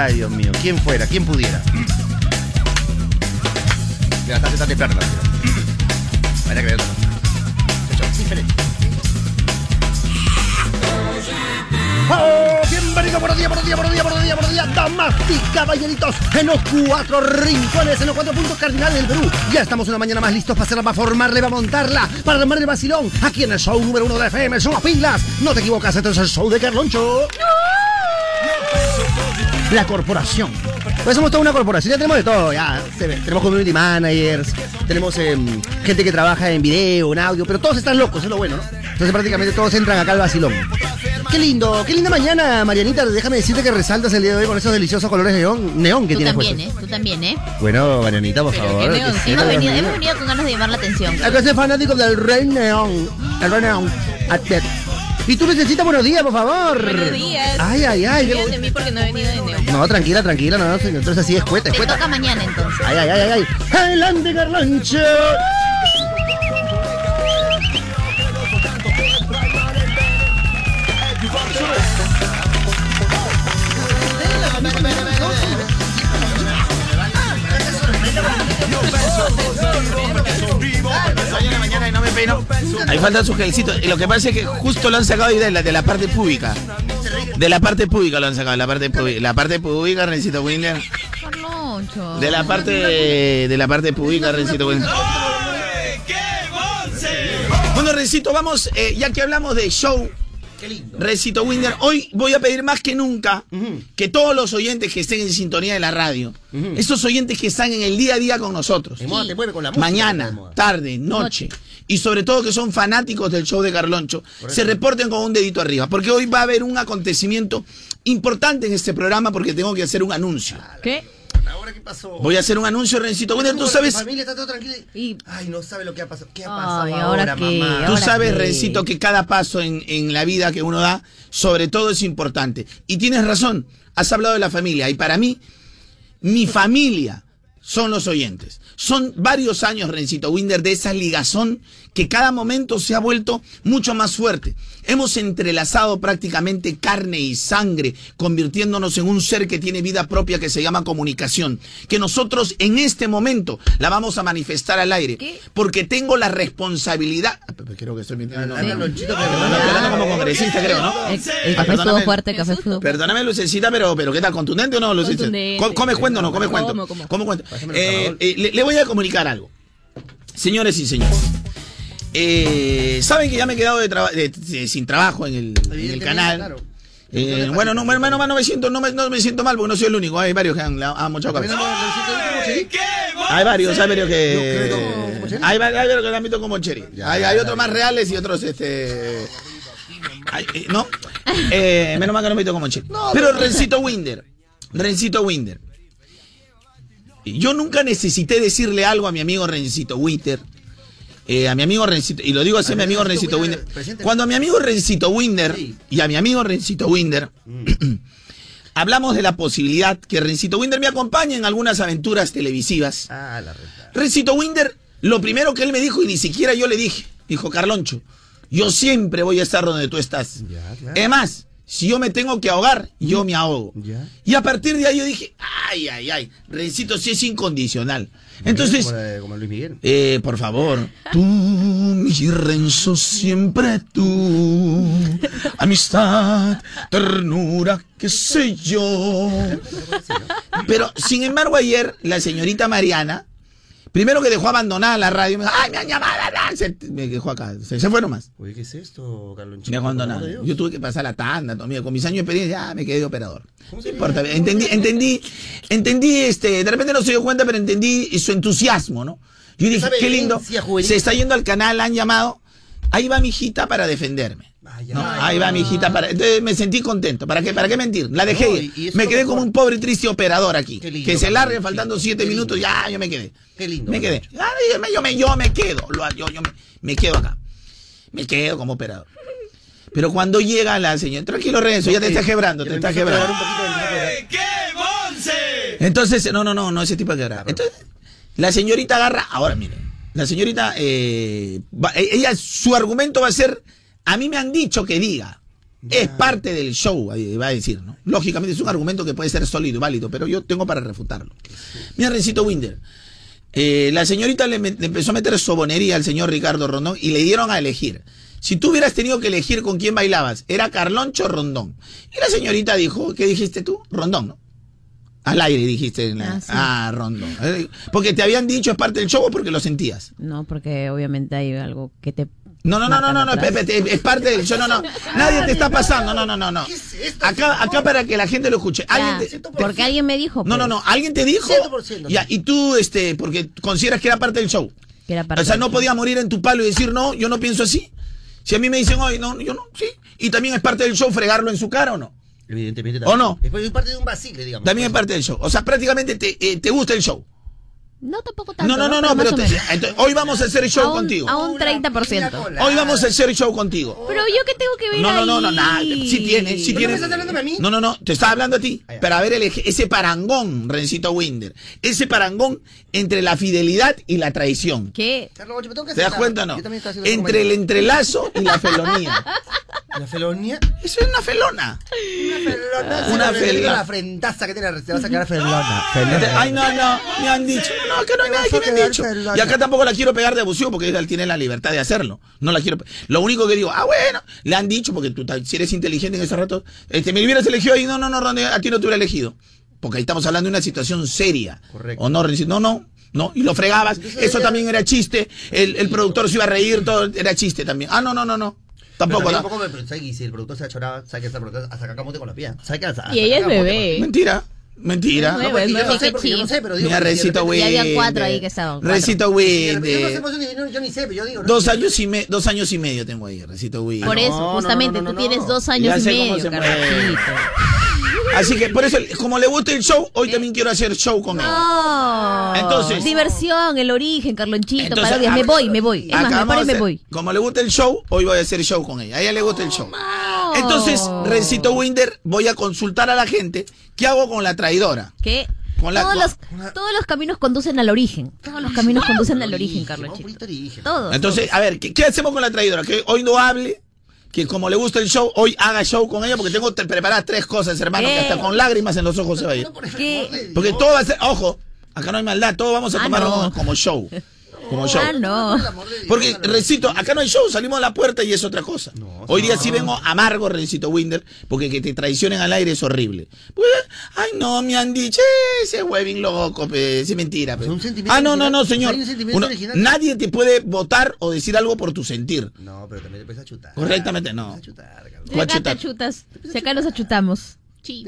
Ay, Dios mío, ¿quién fuera? ¿Quién pudiera? Ya está, está temprano. Vaya que ver. ¡Oh! Bienvenido, buenos días, buenos días, buenos días, buenos días, buenos días, damas y caballeritos, en los cuatro rincones, en los cuatro puntos cardinales del Perú. Ya estamos una mañana más listos para hacerla, para formarla, para montarla, para armar el vacilón, aquí en el show número uno de FM, son las pilas. No te equivocas, este es el show de Carloncho. La corporación. Pues somos toda una corporación, ya tenemos de todo, ya. Tenemos community managers, tenemos em, gente que trabaja en video, en audio, pero todos están locos, es lo bueno, ¿no? Entonces prácticamente todos entran acá al vacilón. Qué lindo, qué linda mañana, Marianita. Déjame decirte que resaltas el día de hoy con esos deliciosos colores neón, neón que Tú tienes también, puestos. ¿eh? Tú también, ¿eh? Bueno, Marianita, por Pero favor. neón, sí, hemos, venido, hemos venido con ganas de llamar la atención. Acá soy fanático del Rey Neón. El Rey Neón. Atec. Y tú necesitas buenos días, por favor. Buenos días. Ay, ay, ay. qué Olvídate de mí porque no he venido de neón. No, tranquila, tranquila, no, no, entonces así es cueta, es Te toca mañana entonces. Ay, ay, ay, ay. Adelante, Carlancho. Ahí falta su gelcito. Y Lo que pasa es que justo lo han sacado de la, de la parte pública. De la parte pública lo han sacado, la parte pública. La parte pública, Rencito Winder. Carloncho. De la parte de la parte pública, Rencito Winder. Bueno, Rencito, vamos, eh, ya que hablamos de show. Rencito Winder, hoy voy a pedir más que nunca que todos los oyentes que estén en sintonía de la radio, esos oyentes que están en el día a día con nosotros, mañana, tarde, noche, y sobre todo que son fanáticos del show de Carloncho, se reporten con un dedito arriba, porque hoy va a haber un acontecimiento importante en este programa porque tengo que hacer un anuncio. ¿Qué? Ahora, ¿qué pasó? Voy a hacer un anuncio, Rencito. Bueno, tú Mi sabes, familia está todo tranquila. Y- Ay, no sabe lo que ha pasado. ¿Qué ha Ay, pasado ¿ahora ahora, qué? mamá? tú ahora sabes, qué. Rencito, que cada paso en, en la vida que uno da, sobre todo es importante. Y tienes razón, has hablado de la familia. Y para mí, mi familia son los oyentes. Son varios años, Rencito Winder, de esa ligazón que cada momento se ha vuelto mucho más fuerte. Hemos entrelazado prácticamente carne y sangre, convirtiéndonos en un ser que tiene vida propia que se llama comunicación. Que nosotros en este momento la vamos a manifestar al aire. ¿Qué? Porque tengo la responsabilidad. Ah, Creo que estoy mintiendo. No, como congresista, creo, ¿no? El, el café estuvo perdóname. fuerte, el café estuvo Perdóname, Lucecita, pero, pero ¿qué tal? ¿Contundente o no, Lucecita? ¿Come cuento o no? ¿Come cuento? ¿Cómo cuento? Eh, eh, le, le voy a comunicar algo. Señores y señores. Eh, Saben que ya me he quedado de traba- de- de- sin trabajo en el, en el Evidentemente, canal. claro. Eh, bueno, no, bueno, no me siento, no me, no me siento mal porque no soy el único. Hay varios que han, han mochado cabeza. Hay varios, hay varios que. Hay, va- hay varios que lo han visto como Cheri. Hay hay otros más reales y otros, este. eh, ¿No? Eh, menos mal que no me visto como Cheri. Pero Rencito Winder. Rencito Winder. Yo nunca necesité decirle algo a mi amigo Rencito Winder. Eh, a mi amigo Rencito, y lo digo así a mi amigo Rencito Winder. Cuando a mi amigo Rencito Winder Sí. y a mi amigo Rencito Winder hablamos de la posibilidad que Rencito Winder me acompañe en algunas aventuras televisivas. Ah, la. Rencito Winder, lo primero que él me dijo, y ni siquiera yo le dije, dijo Carloncho, yo siempre voy a estar donde tú estás. Ya, claro. Es más, si yo me tengo que ahogar, yo me ahogo. Ya. Y a partir de ahí yo dije, ay, ay, ay, Rencito sí es incondicional. Entonces, Como, la- como Luis Miguel. eh, por favor, tú, mi Renzo, siempre tú. Amistad, ternura, qué sé yo. Pero, sin embargo, ayer la señorita Mariana, primero que dejó abandonada la radio, me dijo, ay, me han llamado, bla, bla", se- me dejó acá, se, se fue nomás. Oye, ¿qué es esto, Carlonchito? Me dejó abandonada. de. Yo tuve que pasar la tanda, todo, mira, con mis años de experiencia, ya me quedé de operador. No importa, entendí, entendí, entendí, este, de repente no se dio cuenta, pero entendí su entusiasmo, ¿no? Yo dije, qué lindo, juvenil. se está yendo al canal, la han llamado, ahí va mi hijita para defenderme. Ahí va mi hijita para. Entonces me sentí contento. ¿Para qué, para qué mentir? La dejé. No, me quedé como un pobre y triste operador aquí. Qué lindo, que se largue faltando sí. siete Qué minutos. lindo. Ya, yo me quedé. Qué lindo, Me quedé. Ah, yo, me, yo, me, yo me quedo. Lo- yo yo me, me quedo acá. Me quedo como operador. Pero cuando llega la señora. Tranquilo, Renzo, ya te estás quebrando. Te a quebrando. empezó a quebrar. Entonces, no, no, no, no ese tipo de quebrar. Entonces, la señorita agarra. Ahora, miren. La señorita. eh, va- ella, su argumento va a ser. A mí me han dicho que diga. Es parte del show, va a decir, ¿no? Lógicamente es un argumento que puede ser sólido y válido, pero yo tengo para refutarlo. Mira, Rencito Winder. eh, la señorita le, empezó a meter sobonería al señor Ricardo Rondón y le dieron a elegir. Si tú hubieras tenido que elegir con quién bailabas, ¿era Carloncho o Rondón? Y la señorita dijo, ¿qué dijiste tú? Rondón, ¿no? Al aire dijiste. en la- Ah, sí. ah, Rondón. Eh, Porque te habían dicho es parte del show o porque lo sentías. No, porque obviamente hay algo que te. No, no, no, no, no, no, es parte del show, no, no. Nadie te está pasando, no, no, no, no. Acá, acá para que la gente lo escuche. Alguien te- porque alguien me dijo. No, no, pues, no, alguien te dijo. 100%. Ya, y tú, este, porque consideras que era parte del show. Que era parte O sea, no podía morir en tu palo y decir, no, yo no pienso así. Si a mí me dicen, oye, no, yo no, sí. Y también es parte del show fregarlo en su cara o no. Evidentemente ¿O no? Es es parte de un vacile, digamos. También es parte del show. O sea, prácticamente te, eh, te gusta el show. No, tampoco tanto. No, no, no, no, pero te- entonces, hoy vamos a hacer show A un- contigo. A un 30%. Hoy vamos a hacer show contigo. Pero yo qué tengo que ver No, no, no, ahí? no, nada. Sí tiene, sí ¿No tiene. me estás hablando a mí? No, no, no, te estaba hablando a ti. Para ver el eje- ese parangón, Rencito Winder. Ese parangón entre la fidelidad y la traición. ¿Qué? Que ¿Te das cuenta o no? Yo también estoy haciendo Entre el entrelazo y la felonía. La felonía. Eso es una felona. Felona. Una Se me ve felona. La frentaza que tiene. Te vas a quedar felona. Este, Felona. Ay, no, no, me han dicho. No, acá no hay vas que me han dicho. Y acá tampoco la quiero pegar de abusivo porque él tiene la libertad de hacerlo. No la quiero. Lo único que digo, ah, bueno, le han dicho, porque tú si eres inteligente en ese rato, este, me hubieras elegido ahí, no, no, no, Ronnie, a ti no te hubiera elegido. Porque ahí estamos hablando de una situación seria. Correcto. O no, Renzi, no, no. No, y lo fregabas, eso también era chiste, el, el productor se iba a reír, todo era chiste también. Ah, no, no, no, no. Tampoco, Pero ¿no? también un poco me- ¿sabes? Y si el productor se ha chorado, sabe que está productor hasta acá camote con la pía. ¿Sabe que hasta- Y ella es bebé. Mentira, mentira. No, yo nuevo, no sé, qué porque yo no sé, pero digo. Mira, Recito Ya había cuatro ahí que estaban. Recito repente Yo no Winder. sé, pues, yo, yo ni sé, pero yo digo. Dos años y me, dos años y medio tengo ahí, Recito Winder. Por no, eso, no, justamente, no, no, tú no. tienes dos años y medio. Carlonchito. Así que por eso, como le gusta el show, hoy también quiero hacer show con él. No. Entonces- Diversión, el origen, Carlonchito, Entonces, parodias. Me voy, me voy. Es más, me acabamos paro y de me voy. Como le gusta el show, hoy voy a hacer show con ella. A ella le gusta el show. Entonces, Rencito Winder, voy a consultar a la gente qué hago con la traidora. ¿Qué? Con la- todos, con- los, todos los caminos conducen al origen. Todos los caminos conducen al origen, origen. Todos. Entonces, a ver, ¿qué, qué hacemos con la traidora? Que hoy no hable, que como le gusta el show, hoy haga show con ella, porque tengo te- preparadas tres cosas, hermano, ¿Qué? que hasta con lágrimas en los ojos se va a ir. ¿Qué? Porque todo va a ser, ojo, acá no hay maldad, todo vamos a Ah, no. como, como show. Como show. Ah, no. Porque, Rencito, acá no hay show, salimos a la puerta y es otra cosa. Hoy día sí vengo amargo, Rencito Winder, porque que te traicionen al aire es horrible. Pues, ay, no, me han dicho, "Eh, ese huevín loco, pe, es mentira. pe". Es un sentimiento Ah, no, no, no, señor. un Uno- nadie te puede votar o decir algo por tu sentir. No, pero también te a chutar. Correctamente, no. Te chutar, cabrón. Si acá chutar. te chutas. Si acá nos achutamos. Sí.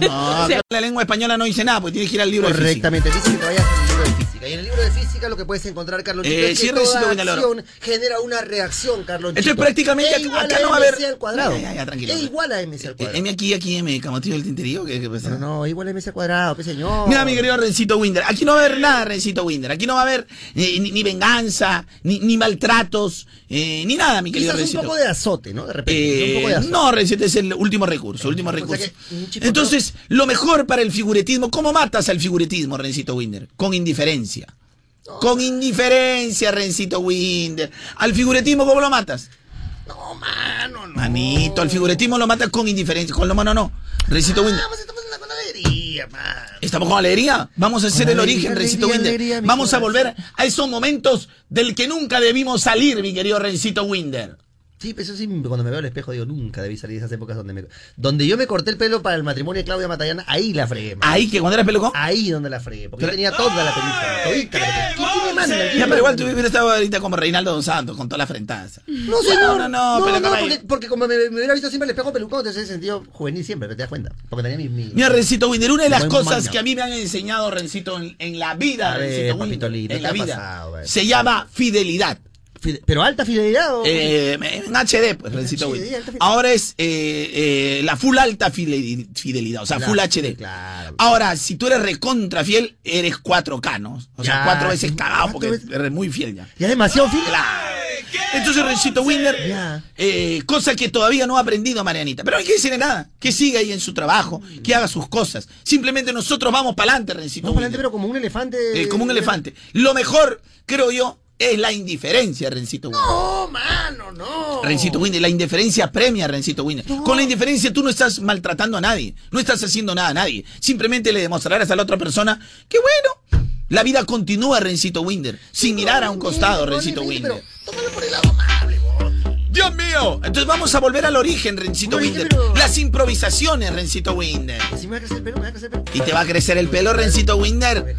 No, la lengua española no dice nada, porque tienes que ir al libro. Correctamente, dice que te vayas al libro de física. Y en el libro de física lo que puedes encontrar, Carlos, Eh, es sí, que Recito toda acción genera una reacción, Carlos. Entonces, prácticamente, E acá no va a haber- al cuadrado. Ya, ya, ya, tranquilo. E igual a MC al Eh, cuadrado. M aquí, aquí, M, camotillo del tinterío, ¿qué, qué pasa? No, no, igual a MC al cuadrado, qué señor. Mira, mi querido Rencito Winder, aquí no va a haber nada, Rencito Winder. Aquí no va a haber eh, ni, ni venganza, ni, ni maltratos, eh, ni nada, mi querido Quizás un Rencito. poco de azote, ¿no? De repente. Eh, un poco de azote. no, Rencito es el último recurso, último recurso. un Entonces, lo mejor para el figuretismo, ¿cómo matas al figuretismo, Rencito Winder? Con indiferencia. Con indiferencia, Rencito Winder. Al figuretismo, ¿cómo lo matas? No, mano, no. Manito, al figuretismo lo matas con indiferencia. Con lo mano no. Rencito Winder. Vamos, estamos en la panadería, man. ¿Estamos con alegría? Vamos a hacer el Alegría, origen, Rencito alegría, Winder. alegría, Vamos a volver a esos momentos del que nunca debimos salir, mi querido Rencito Winder. Sí, eso sí, cuando me veo al espejo digo, nunca debí salir de esas épocas donde me... Donde yo me corté el pelo para el matrimonio de Claudia Matallana, ahí la fregué, man. Ahí que cuando eras pelucón. Ahí donde la fregué, porque Pero- yo tenía toda la peluca, todita la peluca. ¿Quién, quién me manda? ¿Quién Ya, pero igual tú hubieras estado ahorita como Reinaldo Dos Santos, con toda la frentaza. No, señor. No, no, no, no, pero no, porque, porque como me, me hubiera visto siempre el espejo pelucón, entonces ese sentido juvenil siempre, ¿te das cuenta? Porque tenía mi... mi Mira, Rencito Winder, una de las cosas que a mí me han enseñado, Rencito, en, en la vida, ver, Rencito papito Winder, en ¿qué la ha vida, pasado, se llama fidelidad. Pero alta fidelidad o... Eh, en HD, pues, Rencito. Ahora es eh, eh, la full alta fideli- fidelidad, o sea, Claro, full HD. claro. Ahora, si tú eres recontra fiel, eres 4K, ¿no? O sea, Ya, cuatro veces cagado porque veces. eres muy fiel ya. Ya es demasiado fiel. Entonces, Rencito Winder, Ya. eh, cosa que todavía no ha aprendido Marianita. Pero no hay que decirle nada. Que siga ahí en su trabajo, que haga sus cosas. Simplemente nosotros vamos para adelante, Rencito Vamos para adelante, pero como un elefante... Eh, como un elefante. Lo mejor, creo yo, es la indiferencia, Rencito Winder. No, mano, no. Rencito Winder, la indiferencia premia, Rencito Winder. Con la indiferencia tú no estás maltratando a nadie, no estás haciendo nada a nadie. Simplemente le demostrarás a la otra persona que bueno, la vida continúa, Rencito Winder, sin mirar a un costado, Rencito Winder. Pero tómalo por el lado amable, vos. Dios mío, entonces vamos a volver al origen, Rencito No, Winder. pero- Las improvisaciones, Rencito Winder. Si me va a crecer el pelo, me va a crecer el pelo. Y te va a crecer el pelo, Rencito Winder.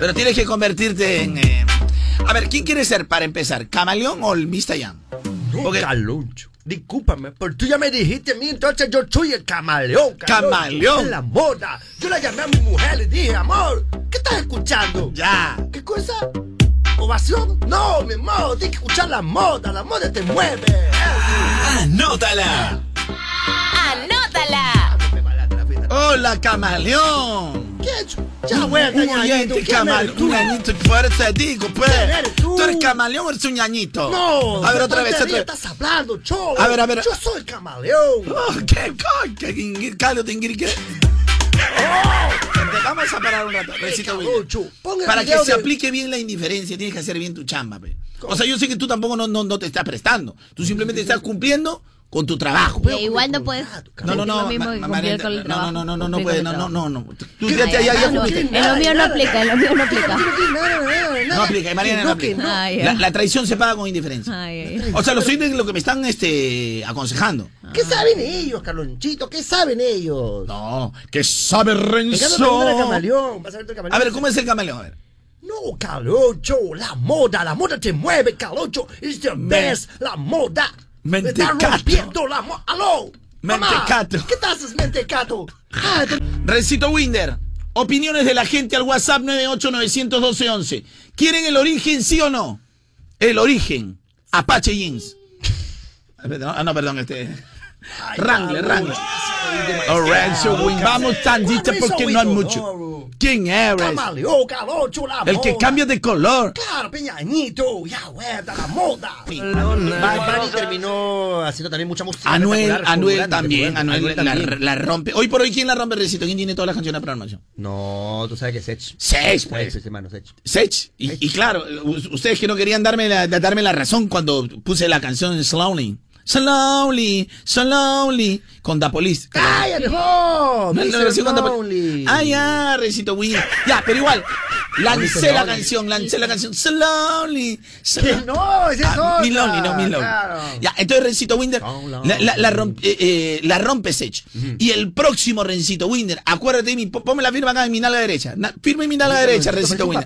Pero tienes que convertirte en... eh, A ver, ¿quién quiere ser para empezar? ¿Camaleón o el Mr. Young? No, Porque- Caloncho. Discúlpame, pero tú ya me dijiste a mí, entonces yo soy el camaleón. Caloncho. Camaleón. Es la moda. Yo la llamé a mi mujer y le dije, amor, ¿qué estás escuchando? Ya. ¿Qué cosa? ¿Ovación? No, mi amor, tienes que escuchar la moda, la moda te mueve. ¡Anótala! ¡Anótala! ¡Hola, camaleón! ¿Qué? Ya, güey, un oyente camaleón. Un ñañito, por eso te digo, pues. ¿Quién eres tú? ¿Tú eres camaleón o eres un ñañito? No, A ver, ¿qué otra vez, otra vez. estás hablando, cholo? A ver, a ver. Yo soy camaleón. Oh, ¿Qué coño? ¿Qué te ingir- qué? Te Vamos a parar un rato, Recito Para que se aplique bien la indiferencia, tienes que hacer bien tu chamba, pe. O sea, yo sé que tú tampoco no, no, no te estás prestando. Tú simplemente estás cumpliendo con tu trabajo. Que igual no puedes. No, no, no, Lo mismo ma- que ma- cumplir Mariana, con el no, trabajo. no, no, no, no, puede, no, no, no, no. Tú ya, ya, ya. En lo mío no aplica, en lo mío no aplica. No aplica, y Mariana no aplica. La, traición se paga con indiferencia. O sea, lo soy de lo que me están este, aconsejando. ¿Qué saben ellos, Carlonchito? ¿Qué saben ellos? No, que sabe Renzo. A ver, ¿cómo es el camaleón? A ver. No, Carloncho, la moda, la moda te mueve, Carloncho. It's the best, la moda. Me está Mentecato. rompiendo la Mentecato. ¿Qué te haces, mentecato? Ah, te- Rencito Winder, opiniones de la gente al WhatsApp 9891211. ¿Quieren el origen, sí o no? El origen. Apache Jeans. Ah, no, perdón, este. Wrangler, Wrangler. Oh, Renzo Winder. Vamos tantito porque no hay mucho. ¿Quién eres? La El que cambia de color. Claro, Peñañito, ya vuelta la moda. Bad Bunny terminó haciendo también mucha música. Anuel, Anuel también. Anuel, la, también. la rompe. Hoy por hoy, ¿quién la rompe, Recito? ¿Quién tiene todas las canciones de programación? No, tú sabes que es Sech. Sech, pues. Sech, hermano, Sech. Sech. Y, y claro, ustedes que no querían darme la, da- darme la razón cuando puse la canción Slowly. Slowly, slowly. Con Da Police. ¡Cállate! No, la Mr. versión con Da Lonely. Police. Ah, ya, Recito Win. Ya, pero igual. Lancé la canción, lancé la canción Slowly. No, ese es Ah, otra. Mi Lonely, no, mi Lonely. Claro. Ya, entonces Rencito Winder la, la, la rompe, eh, eh, la rompe Sech. Y el próximo Rencito Winder, acuérdate de mí, po- ponme la firma acá en mi nalga derecha. Na- firme en mi nalga derecha, Rencito Winder.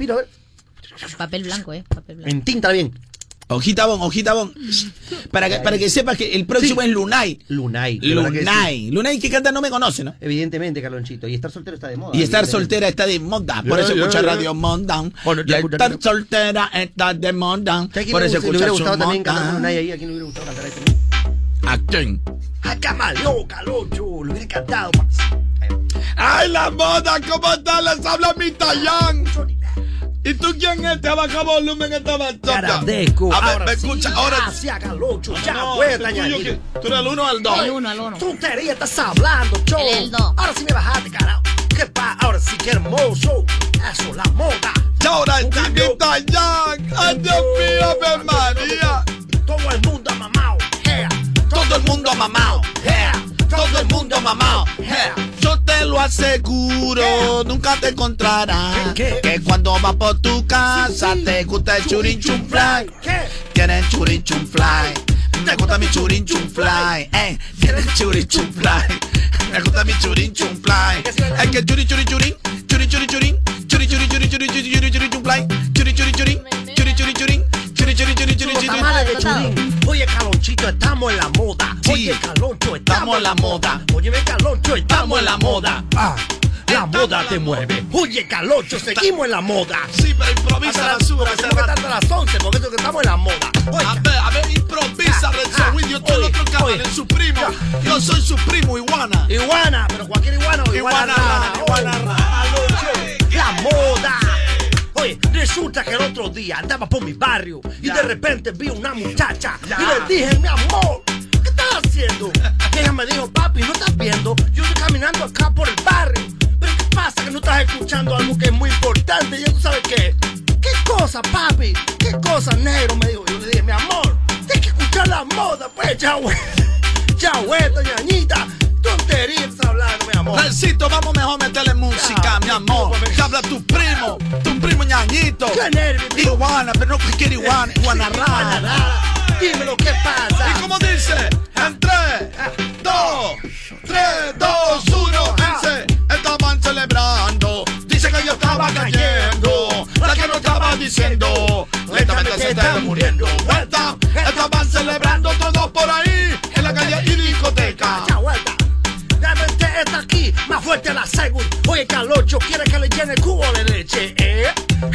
Papel blanco, eh. Papel blanco. En tinta bien. Hojita bon, hojita bon. Para que, para que sepas que el próximo Sí. es Lunay. Lunay. que sí. Lunay. Lunay que canta no me conoce, ¿no? Evidentemente, Carlonchito. Y estar soltero está de moda. Y estar soltera está de moda. Por eso ya, escucha. Radio Mondown. Bueno, Y estar soltera está de moda. ¿Sabes quién Por eso le hubiera escucha gustado su también cantar Lunay ahí? ¿A quién le hubiera gustado cantar ahí también? ¿A quién? A Camaleón, Caloncho. Lo hubiera encantado. papi. ¡Ay, la moda! ¿Cómo está? Les habla mi Tallán. ¿Y tú quién es? Te baja volumen esta batalla. Agradezco. A ver, Ahora me sí, escucha. Ahora. Gracias, Caloncho. Ya, No, vuelta, que- Tú eres el uno al dos. El uno al uno. Tontería estás hablando, cho. El el do. Ahora sí me bajaste, carajo. ¿Qué pa? Ahora sí que hermoso. Eso, la moda. Y ahora el cambio. Jimmy Tallán. ¡Ay, Dios mío, Ave María! Todo el mundo ha mamado. Yeah. Todo el mundo mamado. Yeah. Todo el mundo mamado. Yo te lo aseguro, nunca te encontrarás. ¿Qué? Que cuando vas por tu casa Sí, sí. te gusta el churin chun fly. Quieren churin chun fly. Me gusta mi churin chun fly. Eh, quieren churin chun fly. Me gusta mi churin chun fly. Es que churin churin churin. Churin churin churin. Churin churin churin churin churin churin churin fly. Churin churin churin. Churin churin churin. Churin churin churin churin Los churin. Oye, Calonchito, estamos en la moda. Oye, Caloncho, Estamos en la moda. Oye, Caloncho, estamos en la moda. moda. Ah, la moda te mueve. Oye, Caloncho, seguimos en la moda. Sí, pero improvisa la sura. tenemos que estar hasta las 11 porque eso que estamos en la moda. A ver, a ver, improvisa, Ah, ah, Will. Yo oye, otro canal, su primo. Yo soy su primo, Iguana. Iguana, pero cualquier iguana o iguana, Iguana iguana La moda. Oye, resulta que el otro día andaba por mi barrio y de repente vi una muchacha y le dije, mi amor, ¿qué estás haciendo? Y ella me dijo, papi, ¿no estás viendo? Yo estoy caminando acá por el barrio. Pero ¿qué pasa? Que no estás escuchando algo que es muy importante. ¿Y tú sabes qué? ¿Qué cosa, papi? ¿Qué cosa, negro? Me dijo. Yo le dije, mi amor, tienes que escuchar la moda, pues, ya, güey. Ya, güey, ñañita. Tontería estás hablando, mi amor. Rencito, vamos mejor meterle música, mi amor. Te habla tu primo, tu primo ñañito. Iguana, pero no que quiere iguana, iguana rara. Rara. Dime lo que pasa. ¿Y cómo dice? En 3, 2, 3, 2, 1, dice, estaban celebrando, dice que yo estaba cayendo, la que no estaba diciendo, lentamente se estaba muriendo, vuelta, estaban celebrando todos por ahí, fuerte la segunda. Oye, Calocho, quiere que le llene el cubo de leche, ¿eh?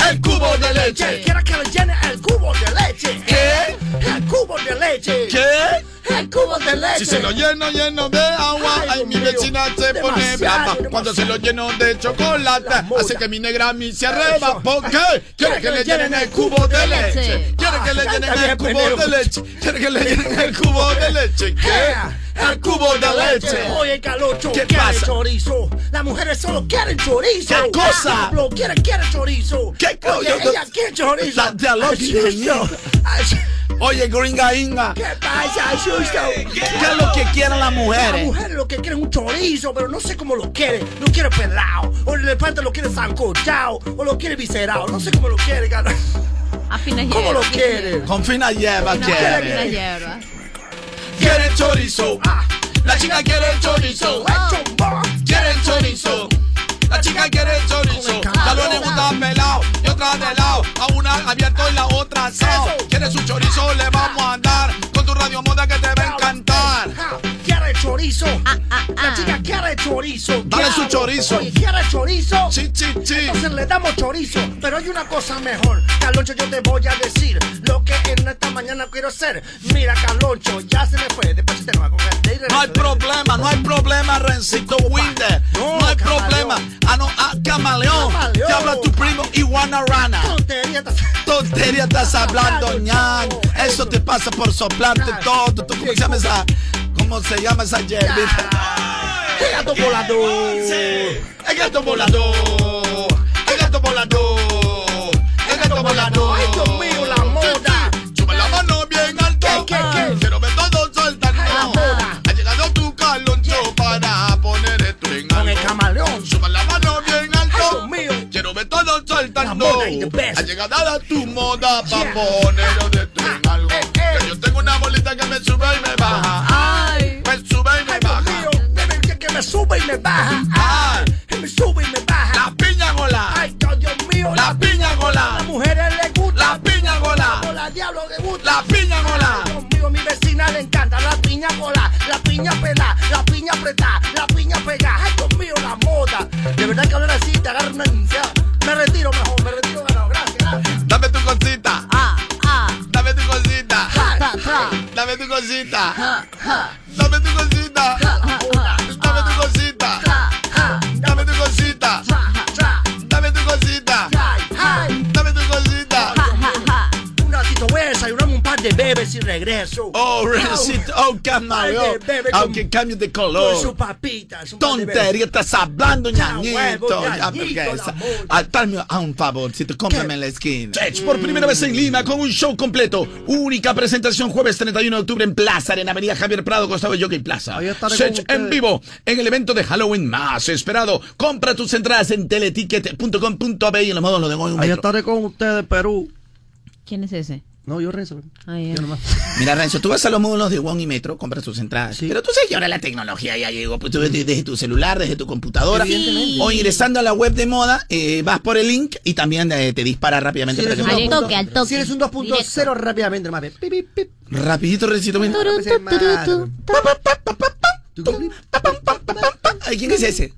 El cubo de leche. Quiere que le llene el cubo de leche, ¿eh? El cubo de leche. ¿Qué? El cubo de leche. Si se lo lleno lleno de agua, Ay, ay, mi vecina se pone brava. demasiado. Cuando se lo lleno de chocolate, hace que mi negra a mí se arreba. ¿Por qué? Quiere que le llenen el cubo de leche. Quiere que le Ah, llenen el cubo de leche. Quiere que le llenen el cubo de leche. ¿Qué? El cubo de leche. Oye, Calocho, ¿Qué quiere pasa? chorizo. Las mujeres solo quieren chorizo. ¿Qué cosa? Lo quieren, quieren chorizo. ¿Qué co- Oye, yo- ella quiere chorizo. La de. Ay, Oye, gringa inga. ¿Qué pasa, susto? ¿Qué es lo que quieren las Las mujeres? mujeres lo que quieren es un chorizo, pero no sé cómo lo quieren. Lo quiere pelado, o el elefante lo quiere sancochado, o lo quiere viscerado. No sé cómo lo quiere, cara. Afina ¿Cómo lo hierba. quiere? Con fina hierba Afina afina quiere. hierba. Quiere chorizo. Ah, La chica quiere chorizo. hecho bomba. quiere el chorizo. La chica quiere el chorizo. La lo le gusta pelado y otra de lado. A una abierto y la otra asado. Quiere su chorizo, le vamos a dar. Tu radio moda que te va a encantar. Ah, Quiere chorizo. ah, La ah. chica quiere chorizo. Dale su chorizo. Oye, quiere chorizo. Sí, sí, sí. Entonces le damos chorizo, pero hay una cosa mejor. Caloncho, yo te voy a decir lo que en esta mañana quiero hacer. Mira, Caloncho, ya se me fue. Después te lo ahí No hay problema, no hay problema, Rencito Winder. No, No hay problema. Ah, no, ah, camaleón. Camaleón. Te habla tu primo Iguana Rana. Tontería, estás- hablando, ñan. Eso te pasa por soplarte todo. ¿Tú ¿Cómo se llama esa? ¿Cómo se llama esa? ¡Qué gato volador! El gato volador. El gato volador. El gato volador. Moda best. Ha llegado tu moda Yeah. poner de Ah, algo. eh, eh. Que yo tengo una bolita que me sube y me baja. Ay. Me sube y me ¡Ay, Dios baja. que- me sube y me baja. Ay. Me sube y me baja. La piña gola. ¡Ay, Dios, mío! La piña A gola. las mujeres les gusta. La piña gola. La diablo le gusta. La piña gola. Dios mío, mi vecina le encanta la piña cola, la piña pelá, la piña apretá, la piña pegá. Ay, Dios mío, la moda. De verdad que hablar así te agarra una ansiedad. Retiro mejor, me retiro ganado. Gracias, gracias. Dame tu cosita. Ah, ah. Dame tu cosita. Ja, ja. Dame tu cosita. Dame tu cosita. De bebés y regreso. Oh, Rencito, oh, camaleón. Con- Aunque cambie de Con su color. papita. su. Tontería, estás hablando, ñañito. Ya, Dame a un favorcito, cómprame en la esquina. Sech, por primera vez en Lima, con un show completo. Única presentación jueves 31 de octubre en Plaza, en Avenida Javier Prado, de Jockey Plaza. Ustedes. en vivo, en el evento de Halloween más esperado. Compra tus entradas en teleticket.com.be y en los modos lo de hoy. Ahí estaré con ustedes, Perú. ¿Quién es ese? No, yo Renzo. Ah, ya. Yo nomás. Mira, Renzo, tú vas a los módulos de One y Metro, compras tus entradas. Sí. Pero tú sabes que ahora la tecnología ya llegó. Pues tú desde, desde tu celular, desde tu computadora. Evidentemente. O ingresando a la web de moda, eh, vas por el link y también eh, te dispara rápidamente. Si para eres que un Al toque, al toque. Si eres un 2.0 rápidamente, nomás. Pip, pip, pip. Rapidito. Ay, ¿Quién es ese?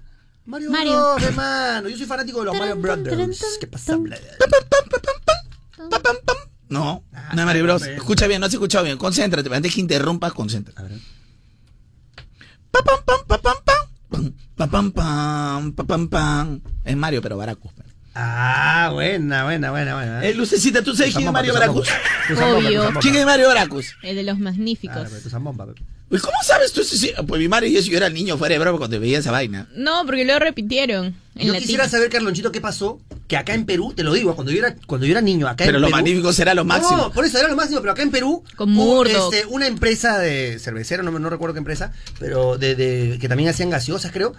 Mario, Mario. Bros, hermano. Yo soy fanático de los Mario Brothers. ¿Qué pasa? Pam, pam. No, no es Mario Bros. Escucha bien, no se escucha bien. Concéntrate, antes que interrumpas, concéntrate. Pa, pam, pam, pa, pam, pam. Pa, pam, pam, pa, pam, pam. Es Mario, pero Baracus. Ah, buena, buena, buena, buena. Eh, Lucecita, ¿tú sabes quién es Mario Baracus? Obvio. ¿Quién es Mario Baracus? El de los magníficos. Uy, ¿Cómo sabes tú? Pues mi madre y yo, si yo era niño fuera de broma cuando veía esa vaina. No, porque lo repitieron en Yo quisiera saber, Carlonchito, qué pasó. que acá en Perú, te lo digo, cuando yo era, cuando yo era niño, acá Pero en lo Perú. magnífico será lo máximo. No, por eso era lo máximo, pero acá en Perú. Con Murdoch. este, una empresa de cervecero, no, me- no recuerdo qué empresa, pero de, de- que también hacían gaseosas, creo.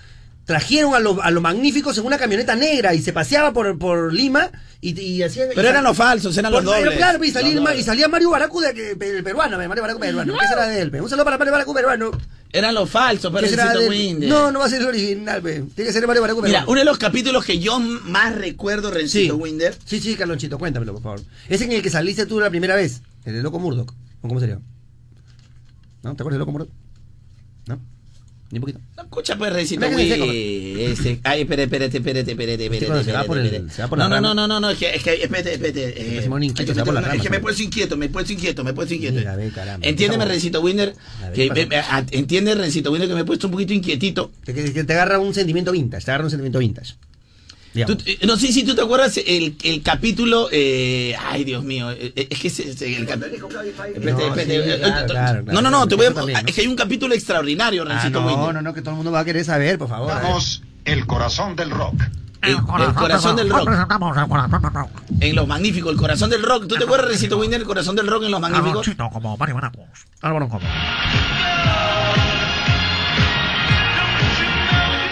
Trajeron a los a los magníficos en una camioneta negra y se paseaba por, por Lima y, y hacían. Pero eran los falsos, eran los dobles. Claro, y salía, Los Ma- dobles. y salía Mario Baracu, de, que- el peruano, Mario Baracu peruano. ¿Qué será de él? pe? Un saludo para Mario Baracu peruano. Eran los falsos, pero. Winder. No, no va a ser el original, pe. Tiene que ser Mario Baracu Mira, peruano. uno de los capítulos que yo más recuerdo, Rencito Winder, Sí, sí, Carlonchito, cuéntamelo, por favor. Es en el que saliste tú la primera vez, el de Loco Murdoch. ¿O ¿Cómo sería? ¿No? ¿Te acuerdas de Loco Murdoch? ¿No? Ni un poquito. No, escucha pues, seco, Winder. Ese- Ay, espérate, espérate, espérate, espérate, espérate. se va por el- espérate. se va por No, la no, no, no, no, no, es que, es que, espérate, espérate. eh, Es Simón inquieto, es que se va por me- las Es que me he ramas, puesto inquieto, me he puesto inquieto, me he puesto inquieto. Mira, ve, caramba. Entiéndeme, Estamos- Rencito Winder, A ver, que, ¿qué me- me- a- entiende, Rencito Winder, que me he puesto un poquito inquietito. Que te agarra un sentimiento vintage, te agarra un sentimiento vintage. Tú- eh, no sé si tú te acuerdas el, el capítulo. eh, ay, Dios mío. eh, Es que ese- ese- el cap- Espérate, No, No, no, te voy a. también, ¿no? Es que hay un capítulo extraordinario, Ah, Rencito no, Winder. no, no, que todo el mundo va a querer saber, por favor. Damos el corazón del rock. El, el corazón del rock. En Los Magníficos, el corazón del rock. ¿Tú te acuerdas, Rencito Winder, el corazón del rock en Los Magníficos? como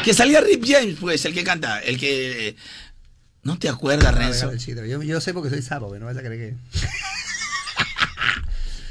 Que salía Rip James, pues, el que canta. El que. ¿No te acuerdas, A ver, Renzo? yo, yo sé porque soy sapo, pero no vas a creer que.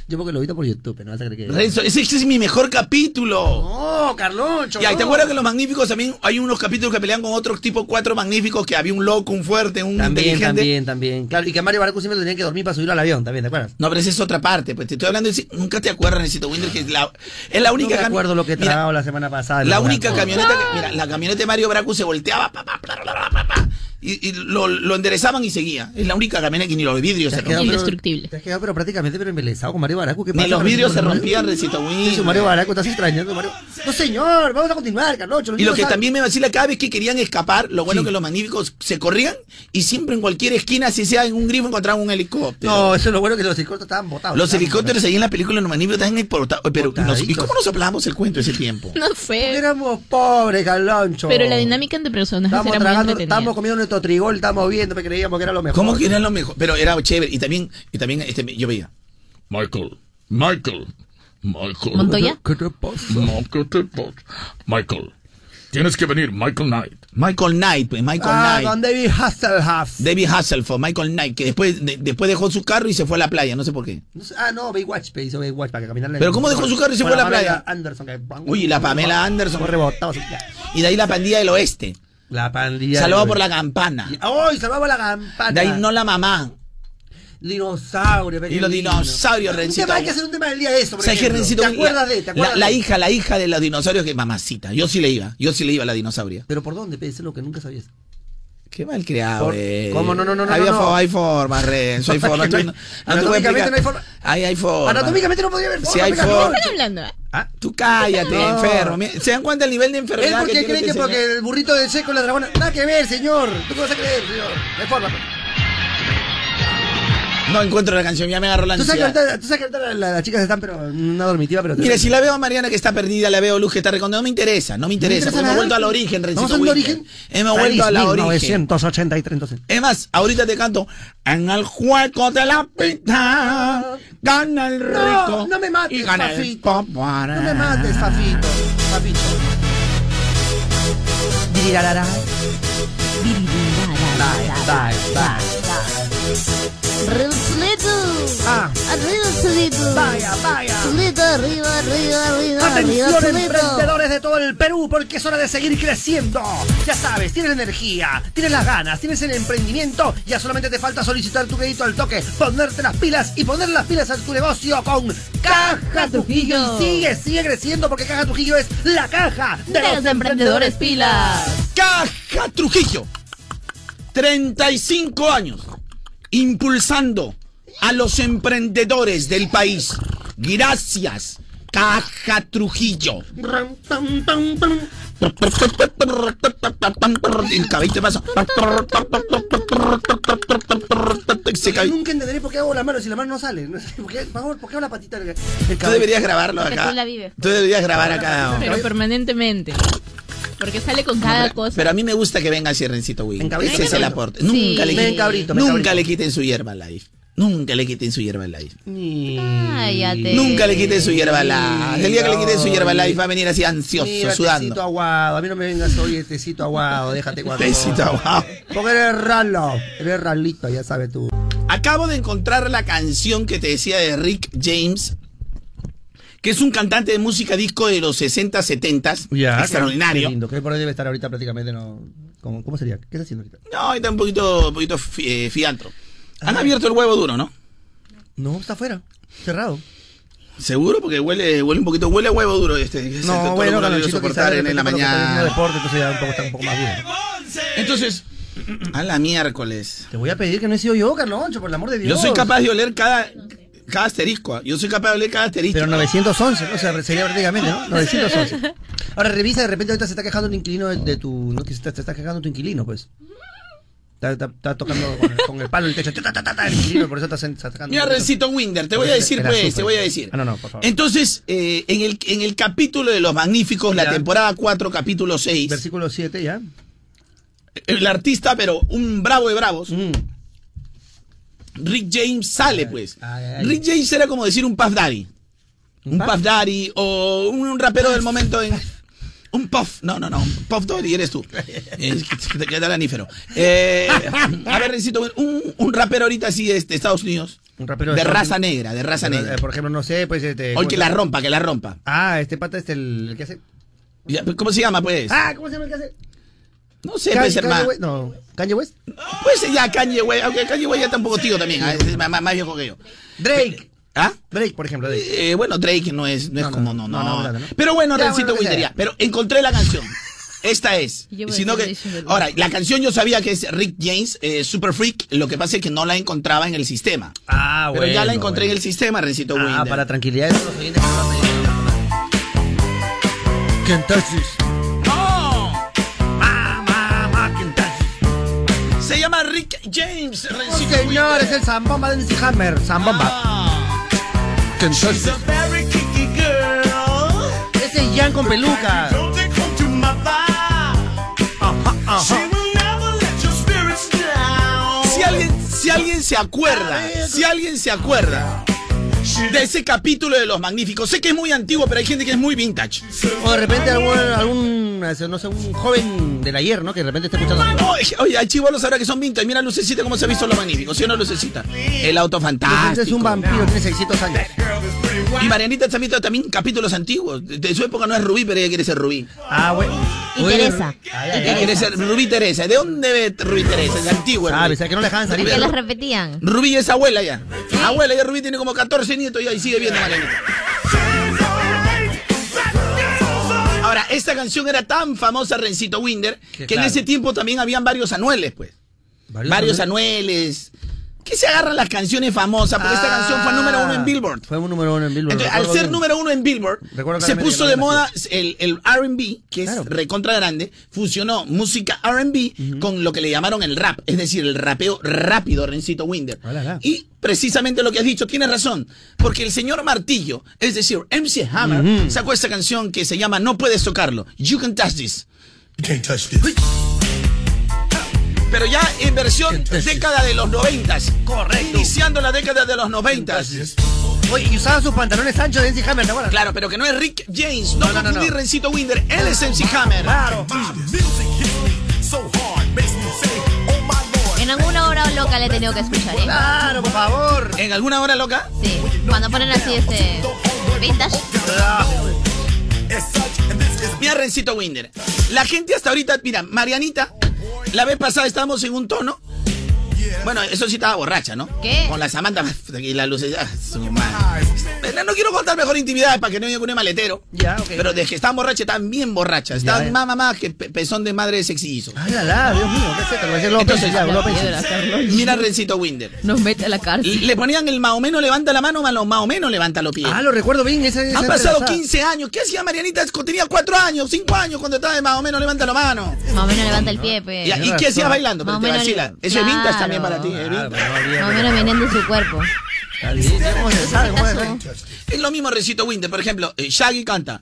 Yo porque lo he visto por YouTube, no vas a creer que. Renzo, ese, ese es mi mejor capítulo. No, Carloncho. Ya, ¿y te acuerdas que en los magníficos también hay unos capítulos que pelean con otros tipo cuatro magníficos que había un loco, un fuerte, un También, inteligente? también, también. Claro, y que Mario Baracu siempre tenía que dormir para subirlo al avión, también, ¿te acuerdas? No, pero esa es otra parte. Pues te estoy hablando de. Nunca te acuerdas, Necesito Winder, que es la, es la única no me acuerdo lo que tragado la semana pasada. La única camioneta que. Mira, la camioneta de Mario Bracu se volteaba, pa, pa, pa, pa, pa, pa, y, y lo, lo enderezaban y seguía. Es la única camioneta que ni los vidrios Te se rompían. pero- Indestructible. Te has quedado, pero prácticamente pero embelesado con Mario Baracu. ¿Qué Ni pasa, los Mario? vidrios se rompían, Recito Sí, su Winder. Mario Baracu, estás extrañando, Mario. No, señor, vamos a continuar, Carloncho. los Y lo que saben. también me vacila cada vez que querían escapar, lo bueno Sí. que los magníficos se corrían y siempre en cualquier esquina, si sea en un grifo, encontraban un helicóptero. No, eso es lo bueno que los helicópteros estaban botados. Los estaban helicópteros ahí en la película de los magníficos están exportados. Pero, nos- ¿y cómo nos soplamos el cuento ese tiempo? No sé. Éramos pobres, Carloncho. Pero la dinámica entre personajes Estábamos era muy entretenida. estábamos comiendo trigol, estábamos viendo, porque creíamos que era lo mejor. ¿Cómo que era lo mejor? Pero era chévere. Y también, y también este, yo veía. Michael. Michael. Michael. ¿Montoya? ¿Qué te pasa? No, ¿qué te pasa? Michael. Tienes que venir, Michael Knight. Michael Knight, pues, Michael Ah, Knight. con David Hasselhoff. David Hasselhoff, Michael Knight, que después, de- después dejó su carro y se fue a la playa, no sé por qué. No sé- ah, no, Baywatch, hizo Baywatch para que caminarle. Pero ¿cómo dejó su carro y se fue a la Pamela playa? Anderson, que- Uy, la Pamela Anderson. Fue rebotado. Y de ahí la pandilla del oeste. La pandilla. Salvado por la campana. ¡Ay, salvaba la campana! De ahí no la mamá. Dinosaurio, Y los dinosaurios, Un Rencito. tema, hay que hacer un tema del día de eso, por ¿Sabes qué, ejemplo. Rencito? ¿Te acuerdas de? ¿Te acuerdas la, hija, la hija de los dinosaurios que mamacita. Yo sí le iba. Yo sí le iba a la dinosauria. ¿Pero por dónde? pe? Eso es lo que nunca sabías. Qué mal creado, Por- eh. ¿Cómo? No, no, no, no, Había no. Hay formas, Renzo, hay formas. No hay- anatómicamente no hay forma. Ahí hay formas. Anatómicamente no podía haber Sí, forma, hay pe, forma. Carloncho. están hablando? Ah, Tú cállate, No. enfermo. ¿Se dan cuenta el nivel de enfermedad porque que cree tiene que este porque señor? el burrito del seco la dragona. Nada que ver, señor. ¿Tú qué vas a creer, señor? No pe. No encuentro la canción, ya me agarró la Tú sabes ahorita, tú sabes que ahorita la- las chicas están, pero una dormitiva, pero. Mira, si la veo a Mariana que está perdida, la veo a Luz que está recondida, no me interesa, no me interesa, porque hemos nada. vuelto al origen, Rencito ¿Vamos al origen? Hemos vuelto a la origen. 1983, entonces. Es más, ahorita te canto En el juego de la pita Gana el rico No, no me mates, y gana el Fafito. popular. No me mates, Fafito. Fafito. Dirirarara. Bye, Arriba Toledo. Ah. Arriba Toledo. Vaya, vaya. Arriba, arriba, arriba, arriba Atención emprendedores de todo el Perú, porque es hora de seguir creciendo. Ya sabes, tienes energía, tienes las ganas, tienes el emprendimiento, ya solamente te falta solicitar tu crédito al toque, ponerte las pilas y poner las pilas a tu negocio con Caja Trujillo. Y sigue, sigue creciendo porque Caja Trujillo es la caja de, De los emprendedores pilas. Caja Trujillo 35 años Impulsando a los emprendedores del país. Gracias Caja Trujillo El cabello pasa Yo nunca entenderé por qué hago la mano si la mano no sale. No sé, ¿Por qué, por favor, ¿por qué hago la patita? El Tú deberías grabarlo Porque acá tú la vives. Tú deberías grabar acá Pero permanentemente. Porque sale con cada cosa. Pero a mí me gusta que venga así Rencito Winder. En cabrito. Ese es el aporte. Sí. Nunca le quiten, nunca le quiten su hierba live. Nunca le quiten su hierba live. Cállate. Nunca le quiten su hierba live. El día que le quiten su hierba live va a venir así ansioso, Mira, tecito sudando. aguado. A mí no me vengas hoy tecito aguado. Déjate cuando. Tecito aguado. Porque eres ralo. Eres ralito, ya sabes tú. Acabo de encontrar la canción que te decía de Rick James, que es un cantante de música disco de los 60, 70, extraordinario. Qué lindo. Que por ahí debe estar ahorita prácticamente. no ¿Cómo, cómo sería? ¿Qué está haciendo ahorita? No, ahorita un poquito, un poquito fi- eh, fiantro. Han abierto el huevo duro, ¿no? No, está afuera. Cerrado. Seguro, porque huele, huele un poquito, huele a huevo duro este. este No, todo bueno, lo que soportar en, en la mañana. deporte, entonces ya un poco, está un poco más bien. Entonces, a la miércoles. Te voy a pedir que no he sido yo, Carloncho, por el amor de Dios. Yo soy capaz de oler cada, cada asterisco. ¿ah? Yo soy capaz de oler cada asterisco. Pero 911, ¿no? o sea, sería prácticamente, ¿no? 911. Ahora revisa, de repente ahorita se está quejando un inquilino de, de tu. ¿no? Que se está, se está quejando tu inquilino, pues. Está, está- está tocando con el, con el palo en el techo. ta, ta, ta, ta, el inquilino, por eso está, sacando. Mira, Rencito Winder, te voy a decir, pues, te voy a decir. Ah, no, no, por favor. Entonces, eh, en, el, en el capítulo de Los Magníficos, la temporada 4, capítulo 6, Versículo 7, ya. el artista, pero un bravo de bravos, Mm. Rick James sale, pues. ay, ay. Rick James era como decir un Puff Daddy. ¿Un Un Puff? Puff Daddy o un rapero del momento en... Un Puff, no, no, no, Puff Daddy eres tú. Eh, que te queda el anífero. Eh, a ver, Rencito, un, un rapero ahorita así de Estados Unidos. Un rapero de raza Unidos. negra, de raza Eh, negra. Por ejemplo, no sé, pues este. ¿cómo que la rompa, que la rompa. Ah, este pata este el, el que hace. ¿Cómo se llama, pues? Ah, ¿cómo se llama el que hace? no sé, pues, Kanye hermano. West- No, Kanye West. Pues ya Kanye West, aunque Kanye West ya está un poco tío también, ah, es más, más- más viejo que yo. Drake. ¿Ah? Drake, por ejemplo, Drake. Eh, bueno, Drake no es, no es No, como, no, no. no, no, no, no. Pero bueno, Ya, Rencito bueno. Pero encontré la canción. Esta es. Sino que, ahora, la canción yo sabía que es Rick James, eh, Super Freak. Lo que pasa es que no la encontraba en el sistema. Ah, Pero ya la bueno, encontré bueno. en el sistema, Rencito Ah, Winder. para tranquilidad de todos los oyentes. Se llama Rick James, Oh, Rencito señor, Winder. es el Zambomba de MC Hammer. Zambomba. Ah. Kentucky. She's a very kicky girl. Ese es Jan con peluca. Don't they come to my vibe? She will never let your spirits down. Si alguien, si alguien se acuerda, si alguien se acuerda de ese capítulo de Los Magníficos, sé que es muy antiguo, pero hay gente que es muy vintage. O de repente algún, algún, no sé, un joven del ayer, ¿no? Que de repente está escuchando. No, oye, hay chivolos ahora que son vintage. Mira Lucecita cómo se ha visto Los Magníficos, ¿sí o no Lucecita? El auto fantástico. Es un vampiro, tiene 600 años. Y Marianita está viendo también capítulos antiguos. De, su época no es Rubí, pero ella quiere ser Rubí. Ah, bueno. Y Oye, Teresa. ay, ¿Y ay, qué ay. quiere ser Rubí Teresa? ¿De dónde ve Rubí Teresa? Es antigua. Ah, Rubí. pensaba que no le dejaban salir. Que las repetían. Rubí es abuela ya. Abuela, ya Rubí tiene como 14 nietos ya y sigue viendo Marianita. Ahora, esta canción era tan famosa, Rencito Winder, Que que en ese tiempo también habían varios anueles, pues. Varios, anueles. Que se agarran las canciones famosas, porque esta Ah, canción fue número uno en Billboard. Fue un número uno en Billboard. Entonces, al ser bien. número uno en Billboard, se puso de moda el, el RB, que Claro. es recontra grande, fusionó música RB con lo que le llamaron el rap, es decir, el rapeo rápido, Rencito Winder. Ah. Y precisamente lo que has dicho, tienes razón, porque el señor Martillo, es decir, MC Hammer, sacó esta canción que se llama No puedes tocarlo, You Can Touch This. Pero ya en versión década de los noventas. Correcto. Iniciando la década de los noventas. Oye, y usaba sus pantalones anchos de MC Hammer, ¿te acuerdas? Claro, pero que no es Rick James. No, No, no, no, no. Rencito Winder. Él es MC Hammer. Claro. En alguna hora loca le he tenido que escuchar, ¿eh? Claro, por favor. ¿En alguna hora loca? Sí. Cuando ponen así este. Vintage. Mira, Rencito Winder. La gente hasta ahorita, mira, Marianita, la vez pasada estábamos en un tono. Bueno, eso sí estaba borracha, ¿no? ¿Qué? Con la Samantha y la luz. ah, su madre. No quiero contar mejor intimidades para que no haya un maletero. Ya, ok. Pero desde que estaban borrachas, estaban bien borrachas. Estaban ya. más mamá que pe- pezón de madre de sexillizo. Ay, la, la, Dios mío, qué seca, lo Entonces, ya, Carlos. Mira, Rencito Winder. Nos mete a la cárcel. Le ponían el más o menos levanta la mano, más o más o menos levanta los pies. Ah, lo recuerdo bien, esa esa Han pasado entrelazada. 15 años. ¿Qué hacía Marianita? Tenía 4 años, 5 años cuando estaba de más o menos levanta la mano. Más o menos levanta el pie, pues. ¿Y, qué hacías bailando? Pero te vacila. Eso es vintage. También para ti. Ah, pero no olvides, Más o menos meneando su cuerpo. Es lo mismo Rencito Winter, por ejemplo, eh, Shaggy canta.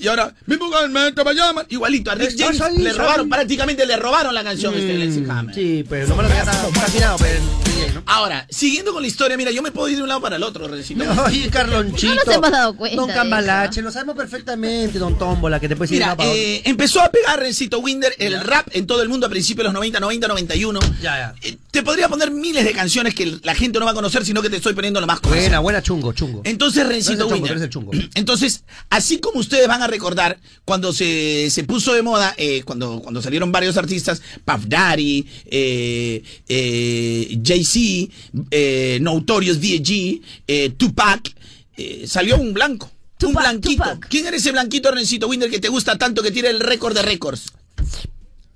Y ahora, mi mujer me te va a llamar. Igualito, a Rick ¿Estás James le robaron, prácticamente le robaron la canción este Mm. Sí, pero lo malo que ya está está afinado, pero bien, ¿no? Ahora, siguiendo con la historia, mira, yo me puedo ir de un lado para el otro. Winter. Oye, Carlonchito. No nos dado cuenta Don Cambalache, lo sabemos perfectamente, Don Tómbola, que te puedes ir de un eh, empezó a pegar Rencito Winder el rap en todo el mundo a principios de los 90, 90, 91. Ya, ya. Eh, te podría poner miles de canciones que la gente no va a conocer, sino que te estoy poniendo lo más. Buena, buena, chungo, chungo. Entonces, Tú eres Rencito eres el chungo. Entonces, así como ustedes van a recordar cuando se, se puso de moda, eh, cuando, cuando salieron varios artistas, Puff Daddy, eh, eh, Jay-Z, eh, Notorious eh, Tupac, eh, salió un blanco. un blanquito. Tupac. ¿Quién era ese blanquito, Rencito Winder, que te gusta tanto que tiene el récord de récords?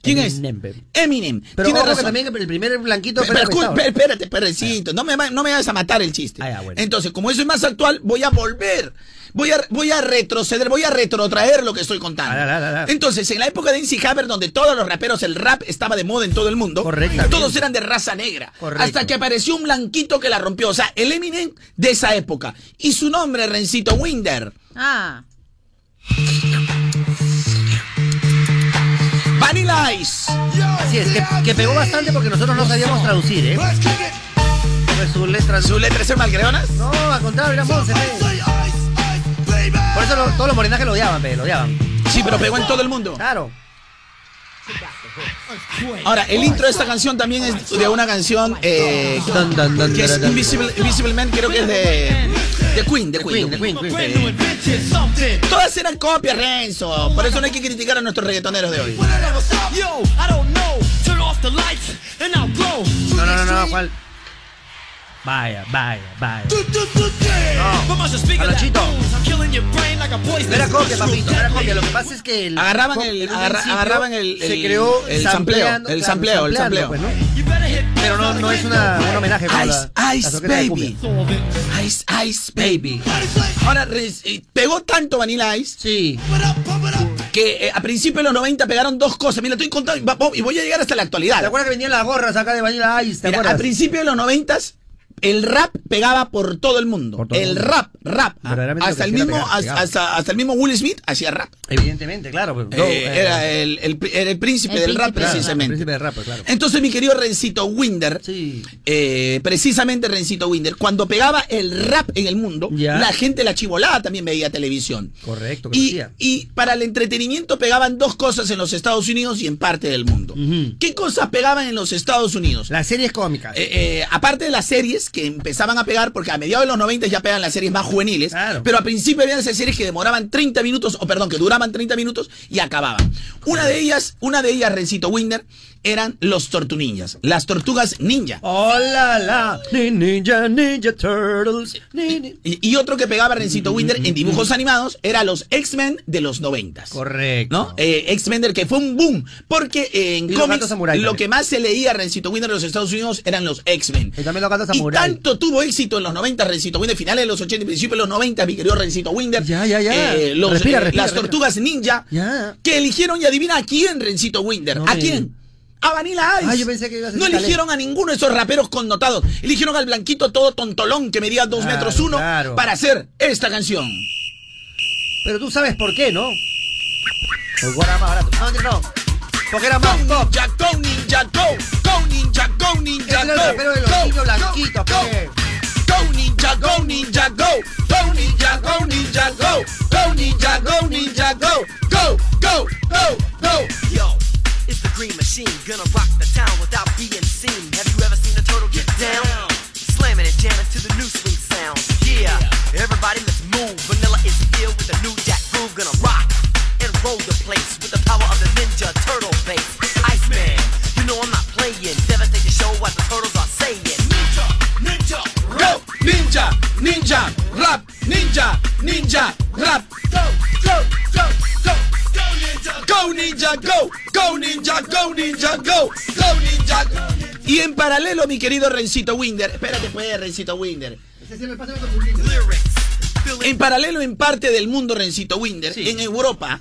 ¿Quién Eminem, es? baby. Eminem. Pero Tiene ojo que razón. también el primer blanquito Pe- pero, escu- espérate, perrecito, no me, no me vas a matar el chiste. Ah, ya, bueno. Entonces, como eso es más actual, voy a volver. Voy a, voy a retroceder, voy a retrotraer lo que estoy contando. Ah, la, la, la. Entonces, en la época de MC Hammer, donde todos los raperos, el rap estaba de moda en todo el mundo, Correctamente. todos eran de raza negra. Correcto. Hasta que apareció un blanquito que la rompió. O sea, el Eminem de esa época. Y su nombre, Rencito Winder. Ah. Vanilla Ice. Así es, que, que pegó bastante porque nosotros no sabíamos traducir, ¿eh? Pues sus letras. ¿Sus letras son malcreonas? No, al contrario, era Monse. Por eso lo- todos los morenajes lo odiaban, pe, lo odiaban. Sí, pero pegó en todo el mundo. Claro. Ahora, el intro de esta canción también es de una canción eh, Dun, dun, dun, que es. Invisible, Invisible Man, creo que es de, de Queen, de Queen. Queen, de Queen, Queen. Eh, todas eran copias, Renzo. Por eso no hay que criticar a nuestros reggaetoneros de hoy. No, no, no, no, ¿cuál? Vaya, vaya, vaya. No era copia, papito, no era copia. Lo que pasa es que el. Agarraban el- agarra- agarraban el- Se el- creó el sampleo, el sampleo, el sampleo. pues, ¿no? Pero no, no es una, un homenaje Ice, la, Ice, de baby. Ice, Ice, baby. Ahora, eh, pegó tanto Vanilla Ice Sí. que eh, a principios de los 90 pegaron dos cosas. Mira, estoy contando y voy a llegar hasta la actualidad. ¿Te acuerdas que venían las gorras acá de Vanilla Ice? ¿Te Mira, acuerdas? a principios de los noventas, el rap pegaba por todo el mundo. Todo el mundo. rap, rap. ¿ah? Hasta el mismo, pegar, hasta, hasta- hasta el mismo Will Smith hacía rap. Evidentemente, claro. pues, Eh, no, eh, era, el, el- el príncipe El del rap claro, precisamente. el príncipe del rap, pues, claro. Entonces mi querido Rencito Winder, Sí. eh, precisamente Rencito Winder, cuando pegaba el rap en el mundo, Ya. la gente la chivolada también veía televisión. Correcto, Y, y para el entretenimiento pegaban dos cosas en los Estados Unidos y en parte del mundo. ¿Qué cosas pegaban en los Estados Unidos? Las series cómicas. Eh, aparte de las series que empezaban a pegar, porque a mediados de los 90 ya pegan las series más juveniles, Claro. pero a principio habían esas series que demoraban 30 minutos, o perdón, que duraban 30 minutos y acababan. Una de ellas, una de ellas, Rencito Winder, eran los tortuninjas, las tortugas ninja. Hola, la. Ni- Ninja, Ninja Turtles. ni- ni- Y, y otro que pegaba Rencito Winder en dibujos animados era los X-Men de los 90. Correcto. ¿No? Eh, X-Men del que fue un boom. Porque eh, en Y cómics lo que más se leía a Rencito Winder en los Estados Unidos eran los X-Men. Y también los gatos Y samurái. tanto tuvo éxito en los 90 Rencito Winder, finales de los 80 y principios de los 90, mi querido Rencito Winder. Ya, ya, ya. eh, los, Respira, respira, las respira. tortugas ninja. Ya. Que eligieron y adivina a quién, Rencito Winder. No ¿A quién? A Vanilla Ice. Ah, yo pensé que iba a ser No eligieron a ninguno de esos raperos connotados. Eligieron al blanquito todo tontolón que medía dos Claro, metros uno claro. para hacer esta canción. Pero tú sabes por qué, ¿no? Porque era más barato. No, mentira, no. Porque era más Go pop. ninja, go ninja, go. Go ninja, go ninja, el go. rapero de los Go, niños go, blanquitos, go. pe. Go ninja, go ninja, go. Go ninja, go ninja, go. Go ninja, go ninja, go. Go, go, go, go. Yo, it's the green machine, gonna rock the town without being seen. Have you ever seen a turtle get down? Slamming and jamming to the new swing sound. Yeah, everybody let's move. Vanilla is here with a new jack groove, gonna rock and roll the place with the power of the ninja turtle bass. Iceman, you know I'm not playing. Devastate the show what the turtles are saying. Ninja, ninja, Go ninja, ninja, rap, ninja, ninja, rap. Go, go. Go ninja, go, go ninja, go ninja, go, go ninja. go. Y en paralelo, mi querido Rencito Winder, espérate pues, Rencito Winder. lyrics. En paralelo, en parte del mundo, Rencito Winder, en Europa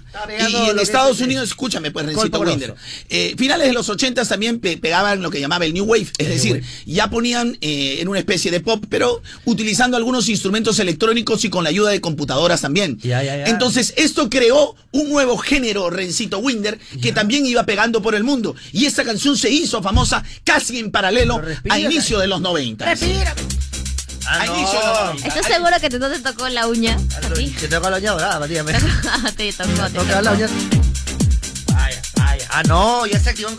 y, en Estados es- Unidos, escúchame, pues, Rencito Winder. Eh, finales de los 80 también pe- pegaban lo que llamaba el New Wave, es decir, ya ponían eh, en una especie de pop, pero utilizando algunos instrumentos electrónicos y con la ayuda de computadoras también. Ya, ya, ya. Entonces, esto creó un nuevo género, Rencito Winder, que también iba pegando por el mundo. Y esta canción se hizo famosa casi en paralelo respira, a inicio de los 90. Ah, A inicio de los 90. ¿Estás seguro que te, no te tocó la uña? ¿A ti? Se tocó la uña dorada, Matías. me- te tocó, te Toca la tocó. uña. Vaya, vaya. Ah, no, ya se activó un.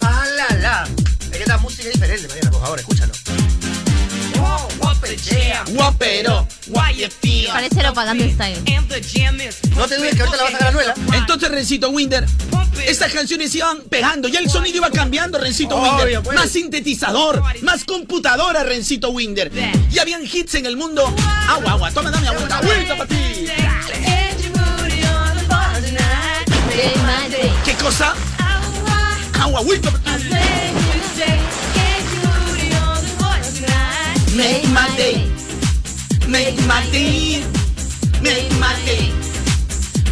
Ah, la, la. Es que esta música es diferente, Mariana, por favor, escúchalo. Parece propaganda style. No te dudes que ahorita la vas a sacar a Nuela. Entonces, Rencito Winder, estas canciones iban pegando, ya el sonido iba cambiando, Rencito Obvio, Winder. pues. Más sintetizador, más computadora, Rencito Winder. Y habían hits en el mundo. Agua, agua, toma, dame agüita, agüita para ti. ¿Qué cosa? Agua, agüita para ti. Make my day. Make my day. Make my day.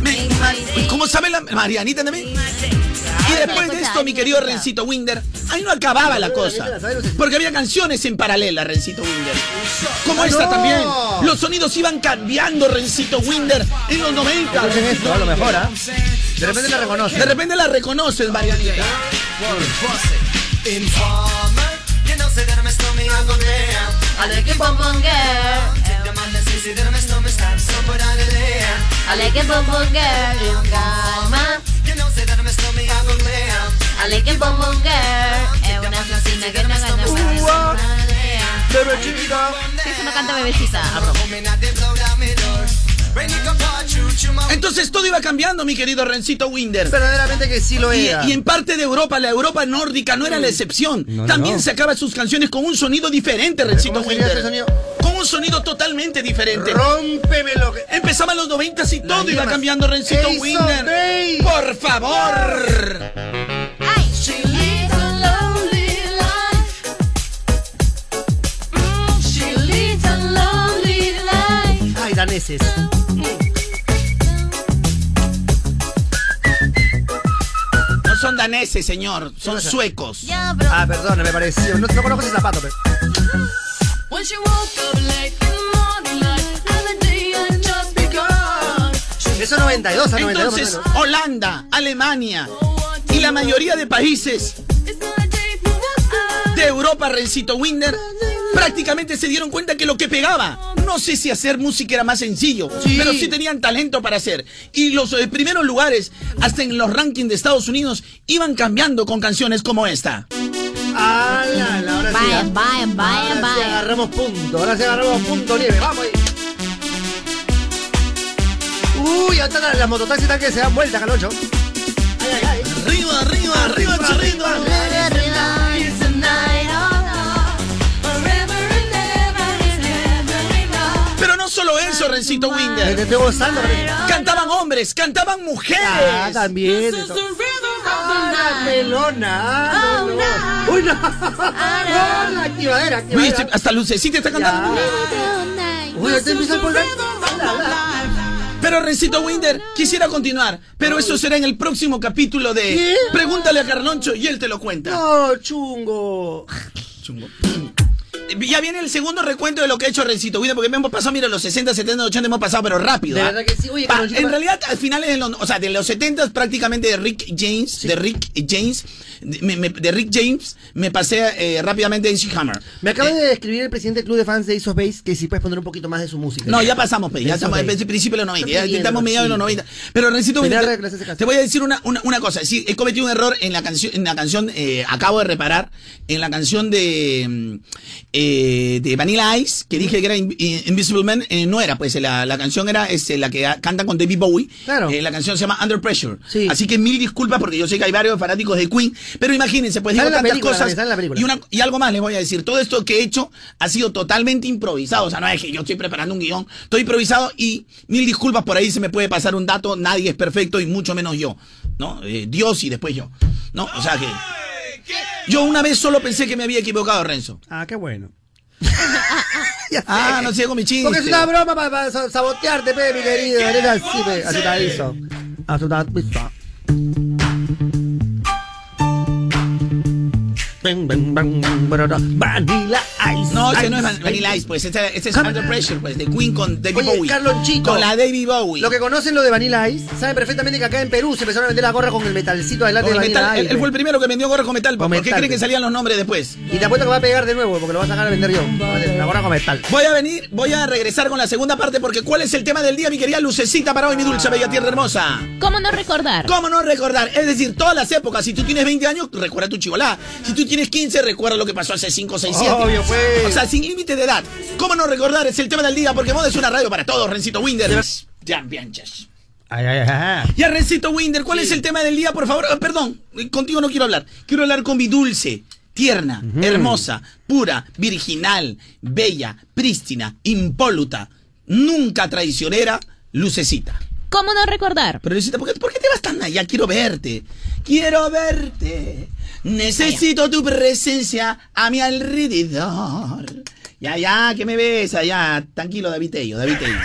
Make my day. ¿Cómo sabe la Marianita también? Y después de esto, mi querido Rencito Winder, ahí no acababa la cosa. Porque había canciones en paralela, Rencito Winder. Como ¡Ah, esta también. Los sonidos iban cambiando, Rencito Winder, en los 90. Escuchen esto, a lo mejor, ¿ah? De repente la reconoce. De repente la reconoces, Marianita. I like it bum bum girl. I like it bum bum girl. You got my- I like it bum bum girl. Es una asesina que no canta bebecita. Sí, eso no canta bebecita. Entonces todo iba cambiando, mi querido Rencito Winder. Verdaderamente que sí lo era. y en parte de Europa, la Europa nórdica no era la excepción. No, También no. sacaba sus canciones con un sonido diferente, Rencito ¿Cómo sería Winder. ese sonido? Con un sonido totalmente diferente. Rómpeme lo que. Empezaban los 90 y todo iba cambiando, Rencito Ace Winder. Por favor. Ay. She lives son daneses, señor. Son suecos. Ya, pero. Ah, perdón, me pareció. No, no conozco ese zapato, pero. When she woke up late in the morning, like another day had just begun. Eso 92 a 92 más o Entonces, menos. Holanda, Alemania y la mayoría de países de Europa, Rencito Winder, prácticamente se dieron cuenta que lo que pegaba, no sé si hacer música era más sencillo, Sí. pero sí tenían talento para hacer. Y los eh, primeros lugares, hasta en los rankings de Estados Unidos, iban cambiando con canciones como esta. Ah, la, la, ahora sí. Ahora agarramos punto, ahora sí agarramos punto nieve, vamos ahí. Uy, ahorita las, las mototaxis están que se dan vuelta, calocho. Ay, ay, ay. Arriba, arriba, arriba, chorrito. Pero no solo eso, Rencito Winder. estoy gozando. Cantaban hombres, cantaban mujeres. Ah, también. Ah, la melona. Ah, no, no. Uy, no. No, la activadera, Uy, hasta Lucecita está cantando. Ya. Uy, empieza. Pero Rencito Winder, quisiera continuar, pero eso será en el próximo capítulo de ¿Qué? Pregúntale a Carloncho y él te lo cuenta. No, chungo. Chungo. Ya viene el segundo recuento de lo que ha hecho Rencito Winder, porque hemos pasado, mira, los 60, 70, 80 hemos pasado, pero rápido. De ¿ah? verdad que sí. Oye, Pa- Carlonchito, en realidad, al finales de los, o sea, de los 70 prácticamente de Rick James, de Rick James, de, me- de Rick James, me pasé eh, rápidamente en Hammer. Me acaba Eh, de escribir el presidente del club de fans de Ace of Base que si puedes poner un poquito más de su música. No, ya pasamos, pues, ya estamos en es. el principio de los 90, Estoy ya estamos mediados de los sí. 90. Pero Rencito te voy a decir una, una, una cosa, he cometido un error en la canción, en la canción, eh, acabo de reparar, en la canción de, mm, eh, de Vanilla Ice, que dije que era In- In- Invisible Man, eh, no era, pues la, la canción era este, la que canta con David Bowie, Claro. Eh, la canción se llama Under Pressure, Sí. así que mil disculpas porque yo sé que hay varios fanáticos de Queen, pero imagínense, pues digo tantas película, cosas, y, una, y algo más les voy a decir, todo esto que he hecho ha sido totalmente improvisado, o sea, no es que yo estoy preparando un guion, estoy improvisado y mil disculpas por ahí se me puede pasar un dato, nadie es perfecto y mucho menos yo, ¿no? Eh, Dios y después yo, ¿no? O sea que yo una vez solo pensé que me había equivocado, Renzo. Ah, qué bueno. Ah, no sigo mi chiste. Porque es una broma para, sabotearte, pe, mi querido. Eres así, pe. Bang, barara. Vanilla Ice. No, ese no es Vanilla. Ice, pues. Este, este es Come Under. Pressure, pues, de Queen con David Oye, Bowie. Carlonchito. Con la David Bowie. Lo que conocen lo de Vanilla Ice, saben perfectamente que acá en Perú se empezaron a vender la gorra con el metalcito adelante Con de el Vanilla metal, él, Ice. él fue el primero que vendió gorra con metal. Con ¿Por qué creen que pe. salían los nombres después? Y te apuesto que va a pegar de nuevo porque lo vas a sacar a vender yo. La gorra con metal. Voy a venir, voy a regresar con la segunda parte porque ¿cuál es el tema del día, mi querida lucecita para hoy, mi dulce, bella tierra hermosa? ¿Cómo no recordar? ¿Cómo no recordar? Es decir, todas las épocas. Si tú tienes 20 años, recuerda tu chivolá. Si tú tienes 15, recuerda lo que pasó hace 5, 6, 7. Obvio, pues. O sea, sin límite de edad. ¿Cómo no recordar? Es el tema del día porque Moda es una radio para todos, Rencito Winder. Champions. Ay, ay, ay. Ya, Rencito Winder, ¿cuál es el tema del día, por favor? Ah, perdón, eh, contigo no quiero hablar. Quiero hablar con mi dulce, tierna, hermosa, pura, virginal, bella, prístina, impoluta, nunca traicionera, lucecita. ¿Cómo no recordar? Pero Lucecita, ¿por qué, por qué te vas tan allá? Quiero verte. Quiero verte. Necesito tu presencia a mi alrededor. Ya, ya, que me ves allá. Tranquilo, David Tello, David Tello.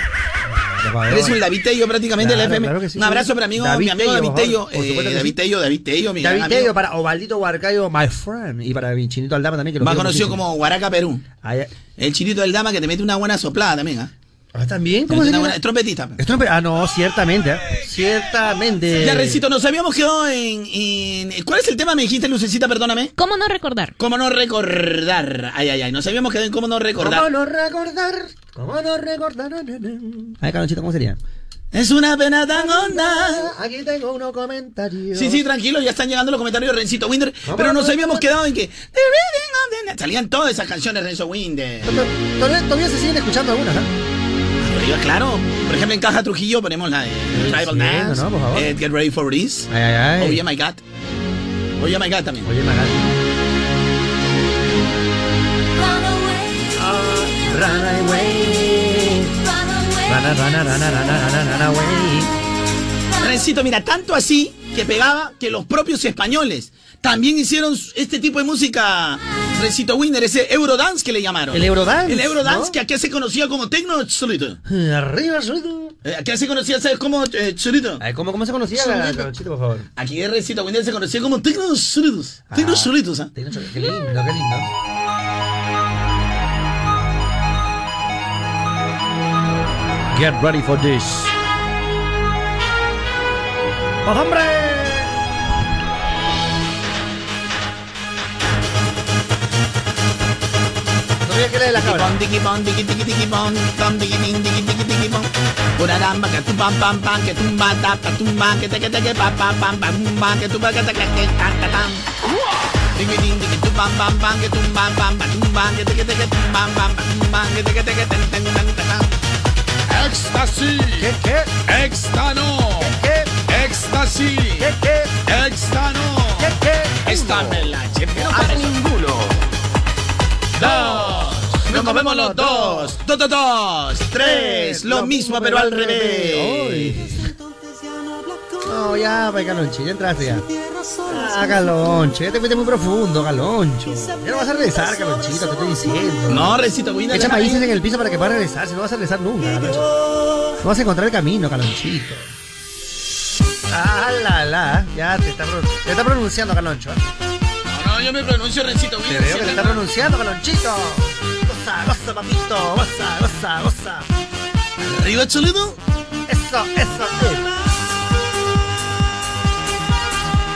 Eres un David Tello prácticamente Claro, FM. claro que sí. Un abrazo para mi amigo, David mi amigo Tello, David eh, David. Tello, David Tello, mi David. Tello para Ovaldito Huarcayo, my friend. Y para mi chinito Aldama también, que lo Más conocido muchísimo. como Guaraca Perú. Ay. El chinito del dama que te mete una buena soplada también, ¿ah? Ah, ¿También? ¿Cómo se llama? es trompetista. Esto no- Ah, no, ciertamente. ¿eh? Ciertamente. Ya, Rencito, nos habíamos quedado en, en- ¿Cuál es el tema? Me dijiste, Lucecita, perdóname. ¿Cómo no recordar? ¿Cómo no recordar? Ay, ay, ay. Nos habíamos quedado en cómo no recordar. ¿Cómo no recordar? ¿Cómo no recordar? Carlonchito, ¿cómo sería? Es una pena tan honda. Aquí tengo unos comentarios. Sí, sí, tranquilo, ya están llegando los comentarios de Rencito Winder. Pero nos habíamos quedado en que. The rhythm of the night. Salían todas esas canciones de Renzo Winder. Todavía, todavía se siguen escuchando algunas, ¿ah? Arriba, claro. Por ejemplo, en Caja Trujillo ponemos la de Tribal sí, Dance. no, por favor. eh, Get Ready for This. Ay, ay, ay. Oh, yeah, my God. Oh, yeah, my God también. Oye, Magali. Run away. Run, run, run, run, run, run, run away. Rencito, mira, tanto así que pegaba que los propios españoles también hicieron este tipo de música. Rencito Winder, ese Eurodance que le llamaron. El Eurodance, El Eurodance ¿no? que aquí se conocía como Tecno Absoluto. Arriba, solito. Eh, Aquí se conocía, ¿sabes cómo? Eh. Ay, ¿cómo, ¿Cómo se conocía, Solito. Carlonchito, por favor? Aquí en Rencito Winder se conocía como Tecno Absolutos. Tecno Ah. Absolutos, ¿ah? Qué lindo, qué lindo. Get ready for this. ¡Oh, hombre! Olvides que le de la cabra. Pon, tiki, pon, tiki, tiki, tiki, pon, pon, tiki, tin, tiki, tiki, tiki, pon. Uraramba, que tu pam, pam, pam, que tumba, ta, ta, tumba, que te, que te, que pa, pa, pam, pam, tumba, que tumba, que te, que te, ta, ta, tam. Tiki, tin, tiki, tu pam, pam, pam, que tumba, pam, pam, tumba, que te, que te, que tumba, pam, pam, tumba, que te, que te, que te, ten, ten, ten, ten. Éxtasis. ¿Qué, qué? Éxtano. ¿Qué? Éxtasis. ¿Qué, qué? Éxtano. ¿Qué, qué? Esta me la chepe. Hace ninguno. Dos. Nos movemos los dos. Dos, dos, dos. Tres. Lo mismo, pero al revés. No, ya, pues, Galonche, ya entraste ya. Ah, Galonche, ya te fuiste muy profundo, Galoncho. Ya no vas a regresar, Galonchito, te estoy diciendo. No, Recito Winder. Echa déjame maíces en el piso para que puedas regresar, si no vas a regresar nunca. No vas a encontrar el camino, Galonchito. Ah, la, la, ya te está, te está pronunciando, Galoncho. ¿eh? No, no, yo me pronuncio Rencito Te veo que te está pronunciando, Galonchito. Goza, goza, papito, goza, goza, goza. Arriba, chulito. Eso, eso, eh.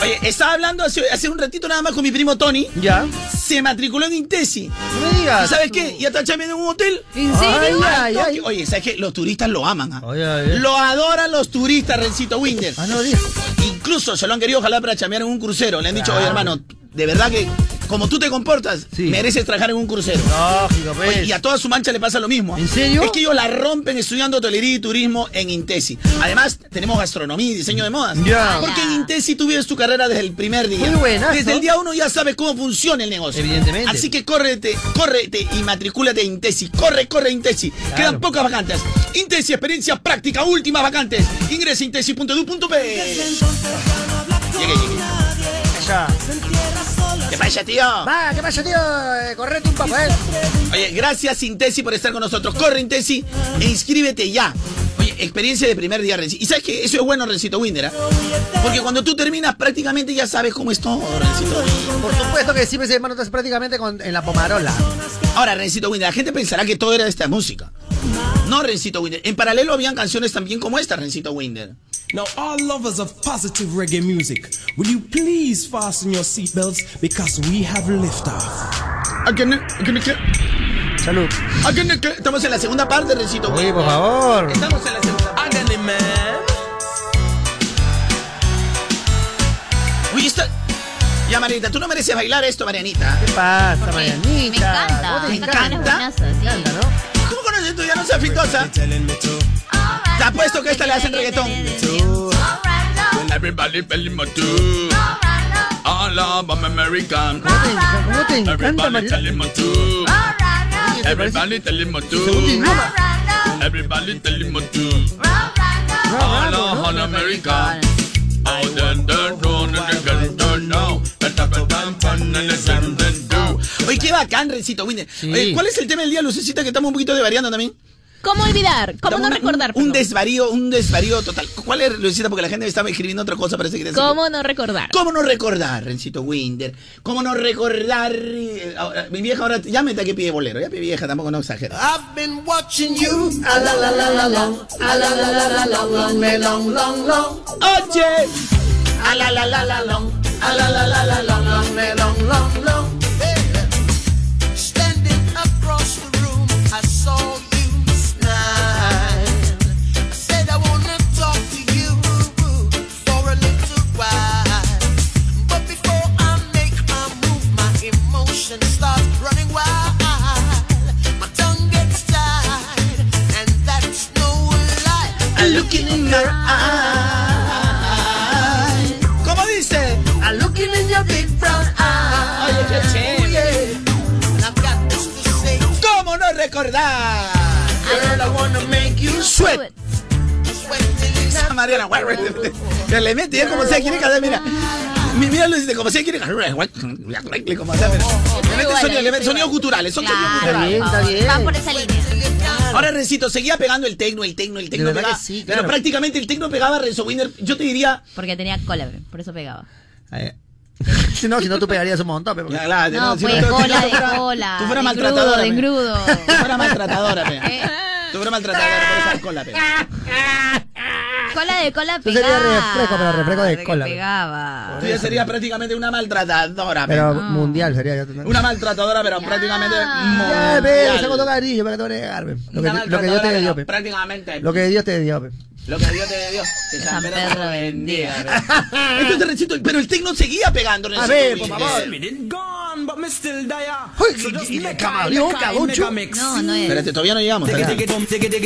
Oye, estaba hablando hace, hace un ratito nada más con mi primo Tony. Ya. Se matriculó en Intesi. No me digas. ¿Y sabes qué? Ya está chambeando en un hotel. ¿En Ay, serio? ay, ay. Oye, ¿sabes qué? Los turistas lo aman. ¿ah? Lo adoran los turistas, Rencito Winder. Ah, no. Incluso se lo han querido jalar para chambear en un crucero. Le han dicho, Claro. oye, hermano, de verdad que como tú te comportas, Sí. mereces trabajar en un crucero. Lógico, pues. Oye, y a toda su mancha le pasa lo mismo. ¿En serio? Es que ellos la rompen estudiando hotelería y turismo en Intesi. Además, tenemos gastronomía y diseño de modas. Ya. Porque en Intesi tú vives tu carrera desde el primer día. Muy buenazo. Desde el día uno ya sabes cómo funciona el negocio. Evidentemente. Así que córrete, córrete y matricúlate en Intesi. Corre, corre Intesi. Quedan pocas vacantes. Intesi, experiencia práctica, últimas vacantes. Ingresa a intesi.edu.p. Llegué, llegué. Ya. ¿Qué pasa, tío? Va, ¿qué pasa, tío? Eh, correte un poco, ¿eh? Oye, gracias Intesi por estar con nosotros. Corre Intesi e inscríbete ya. Oye, experiencia de primer día, Rencito. Y sabes que eso es bueno, Rencito Winder, ¿ah? Porque cuando tú terminas prácticamente ya sabes cómo es todo, Rencito. Por supuesto que sí me se notas prácticamente con, en la pomarola. Ahora, Rencito Winder, la gente pensará que todo era esta música. No, Rencito Winder. En paralelo habían canciones también como esta, Rencito Winder. Now, all lovers of positive reggae music, will you please fasten your seatbelts because we have liftoff. Salud. Estamos en la segunda parte, Sí, Winder. por favor. Estamos en la segunda parte. Man. Oye, esta... Ya, Marianita, tú no mereces bailar esto, Marianita. ¿Qué pasa, Marianita? Me encanta. ¿Cómo te Me encanta? Me encanta, ¿no? ¿Cómo conoces tú? Ya no seas me to. Te apuesto que esta le hacen reggaetón. Everybody feeling my too. All of I'm American. ¿Cómo te, encanta, Everybody Marianita? telling my too. Everybody. Everybody telling my too. All of I'm American. Then, then, no, no, no, no, no, no. That, that, that, that, that, that, that, that, do. Oye, qué bacán, Rencito Winder. Oye, ¿cuál es el tema del día, Lucecita, que estamos un poquito desvariando también? ¿Cómo olvidar? ¿Cómo no recordar? Un, desvarío, un desvarío total. ¿Cuál es, Lucecita? Porque la gente me estaba escribiendo otra cosa, parece que... ¿Cómo no recordar? ¿Cómo no recordar, Rencito Winder? ¿Cómo no recordar? eh, ahora, mi vieja ahora ya me que pide bolero. Ya mi vieja, tampoco no exagera. I've been watching you. Oye, a la la la la long, a la la la la long, long, le, long, long, long. Your eye. ¿Cómo dice? I'm looking in your big brown eye. Oye, qué chévere. ¿Cómo no recordar? Girl, I wanna make you Sweat. Mariana, que le mete ya como sea, quiere cada mira. Mi- Mira, Luis, como sea, quiere como sonido, le mete sonidos culturales, son sonidos Claro, culturales. bien, está bien. Van por esa línea. Ahora, Rencito, seguía pegando el tecno, el tecno, el tecno pegaba. sí, Pero claro. prácticamente el tecno pegaba a Renzo Winder. Yo te diría. Porque tenía cola, por eso pegaba. Eh, Si no, si no, tú pegarías un montón. pero- Ya, claro, No, si pues tú- cola tú de cola. Tú fueras maltratadora. De engrudo. Tú fueras maltratadora. Eh. Tú fueras maltratadora por usar cola. Cola de cola Tú serías pegaba. refresco, pero refresco de cola. Pegaba. Tú ya serías prácticamente una maltratadora, pe. Pero mundial sería ya. Una maltratadora, pero prácticamente Ya, ve, mundial. se con todo cariño, para que te voy a negar. Lo que, lo que Dios te dio. Prácticamente. Lo que Dios te dio, pe. Lo que Dios te dio. Que San Pedro bendiga. pe. Entonces, Rencito, pero el tecno seguía pegando, Rencito. ver, por favor. Minute gone, but me still there. Uy, So just y- y make camaleón, cabucho. No, no es. Espérate, todavía no llegamos.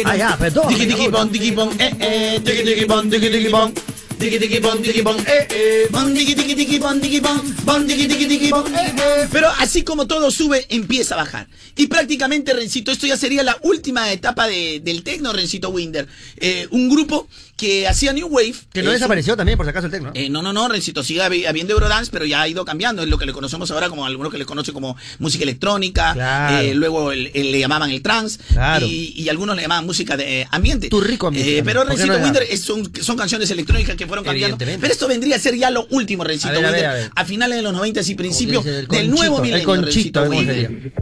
Ah, ya, perdón. Tiki tiki bom, tiki bom, eh eh, tiki tiki bom, tiki tiki bom. Tiki tiki bom, tiki bom, eh eh, bom, tiki tiki tiki bom, tiki bom, bom, tiki tiki tiki bom, eh eh. Pero así como todo sube, empieza a bajar. Y prácticamente, Rencito, esto ya sería la última etapa de- del tecno, Rencito Winder. Eh, un grupo que hacía New Wave. Que no desapareció también, por si acaso, el tecno. eh, no, no, no, Rencito, sigue habi- habiendo Eurodance, pero ya ha ido cambiando. Es lo que le conocemos ahora como algunos que le conocen como música electrónica. Claro. eh, luego el- el- le llamaban el trance. Claro. Y, y algunos le llamaban música de eh, ambiente. Tu rico ambiente pero también. ¿Por qué Rencito no Winder es- son, son canciones electrónicas que fueron cambiando. Pero esto vendría a ser ya lo último, Rencito ver, a ver, a ver. A finales de los 90 y principios del el nuevo milenio, El conchito, Rencito ¿cómo Winder.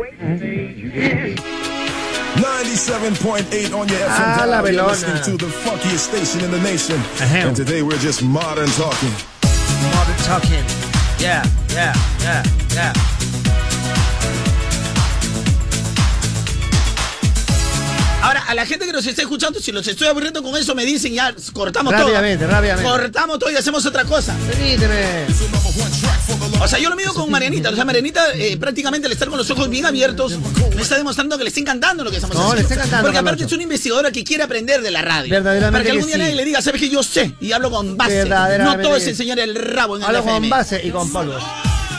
Sería? 97.8 on your FM Ah, la You're velona. listening to the funkiest station in the nation. Ahem. And today we're just modern talking. Modern talking. Yeah, yeah, yeah, yeah. Ahora, a la gente que nos está escuchando, si los estoy aburriendo con eso, me dicen ya, cortamos Rápidamente, todo. rápidamente. Cortamos todo y hacemos otra cosa. Permíteme. O sea, yo lo mido con Marianita. O sea, Marianita eh, prácticamente al estar con los ojos bien abiertos me está demostrando que le está encantando lo que estamos No, haciendo. le está encantando, Porque aparte es una investigadora que quiere aprender de la radio. Verdaderamente Para que algún día sí. nadie le diga, sabes que yo sé y hablo con base. No todo es enseñar el rabo en el Hablo FM. con base y con polvos.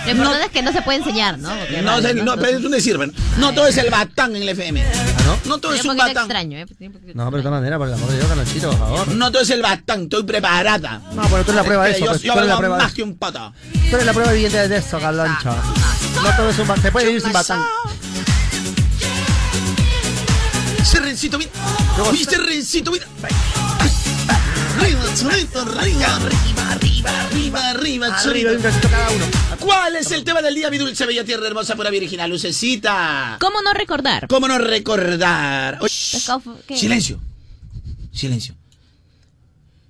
Lo importante es que no se puede enseñar, ¿no? Porque No, radio, sé, no, pero es un decir. No todo es el batán en el FM. ¿No? No todo Es un batán. extraño, ¿eh? Un No, pero de todas maneras, por el amor de Dios, Carlonchito, por favor. No todo es el batán, estoy preparada. No, pero tú eres la prueba de Espera, eso. Yo, pues, yo tú eres la prueba de más eso. que un pata. Tú eres la prueba viviente de eso, Carloncho. No todo es un batán. Se puede vivir sin batán. Ese rencito, mira. Oye, ese rencito, mira. Arriba, solito, arriba, arriba, arriba, arriba, arriba, Arriba, un besito cada uno. ¿Cuál es el tema del día, mi dulce, bella tierra, hermosa, pura virginal, lucecita? ¿Cómo no recordar? ¿Cómo no recordar? Oye, ¿qué? silencio. Silencio.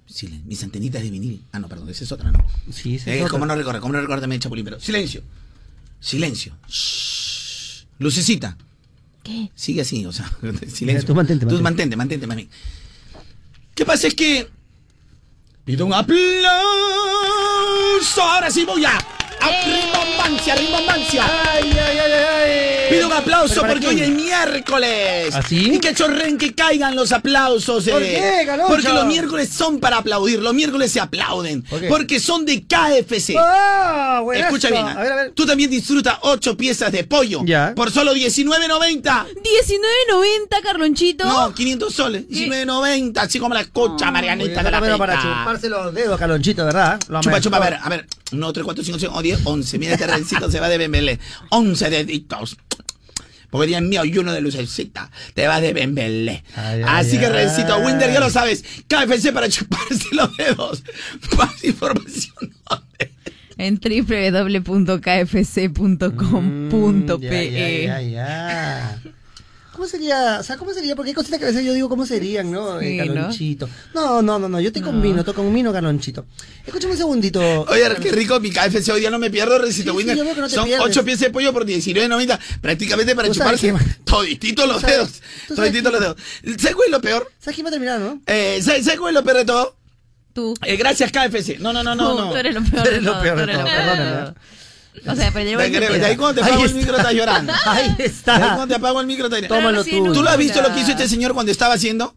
Silencio. Mis antenitas de vinil. Ah, no, perdón, esa es otra, ¿no? Sí, sí. Eh, ¿Cómo no recordar? ¿Cómo no recordarme, Chapulín? Pero silencio. Silencio. Shh. Lucecita. ¿Qué? Sigue así, o sea, silencio. Tú mantente, Tú mantente. mantente, mantente, mami. ¿Qué pasa? Es que. Pido un aplauso. Ahora sí voy a. a Rimbombancia, rimbombancia. Ay. Aplauso ¿Pero para porque hoy es miércoles. ¿Ah, sí? Y que chorren que caigan los aplausos. ¿Por eh. qué, Galocha? Porque los miércoles son para aplaudir. Los miércoles se aplauden. ¿Por qué? Porque son de KFC. Ah, buenazo. Escucha bien. A ver, a ver. Tú también disfruta ocho piezas de pollo. Ya. Por solo $19.90. 19.90, Carlonchito. No, 500 soles. 19.90. Así como la escucha, Marianita de la Pero para chuparse los dedos, Carlonchito, ¿verdad? Lo Chupa, chupa, a ver, a ver. 1, 3, 4, 5, 6, 10, 11. Mira, este rencito se va de Bembelé. 11 deditos. Porque día mío y uno de lucecita. Te vas de Bembelé. Ay, ay, Así que, ay. rencito, Winder, ya lo sabes. KFC para chuparse los dedos. Más información. En www.kfc.com.pe. Ya, ya, ya. ¿Cómo sería? O sea, ¿cómo sería? Porque hay cositas que a veces yo digo, ¿cómo serían, no? Sí, Eh, ¿no? Carlonchito. No, no, no, no. Yo te combino, te combino, Carlonchito. Escúchame un segundito. Oye, qué rico mi KFC. Hoy día no me pierdo, rencito, Sí, sí, veo que no te Son pierdes. 8 piezas de pollo por 19.90. Prácticamente para chuparse todititos los sabes- dedos. Todititos los dedos. ¿Sabes cuál es lo peor? ¿Sabes quién va a terminar, no? Eh, ¿Sabes sabes cuál es lo peor de todo? Tú. Eh, gracias, KFC. No, no, no, no. Tú, no. tú eres lo peor Tú de eres lo todo. peor perdóname. O sea, pero yo De, ahí cuando te apago el está. micro estás llorando. Ahí De ahí está. cuando te apago el micro estás Tómalo sí, tú. ¿Tú lo has visto lo que hizo este señor cuando estaba haciendo?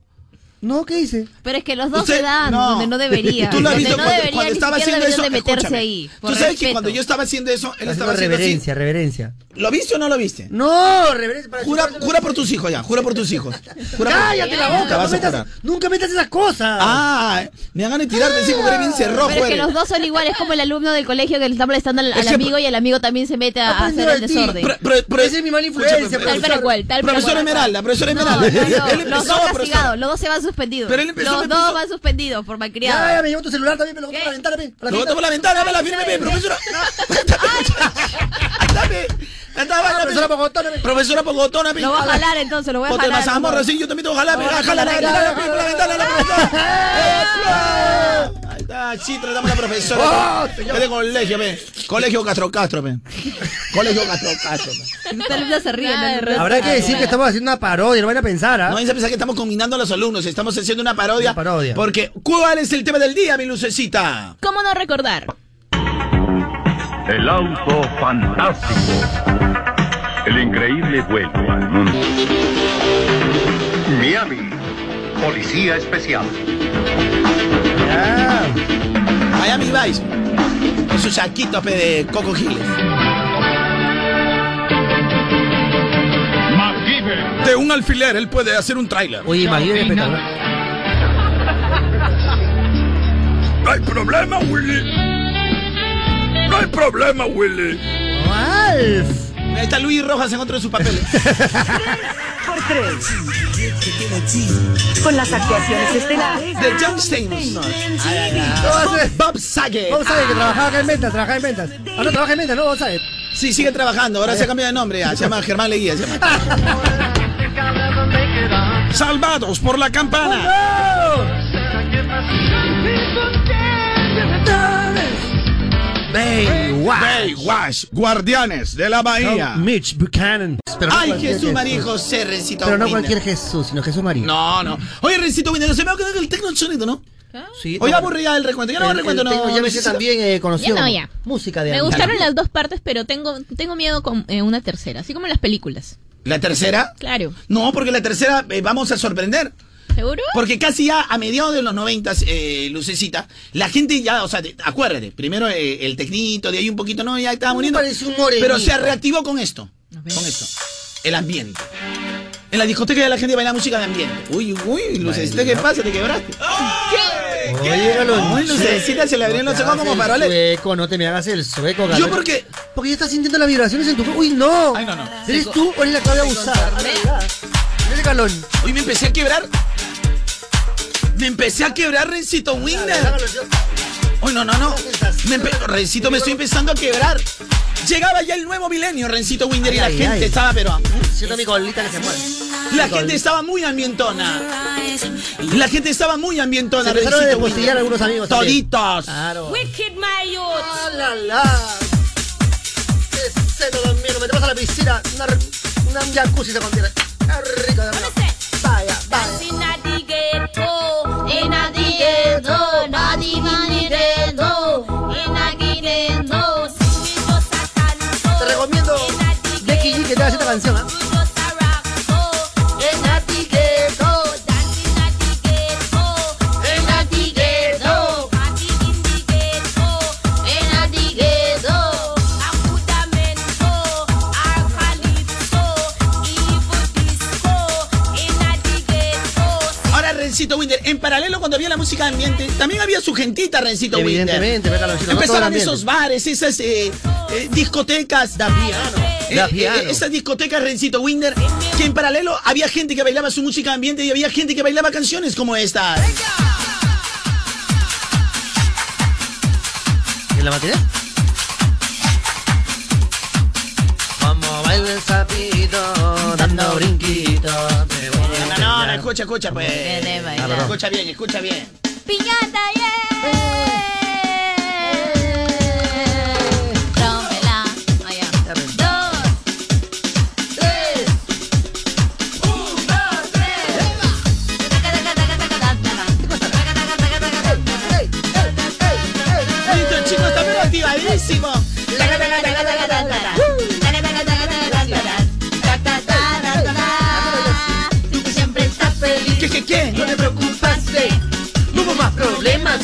No, ¿qué hice? Pero es que los dos Usted- se dan no. donde no debería. Tú lo has visto no cuando, estaba haciendo eso. de meterse ahí. Tú sabes que cuando yo estaba haciendo eso, él Haciendo estaba haciendo así. reverencia, reverencia. ¿Lo viste o no lo viste? No, reverencia para Jura, jura por tus hijos ya, jura por tus hijos. Jura por- Cállate la Nunca boca, vas a jurar. metas, nunca metas esas cosas. Ah, me hagan de tirarte así porque eres bien cerrojo. Pero es que los dos son iguales, como el alumno del colegio que le está molestando al, al Es que- amigo y el amigo también se mete a, hacer el de desorden. Pro- Esa es mi mala influencia, Tal para cual, tal para Profesora cual. Esmeralda, No, Esmeralda. no, Él los dos profesor. castigados, los dos se van suspendidos. Pero él empezó, los me dos puso- van suspendidos por Ya, malcriado. ya, me llevo tu celular también, me lo boto por la ventana, pe, la Lo boto por la ventana, dame la firme, pe, profesora. Dame, dame, Profesora Pocotona, pe. Profesora Pogotona. Lo voy a jalar entonces, lo voy a Ponte jalar. mazamorra, sí, yo también tengo que jalar, pe. Lo voy a Jala la jalar, jala, por la ventana, la profesora. Ahí está, sí, tratamos a la profesora. Oh. Es de colegio, pe. Colegio Castro Castro, pe. Colegio Castro Castro. Esta alumna se ríe. Habrá que decir que estamos haciendo una parodia, no van a pensar, ¿ah? No vayan a pensar que estamos combinando a los alumnos, estamos haciendo una parodia. Una parodia. Porque, ¿cuál es el tema del día, mi lucecita? ¿Cómo no recordar? El auto fantástico. El increíble vuelo al mundo. Miami. Policía Especial. Ya. Miami Vice. Con su saquito pe, de Coco Giles. De un alfiler, él puede hacer un tráiler. Oye, imagínate, espectacular. No hay problema, Willy. No hay problema, Willy. Alf. Ahí está Luis Rojas en otro de sus papeles. por tres. Con las actuaciones estelares De John Stamos. No, va a ser- Bob Saget. A ver que trabajaba acá en ventas, trabajaba en ventas. Ah, no, trabaja en ventas, no, vamos a ver. Sí, sigue trabajando. Ahora se ha cambiado de nombre. ya, Se llama Germán Leguía. se llama. Salvados por la campana. Baywatch. Baywatch, Guardianes de la Bahía. No, Mitch Buchanan. Pero no Ay, Jesús María José, Rencito Pero no Winder. cualquier Jesús, sino Jesús María. No, no. Oye, Rencito Winder, no se me va a quedar el tecno sonido, ¿no? Sí, Hoy no. aburrí ya el recuento. Ya no El- recuento, no. ya no me sé también eh, conoció Ya no, ya. música de Me gustaron las dos partes, pero tengo, tengo miedo con eh, una tercera, así como en las películas. ¿La tercera? Claro. No, porque la tercera eh, vamos a sorprender. ¿Seguro? Porque casi ya a mediados de los noventas, eh, Lucecita, la gente ya, o sea, te- acuérdate, primero eh, el tecnito, de ahí un poquito, no, ya estaba muriendo. Pero se reactivó con esto, con esto, el ambiente. En la discoteca ya la gente baila música de ambiente. Uy, uy, Lucecita, ¿qué pasa? ¿Te quebraste? Oye, Galón. Uy, Lucecita, se le abrieron los ojos como faroles. Sueco, no te me hagas el sueco, Galón. Yo porque... Porque ya estás sintiendo las vibraciones en tu cuerpo. Uy, no. Ay, no, no. ¿Eres tú o eres la Claudia abusada? Eres Galón. Hoy me empecé a quebrar. Me empecé a quebrar, Rencito Winder. Uy, no, no, no. Me empe- Rencito, me estoy empezando a quebrar. Llegaba ya el nuevo milenio, Rencito Winder, y la Ay, gente ay. estaba, pero. Siento mi colita que se mueve. La gente estaba muy ambientona. La gente estaba muy ambientona, Se despostillar Winder. algunos amigos. Toditos. Claro. Wicked my youth. ¡Ah, la, la! ¡Qué seco también! Nos metemos a la piscina. Una, una un jacuzzi se convierte. ¡Qué rico! de verdad. Vaya, vaya. Canción, ¿ah? Winder, en paralelo cuando había la música de ambiente, también había su gentita, Rencito. Evidentemente, el Empezaron ambiente. esos bares, esas eh, eh, discotecas. Da piano. Da piano. esas discotecas, Rencito Winder, que en paralelo había gente que bailaba su música de ambiente y había gente que bailaba canciones como esta. ¿En la matinée? Vamos, baila el sapito, dando brinquitos. Escucha, escucha, pues. bailar. Escucha bien, escucha bien. Piñata, yeah.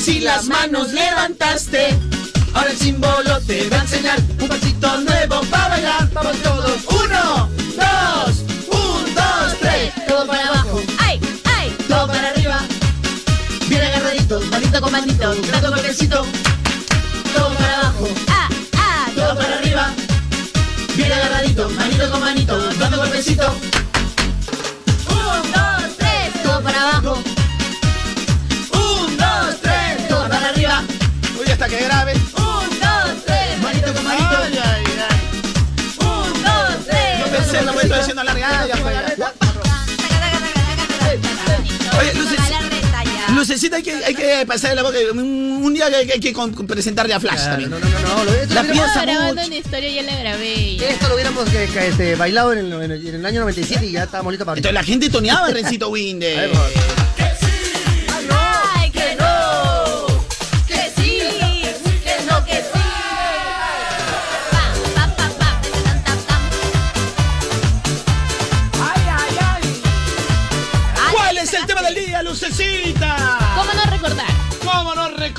Si las manos levantaste. Ahora el símbolo te va a enseñar un pasito nuevo para bailar. Vamos todos. Uno, dos, un, dos, tres. Todo para abajo. ¡Ay! ¡Ay! Todo para arriba. Bien agarraditos, Manito con manito. dando golpecito. Todo para abajo. ¡Ah! ¡Ah! Todo para arriba. Bien agarradito, manito con manito, dando golpecito. Ya ya. Oye, Lucecita, hay que, hay que pasar la boca. Un, día que hay, hay que con- presentarle a Flash también. No, no, no, no. Lo, esto, La lo piensa hubiéramos- grabando una historia ya la grabé. ya. esto lo hubiéramos que- que, este, bailado en el, en el- el año 97 y ya estábamos listos para Entonces la gente toneaba Rencito Winder.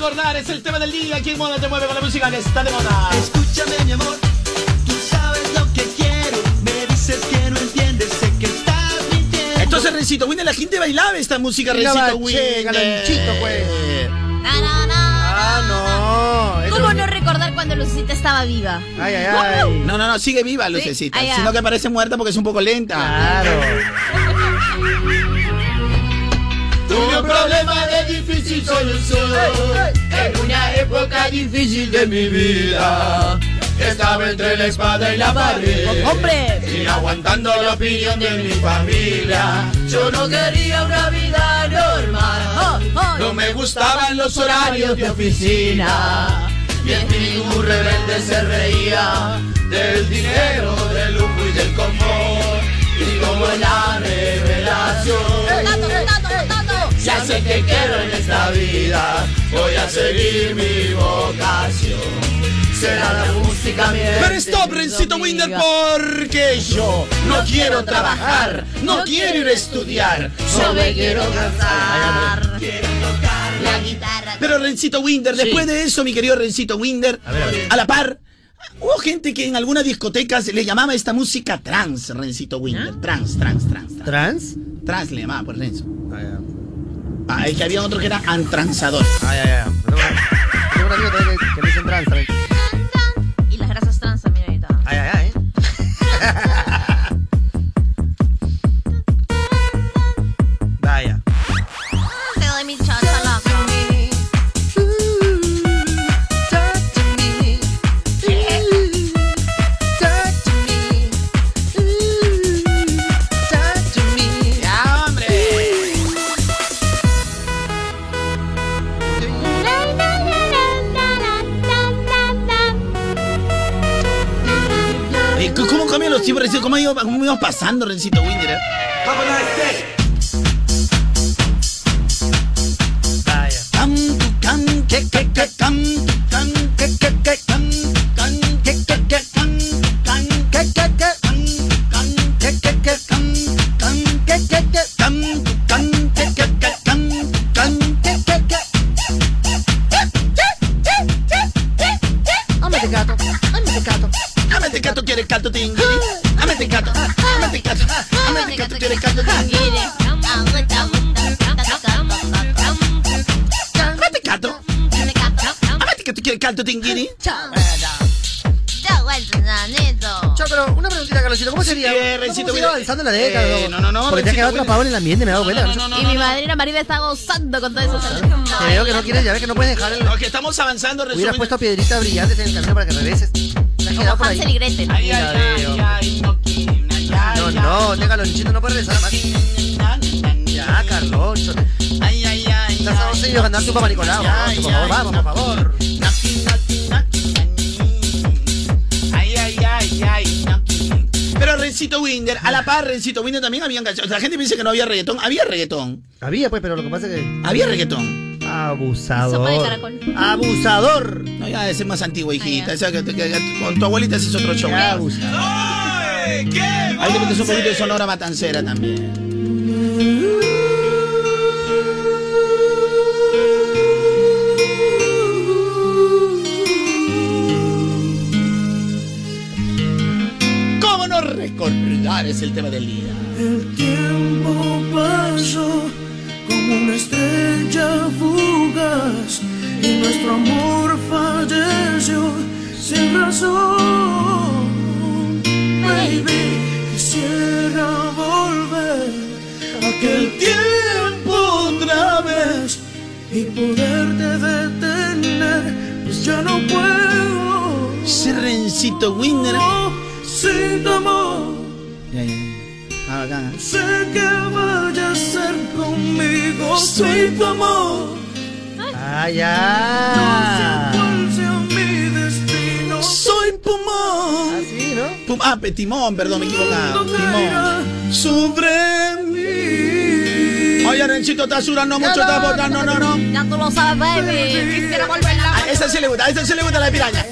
Recordar? Es el tema del día. ¿Quién moda te mueve con la música que está de moda? Escúchame, mi amor, tú sabes lo que quiero. Me dices que no entiendes, sé que estás mintiendo. Entonces, Rencito Winder, la gente bailaba esta música, Rencito galonchito, pues. Na, na, na. Ah, no. ¿Cómo no recordar cuando Lucita estaba viva? Ay, ay, ay. No, no, no, sigue viva, Lucecita. Ya. Sino que parece muerta porque es un poco lenta. Claro. Tuve un problema de solución en una época difícil de mi vida. Estaba entre la espada y la pared. ¡Hombre! Y aguantando la opinión de mi familia. Yo no quería una vida normal. ¡Oh, oh! No me gustaban los horarios de oficina. Mi espíritu rebelde se reía del dinero, del lujo y del confort. Y como en la revelación. Ya sé que quiero en esta vida, voy a seguir mi vocación. será la música mientras Pero stop, Rencito Winder, porque yo no quiero trabajar, no quiero ir a estudiar, solo me quiero casar. La guitarra. Pero Rencito Winder, después de eso, mi querido Rencito Winder, a, la par, hubo gente que en algunas discotecas le llamaba esta música trans, Rencito Winder. Trans, trans, trans. ¿Trans? Trans le llamaba, por Renzo. Ah, es que había otro que era antransador. Ay, ay, ay. Tengo un amigo también que, que me dicen también. Y las grasas trans también ahorita. Ay, ay, ay. íbamos pasando, Rencito Winder? eh? Iba mira, avanzando la década? eh, no, no, no, Porque te has quedado atrapado en el ambiente, me he dado cuenta. Y mi madrina Marina está gozando con todo eso. Te veo que no quieres, ya ves que no puedes dejar el... No, que estamos avanzando, Hubieras resumen. puesto piedritas brillantes en el camino para que regreses. Te has Como quedado por ahí. Hansel y Gretel. Ay, ay, ay, ay, no, No, déjalo, Nichito no puede regresar más. Ya, Carloncho. Ay, ay, ay. Estás a 11 y ganar tu papá Nicolau. Por favor, vamos, por favor. Rencito Winder, a la par Rencito Winder también habían canciones. La gente piensa que no había reggaetón. Había reggaetón. Había, pues, pero lo que pasa es que... Había reggaetón. Sopa de Abusador. Abusador. No, ya ese es más antiguo, hijita. Ah, ya. Esa que- que- que- con tu abuelita ese es otro show. Abusador. Ahí le metes un poquito de sonora matancera también. Es el tema del día? El tiempo pasó como una estrella fugaz y nuestro amor falleció sin razón. Baby, quisiera volver a aquel tiempo otra vez y poderte detener, pues ya no puedo. Ese Rencito Winner. Sin amor. Ah. Sé que vaya a ser conmigo, soy tu amor. Ah, ya. ¿Cuál sea mi destino? Soy Pumón. Ah, sí, ¿no? Pum- ah, Timón, perdón, me he equivocado. Timón. sobre mí. Oye, Rencito está sudando mucho, está botando, no, no. Ya tú lo sabes, baby. Quisiera volverla A esa sí le gusta, a esa sí le gusta la piraña.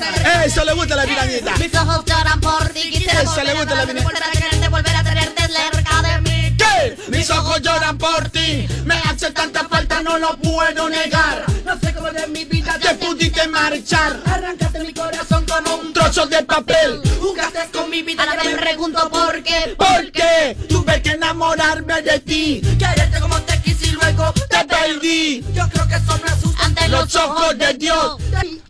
Eso le gusta la pirañita. Mis ojos lloran por ti. Quisiera Esa le gusta la a cerca de mí. ¿Qué? Mis ojos lloran por ti. Me hace tanta falta, no lo puedo negar. No sé cómo de mi vida Te pudiste marchar. Arrancaste mi corazón como un trozo de papel. Jugaste con mi vida Ahora me pregunto por qué. ¿Por qué? Tuve que enamorarme de ti. Quererte como te quise y luego Te perdí. Yo creo que eso justo Ante Los ojos de Dios.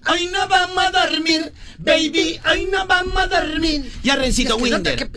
Hoy no vamos a dormir. Baby, hoy no vamos a dormir. Ya, Rencito Winder.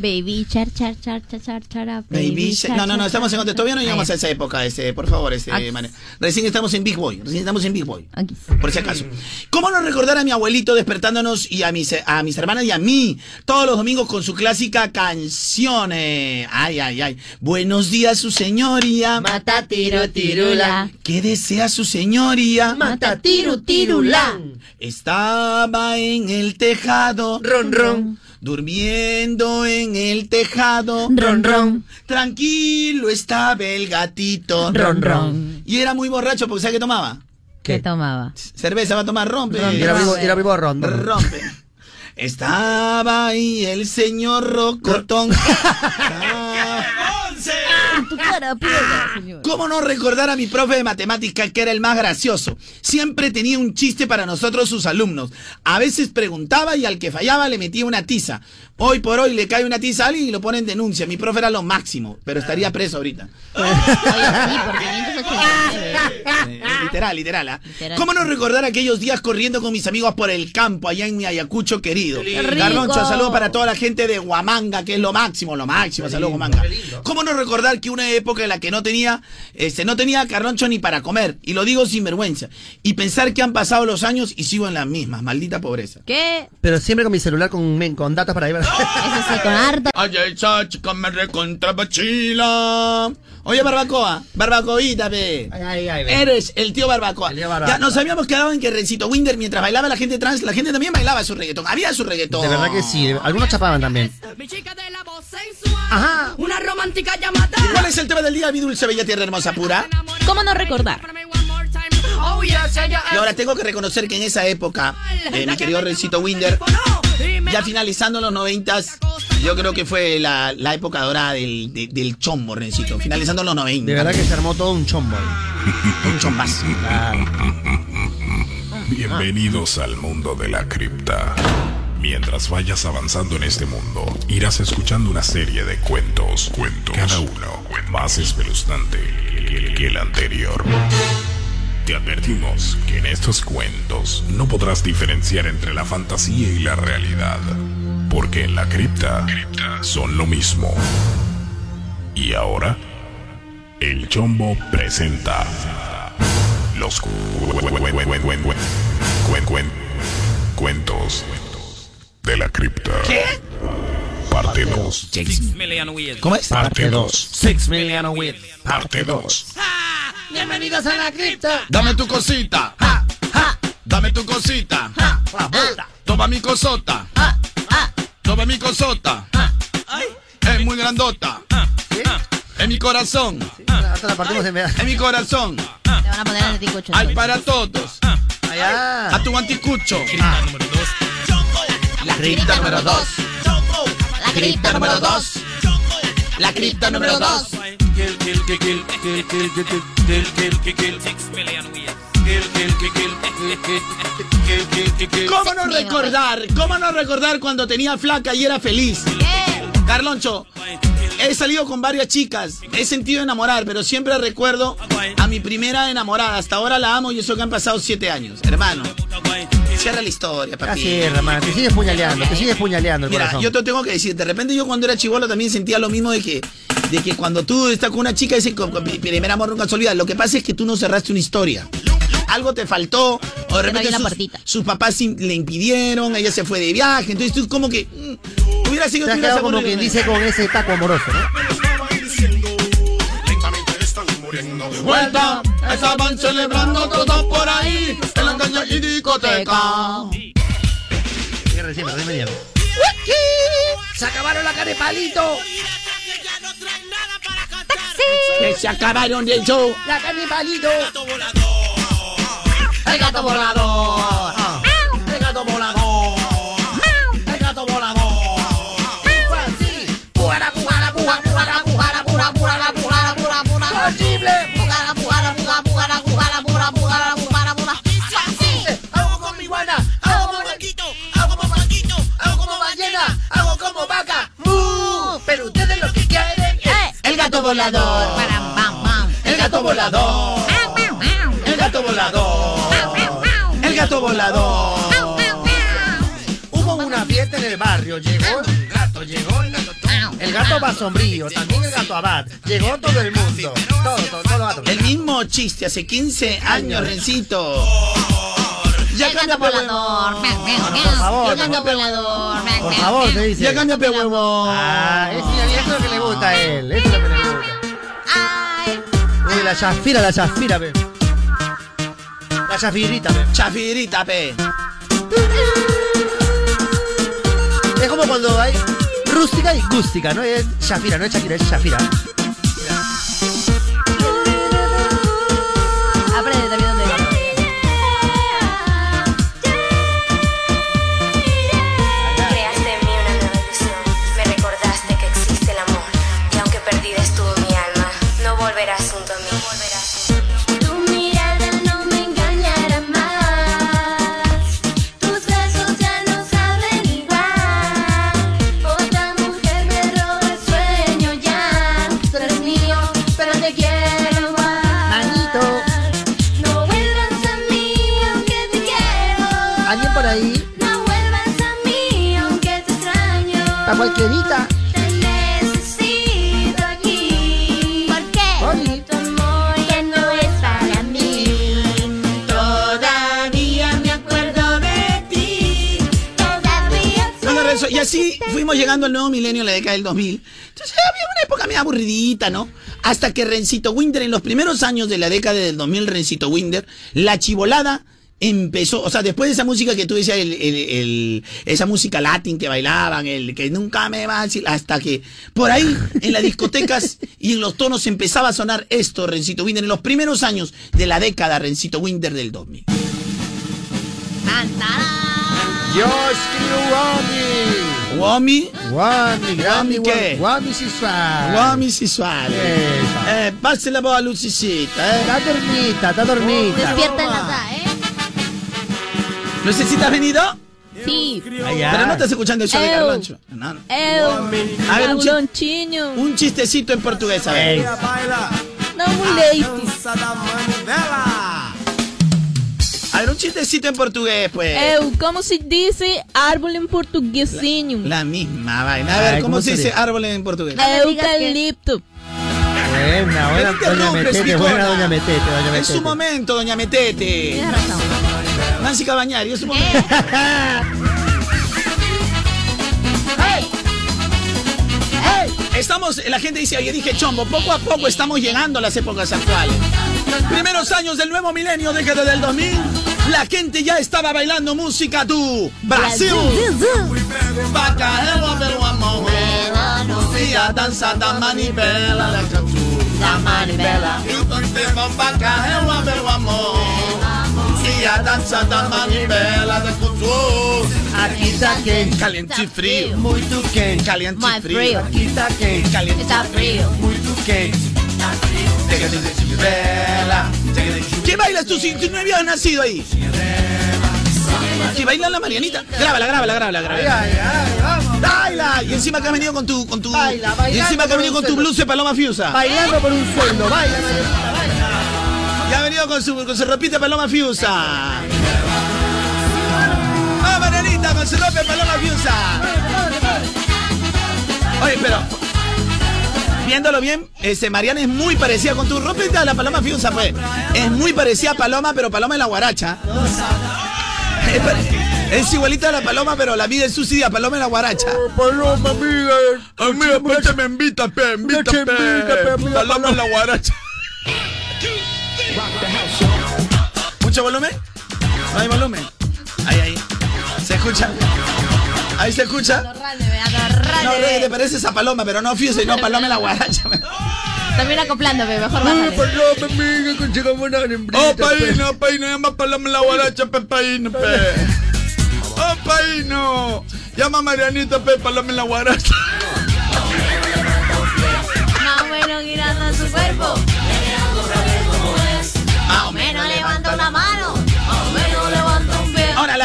Baby, char, char, char, char, char, char. Baby, char, no, no, no, estamos en otro. Todavía no llegamos a esa época, ese, por favor. Manuel. Recién estamos en Big Boy, recién estamos en Big Boy. Aquí. Por si acaso. ¿Cómo no recordar a mi abuelito despertándonos y a mis, a mis hermanas y a mí todos los domingos con su clásica canción? eh, Ay, ay, ay. Buenos días, su señoría. Mata tiro, tirula. ¿Qué desea su señoría? Mata tiru, tirula. Estaba en el tejado. Ron, ron. Durmiendo en el tejado. Ron, ron. Tranquilo estaba el gatito. Ron, ron. Y era muy borracho porque ¿sabe qué tomaba? ¿Qué tomaba? Cerveza va a tomar, rompe. Ron, era primo- era de Ron, Ron. Rompe. Estaba ahí el señor Rocotón. Tu cara, piedra, señor. ¿Cómo no recordar a mi profe de matemática que era el más gracioso? Siempre tenía un chiste para nosotros sus alumnos. A veces preguntaba y al que fallaba le metía una tiza. Hoy por hoy le cae una tiza a alguien y lo pone en denuncia. Mi profe era lo máximo, pero estaría preso ahorita. Eh, literal, literal. ¿ah? Literal. ¿Cómo no recordar aquellos días corriendo con mis amigos por el campo allá en mi Ayacucho querido? Carloncho, saludos para toda la gente de Huamanga, que es lo máximo, lo máximo. Saludos, Huamanga. ¿Cómo no recordar que una época en la que no tenía, este, no tenía Carloncho ni para comer? Y lo digo sin vergüenza. Y pensar que han pasado los años y sigo en las mismas. Maldita pobreza. ¿Qué? Pero siempre con mi celular con, men- con datos para ir. Eso sí, con harta. Ay, esa chica me recontra bachila. Oye, Barbacoa, Barbacoita, pe. Eres el tío Barbacoa. Barbacoa. Ya nos habíamos quedado en que Rencito Winder, mientras bailaba la gente trans, la gente también bailaba su reggaetón. Había su reggaetón. De verdad que sí. Algunos chapaban también. Ajá. Una romántica llamada. ¿Cuál es el tema del día, mi dulce bella tierra hermosa pura? ¿Cómo no recordar? Oh, Y ahora tengo que reconocer que en esa época, eh, mi querido Rencito Winder, ya finalizando los noventas, yo creo que fue la, la época dorada del, de- del chombo, Rencito. Finalizando los noventa. De verdad que se armó todo un chombo. Un chombazo. Bienvenidos al mundo de la cripta. Mientras vayas avanzando en este mundo, irás escuchando una serie de cuentos, cuentos, cada uno más espeluznante que- que el anterior. Te advertimos que en estos cuentos no podrás diferenciar entre la fantasía y la realidad, porque en la cripta son lo mismo. Y ahora, el Chombo presenta los cu- cu- cu- cu- cu- cu- cu- cuen- cuen- cuentos de la cripta. ¿Qué? Parte 2. ¿Cómo es? Parte 2. Six million with. Parte 2. Bienvenidos a la cripta. Dame tu cosita. Dame tu cosita. Toma mi cosota. Toma mi cosota. Es muy grandota. En mi corazón. Hasta la partimos en mi corazón. Te van a poner en el ticucho. Hay para todos. Allá. A tu anticucho. La cripta número 2. La Cripta número 2. La cripta número 2. ¿Cómo no recordar? ¿Cómo no recordar cuando tenía flaca y era feliz? Carloncho, he salido con varias chicas, he sentido enamorar, pero siempre recuerdo a mi primera enamorada. Hasta ahora la amo y eso que han pasado siete años. Hermano, cierra la historia, papi. Así es, hermano. Te sigues puñaleando, te sigues puñaleando el Mira, corazón. yo te tengo que decir, de repente yo cuando era chivolo también sentía lo mismo de que, de que cuando tú estás con una chica, ese con- con mi primer amor nunca se olvida. Lo que pasa es que tú no cerraste una historia. Algo te faltó, o de repente sus, papás le impidieron, ella se fue de viaje, entonces tú como que mm, hubiera sido Te has quedado como quien dice con ese taco amoroso, ¿no? Vuelta. Estaban celebrando todos por ahí. En la calle y discoteca. Cierre, cierre. ¡Se acabaron la cara de palito! ¡Que se acabaron del show! ¡La carne de palito! El gato volador. ¡El gato volador! ¡El gato volador! Pujara, pujara, puja, pujara, pujara, pura, pujara, pujara, pura, pura. ¡Posible! Pujara, pujara, puja, pujara, pujara, pura, pujara, pujara, pura. Hago con mi guana, hago como vaquito, hago como vaquito, hago como ballena, hago como vaca. Pero ustedes lo que quieren es el gato volador. El gato volador. El gato volador. El gato volador. Hubo una fiesta en el barrio, llegó el gato, llegó el gato. El gato va sombrío, también el gato abad. Llegó todo el mundo. Todo, todo, todos los gatos. El mismo chiste hace 15 años, Rencito. Ya cambia, gato pe volador. Por favor, gato por volador. Por favor, te dice. Ya cambia, pe huevo. Ah, eso, es lo que le gusta a él. Eso es lo que le gusta. Ay. Uy, la chafira, la chafira, ve. La chafirita, ve. Chafirita, pe. Es como cuando hay rústica y gústica, ¿no? Es chafira, no es Shakira, es chafira. 2000. Entonces había una época medio aburridita, ¿no? Hasta que Rencito Winder, en los primeros años de la década del 2000, Rencito Winder, la chivolada empezó, o sea, después de esa música que tú decías, el, el- el- esa música latin que bailaban, el que nunca me va a decir, hasta que por ahí, en las discotecas y en los tonos empezaba a sonar esto, Rencito Winder, en los primeros años de la década, Rencito Winder del 2000. Yo escribo Wami. Wami, Wami, ¿qué? Wami sensual. Wami sensual. Eh, pase la voz a Lucicita, eh. Está dormita, está dormita. Despierta en la edad, ¿eh? ¿Lucicita has venido? Sí. Pero no estás escuchando el show de Eu. Carloncho. No, no. Eu. A ver, un, chi- Carlontinho. un chistecito en portugués, a ver. Dá um leite. A ver, un chistecito en portugués, pues. Eu, como se dice árbol em portuguesinho? La misma vaina. A ver, Ay, ¿cómo, ¿cómo se dice árbol en portugués? Eucalipto. Buena, buena, Pero doña interrumpes, Metete, buena doña Metete, doña Es Metete. su momento, doña Metete. Tienes razón. Nancy Cabañari, es su momento. Estamos, la gente dice, oye, dije chombo, poco a poco estamos llegando a las épocas actuales. Primeros años del nuevo milenio, década del 2000, la gente ya estaba bailando música do Brasil. Bacarela pelo amor, e a dança da manivela, da manivela. Eu tô tempo bacarela pelo amor, e a dança da manivela da cultura. Aqui tá quente, Caliente e frio, muito quente. caliente e frio. frio. Aqui tá quente, Caliente Está frío. muito quente. ¿Qué bailas tú si tú no habías nacido ahí? ¿Qué baila la Marianita? Grábala, grábala, grábala, grábala. Ay, ay, vamos. Baila. Y encima que has venido con tu, con tu. Baila, y encima que por venido con tu blues de paloma fiusa. Bailando por un sueldo, baila, Marianita, baila. Y ha venido con su, con su ropita paloma fiusa. ¡Ah, Marianita, con su ropa paloma fiusa! Oye, pero. Viéndolo bien, este, Mariana es muy parecida con tu ropita de la paloma fiusa, pues. Es muy parecida a Paloma, pero Paloma es la guaracha. Es, es igualita a la paloma, pero la vida es suicida. Paloma es la guaracha. Paloma, amiga. Amiga, pues me invita, pe, invita, pe, Paloma en la guaracha. ¿Mucho volumen? ¿No hay volumen? Ahí, ahí. ¿Se escucha? Ahí se escucha. No, Rey, te pareces a Paloma, pero no Fiuse, no, Paloma la guaracha. También acoplando, pe, mejor Ay, bájale. Paloma, amiga, consigamos una hembrita. Oh, paino, paino, llama Paloma en la guaracha, pe, paino, pe. Oh, paino. Llama a Marianita, pe, Paloma en la guaracha. Más o menos girando su cuerpo. Más o Menos levanta una mano.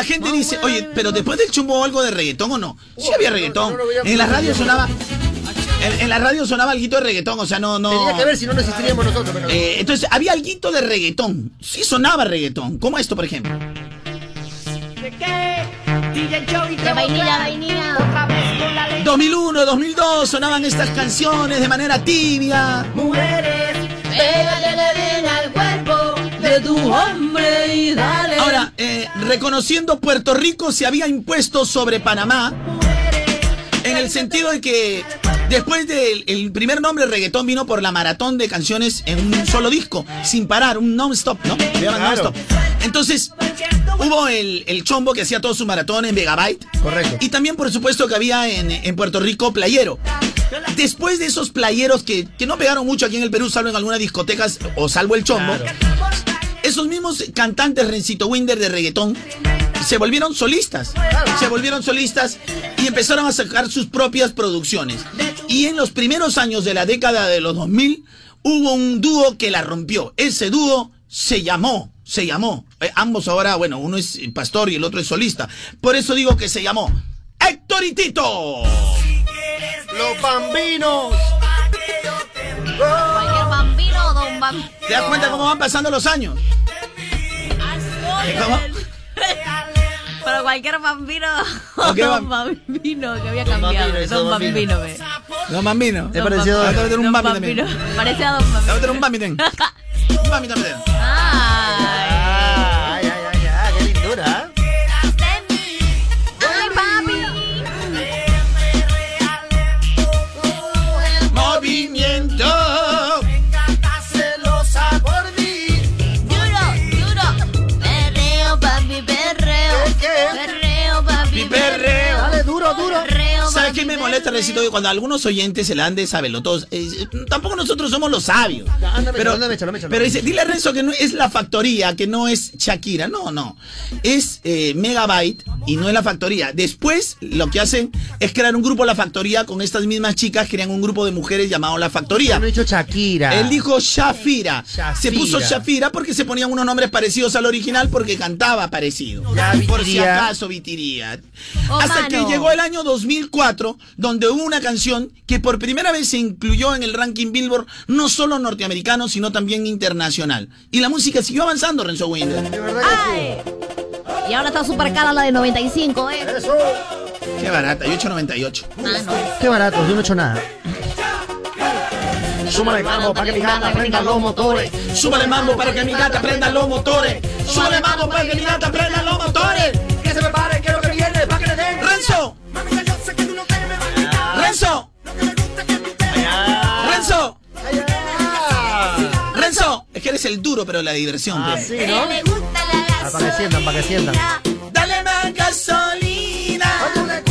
La gente dice, oye, pero después del chumbo algo de reggaetón o no? Sí había reggaetón. En la radio sonaba. En, en la radio sonaba algo de reggaetón, o sea, no, no. Tenía que ver si no nos existiríamos nosotros. Pero... Eh, entonces, había algo de reggaetón. Sí sonaba reggaetón. Como esto, por ejemplo. De vainilla, vainilla. 2001, 2002 sonaban estas canciones de manera tibia. Mujeres, pégale de tu hombre y dale. Ahora, eh, reconociendo Puerto Rico se había impuesto sobre Panamá en el sentido de que después del el primer nombre reggaetón vino por la maratón de canciones en un solo disco, sin parar, un non-stop, ¿no? Entonces, hubo el, el chombo que hacía todo su maratón en Megabyte. Correcto. Y también, por supuesto, que había en, en Puerto Rico playero. Después de esos playeros que, que no pegaron mucho aquí en el Perú, salvo en algunas discotecas o salvo el chombo, esos mismos cantantes Rencito Winder de reggaetón se volvieron solistas. Se volvieron solistas y empezaron a sacar sus propias producciones. Y en los primeros años de la década de los 2000 hubo un dúo que la rompió. Ese dúo se llamó, se llamó. eh, ambos ahora, bueno, uno es pastor y el otro es solista. Por eso digo que se llamó Héctor y Tito. Los bambinos. Cualquier bambino, don bambino. ¿Te das cuenta cómo van pasando los años? ¿Cómo? Pero cualquier vampiro. ¿O qué Don Bambino que había cambiado. Bambino, Don Bambino, ve. Don Bambino. Te voy a meter un. Bambino. Parece a Don Te voy a Bambino. meter un Bambi también. Un. Ay, molesta, perreo. Recito? Que cuando algunos oyentes se la han de sabelotodos, eh, eh, tampoco nosotros somos los sabios. Ándame, pero, ándame, pero dice, dile a Renzo que no es la factoría, que no es Shakira. No, no. Es eh, Megabyte y no es la factoría. Después, lo que hacen es crear un grupo La Factoría con estas mismas chicas, crean un grupo de mujeres llamado La Factoría. No he dicho Shakira. Él dijo Shafira. Shafira. Se puso Shafira porque se ponían unos nombres parecidos al original porque cantaba parecido. Ya, Por si acaso Vitiría. Oh, Hasta mano. que llegó el año 2004, donde hubo una canción que por primera vez se incluyó en el ranking Billboard, no solo norteamericano, sino también internacional. Y la música siguió avanzando, Renzo Winder. De verdad que Ay. Y ahora está súper cara la de 95, ¿eh? Eso. Qué barata, 8.98. Ah, no. Qué barato, yo no he hecho nada. Súmale mambo para que mi gata prenda los motores. Súbale mambo para que mi gata prenda los motores. Súbale mambo para que mi gata prenda los motores. Que se me pare, que lo que viene, para que le den. Renzo. Renzo. Renzo. Renzo. Es que eres el duro, pero la diversión. Ah, pues. sí, ¿no? Le gusta la para que sientan, para que sientan. Dale más gasolina.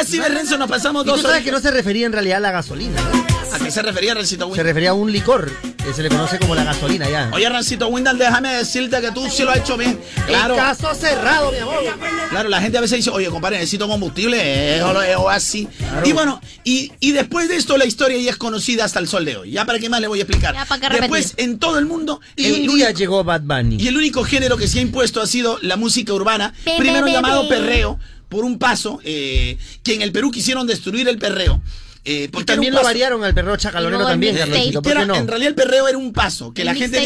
Y así de Renzo nos pasamos Y tú dos sabes horas. que no se refería en realidad a la gasolina, ¿no? ¿A qué se refería Rencito Se Windal? refería a un licor que se le conoce como la gasolina ya. Oye, Rencito Windal, déjame decirte que tú sí lo has hecho bien. Claro. El caso cerrado, mi amor. Claro, la gente a veces dice, oye, compadre, necesito combustible, eh, o lo- o así. Claro. Y bueno, y, y después de esto la historia ya es conocida hasta el sol de hoy. Ya para qué más le voy a explicar. Ya, ¿para qué después, en todo el mundo, Y el un día único- llegó Bad Bunny. y el único género que se ha impuesto ha sido la música urbana, Be, primero be, be, llamado be. perreo, por un paso, eh, que en el Perú quisieron destruir el perreo. eh, porque también un lo paso- variaron al perro chacalonero también. En realidad el perreo era un paso que El la gente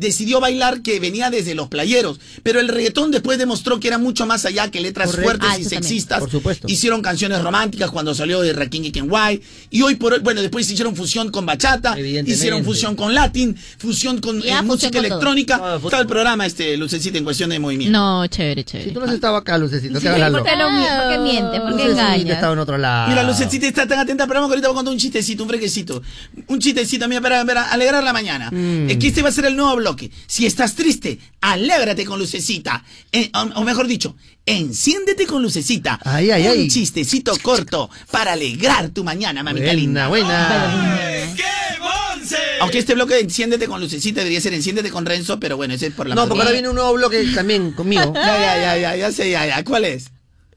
decidió bailar que venía desde los playeros. Pero el reggaetón después demostró que era mucho más allá que letras Correcto. fuertes Ah, y sexistas. Por supuesto. Hicieron canciones románticas cuando salió de Rakim y Kenway. Y hoy por hoy, bueno, después hicieron fusión con bachata, hicieron fusión con latin, fusión con eh, música con electrónica. Está el programa, este, Lucecita, en cuestión de movimiento. No, chévere, Si chévere. tú no has estado acá, Lucecito, te Sí, hagas la ¿por qué, loca. no, ¿Por qué miente? ¿Por qué Lucecito engañas? estaba en otro lado. Mira, Lucecita está tan atenta al programa que ahorita voy a contar un chistecito, un frequecito. Un chistecito, mira, para, para alegrar la mañana. Mm. Es que este va a ser el nuevo bloque. Si estás triste, alégrate con Lucecita. Eh, o, o mejor dicho, enciéndete con Lucecita. Ay, ay, un ay. chistecito corto para alegrar tu mañana, mamita linda. Buena, buena. Aunque este bloque de enciéndete con Lucecita debería ser enciéndete con Renzo, pero bueno, ese es por la No, porque ahora viene un nuevo bloque también conmigo. Ya, ya, ya, ya, ya sé, ya, ya. ¿Cuál es?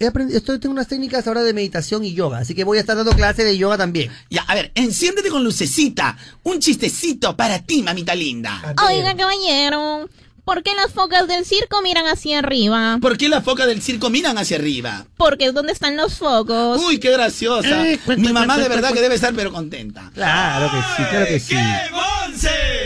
He aprendido, estoy, tengo unas técnicas ahora de meditación y yoga, así que voy a estar dando clase de yoga también. Ya, a ver, enciéndete con Lucecita. Un chistecito para ti, mamita linda. Oiga, caballero, ¿por qué las focas del circo miran hacia arriba? ¿Por qué las focas del circo miran hacia arriba? Porque es donde están los focos. Uy, qué graciosa. Eh, cuenta, Mi mamá cuenta, de verdad cuenta. que debe estar pero contenta. Claro que sí, claro que sí.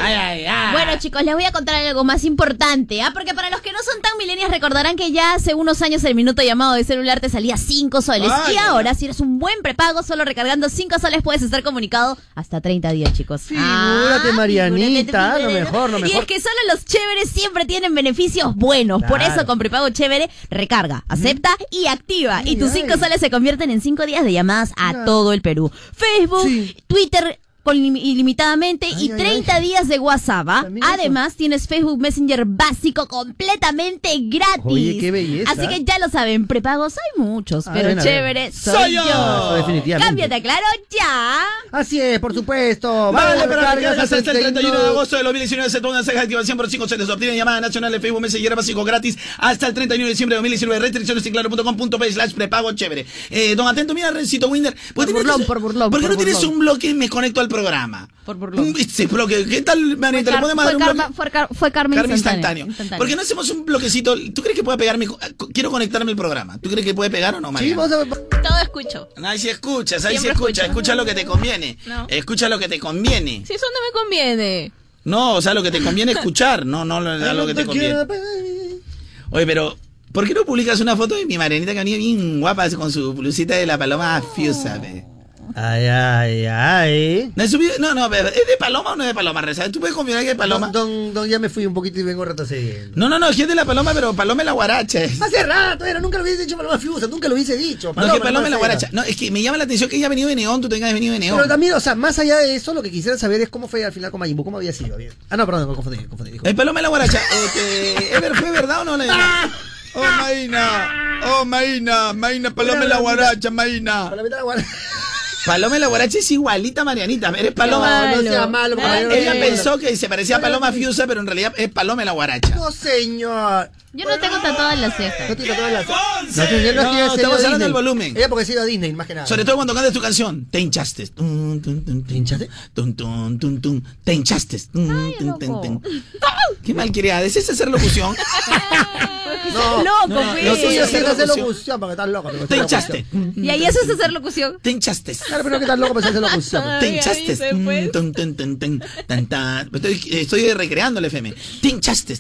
Ay, ay, ay. Bueno, chicos, les voy a contar algo más importante, ¿ah? Porque para los que no son tan milenios recordarán que ya hace unos años el minuto llamado de celular te salía 5 soles. Ay, y ay, ahora, si eres un buen prepago, solo recargando 5 soles puedes estar comunicado hasta 30 días, chicos. Figúrate, Marianita, figúrate, lo mejor, lo Y mejor. es que solo los chéveres siempre tienen beneficios buenos. Por eso con prepago chévere, recarga, acepta y activa. y tus ay. 5 soles se convierten en 5 días de llamadas a todo el Perú. Facebook, Sí. Twitter con lim- ilimitadamente Ay, y ay, 30 días de WhatsApp. ¿ah? Eso. Además, tienes Facebook Messenger básico completamente gratis. Oye, qué belleza. Así que ya lo saben, prepagos hay muchos, A pero chévere soy, Soy yo. Eso, definitivamente. Cámbiate, claro, ya. Así es, por supuesto. Vale, Vale, pero cargas recargas hasta el 31 de 31. agosto de 2019 se toman ceja activación por 5 soles. Obtienen llamada nacional de Facebook Messenger básico gratis hasta el 31 de diciembre de 2019. Restricciones en claro.com.p slash prepago chévere. Eh, don Atento, mira, Rencito Winder. Por burlón, por burlón, ¿Por qué no tienes un bloque y me conecto al programa? Por. Un- bloque. ¿Qué tal, Manita? ¿Le podemos dar un bloque? fue, Car- fue Carmen, Carmen instantáneo. instantáneo. ¿Por qué no hacemos un bloquecito? ¿Tú crees que puede pegarme? Quiero conectarme al programa. ¿Tú crees que puede pegar o no, María? Sí, ver. Todo escucho. Ahí sí escuchas, ahí sí escuchas. escucho. Escucha lo que te conviene. No. Escucha lo que te conviene. Si eso no me conviene. No, o sea, lo que te conviene escuchar, no, no lo, que te conviene. Oye, pero, ¿por qué no publicas una foto de mi Marianita que venía bien guapa con su blusita de la paloma fiusa, ve? Ay, ay, ay. ¿No, es subido? no, no, ¿es de paloma o no es de paloma, Reza? ¿Tú puedes confirmar que es paloma? Don, don, don, ya me fui un poquito y vengo retrocediendo. No, no, no, es de la paloma, pero paloma es la guaracha. es. Hace rato, era, nunca lo hubiese dicho Paloma Fiusa, nunca lo hubiese dicho. No, es que paloma es la guaracha. No, es que me llama la atención que ella ha venido de neón, tú tengas venido de neón. Pero también, o sea, más allá de eso, lo que quisiera saber es cómo fue al final con Majin Buu, cómo había sido. Bien. Ah, no, perdón, me confundí, me confundí. El paloma es la guaracha. Este, Ever, ¿Fue verdad o no? La... Oh, Maína. Oh, Maína. Maína, paloma en la guaracha, Maína. Paloma en la guaracha es igualita a Marianita. Eres paloma. No, no sea malo, Ah. Ella No. pensó que se parecía a Paloma Fiusa, pero en realidad es Paloma en la guaracha. No, señor. Yo no tengo tatuadas en las cejas. No tiene tatuadas en las No, No, no ido a estamos hablando del volumen. Ella porque ha ido a Disney, más que nada. Sobre todo cuando cantas tu canción. Te hinchaste. ¿Te hinchaste? Te hinchaste. Tum, tum, tum, tum. Qué malcriada. ¿Es esa hacer locución? No, Loco, no, pues. no, ya hacer locución porque estás loco. Te hinchaste. Y ahí eso es hacer locución. Te hinchaste. Claro, pero que estás loco para hacer locución. Te hinchaste. Tan, tan. Estoy, estoy recreando el FM. Te hinchaste.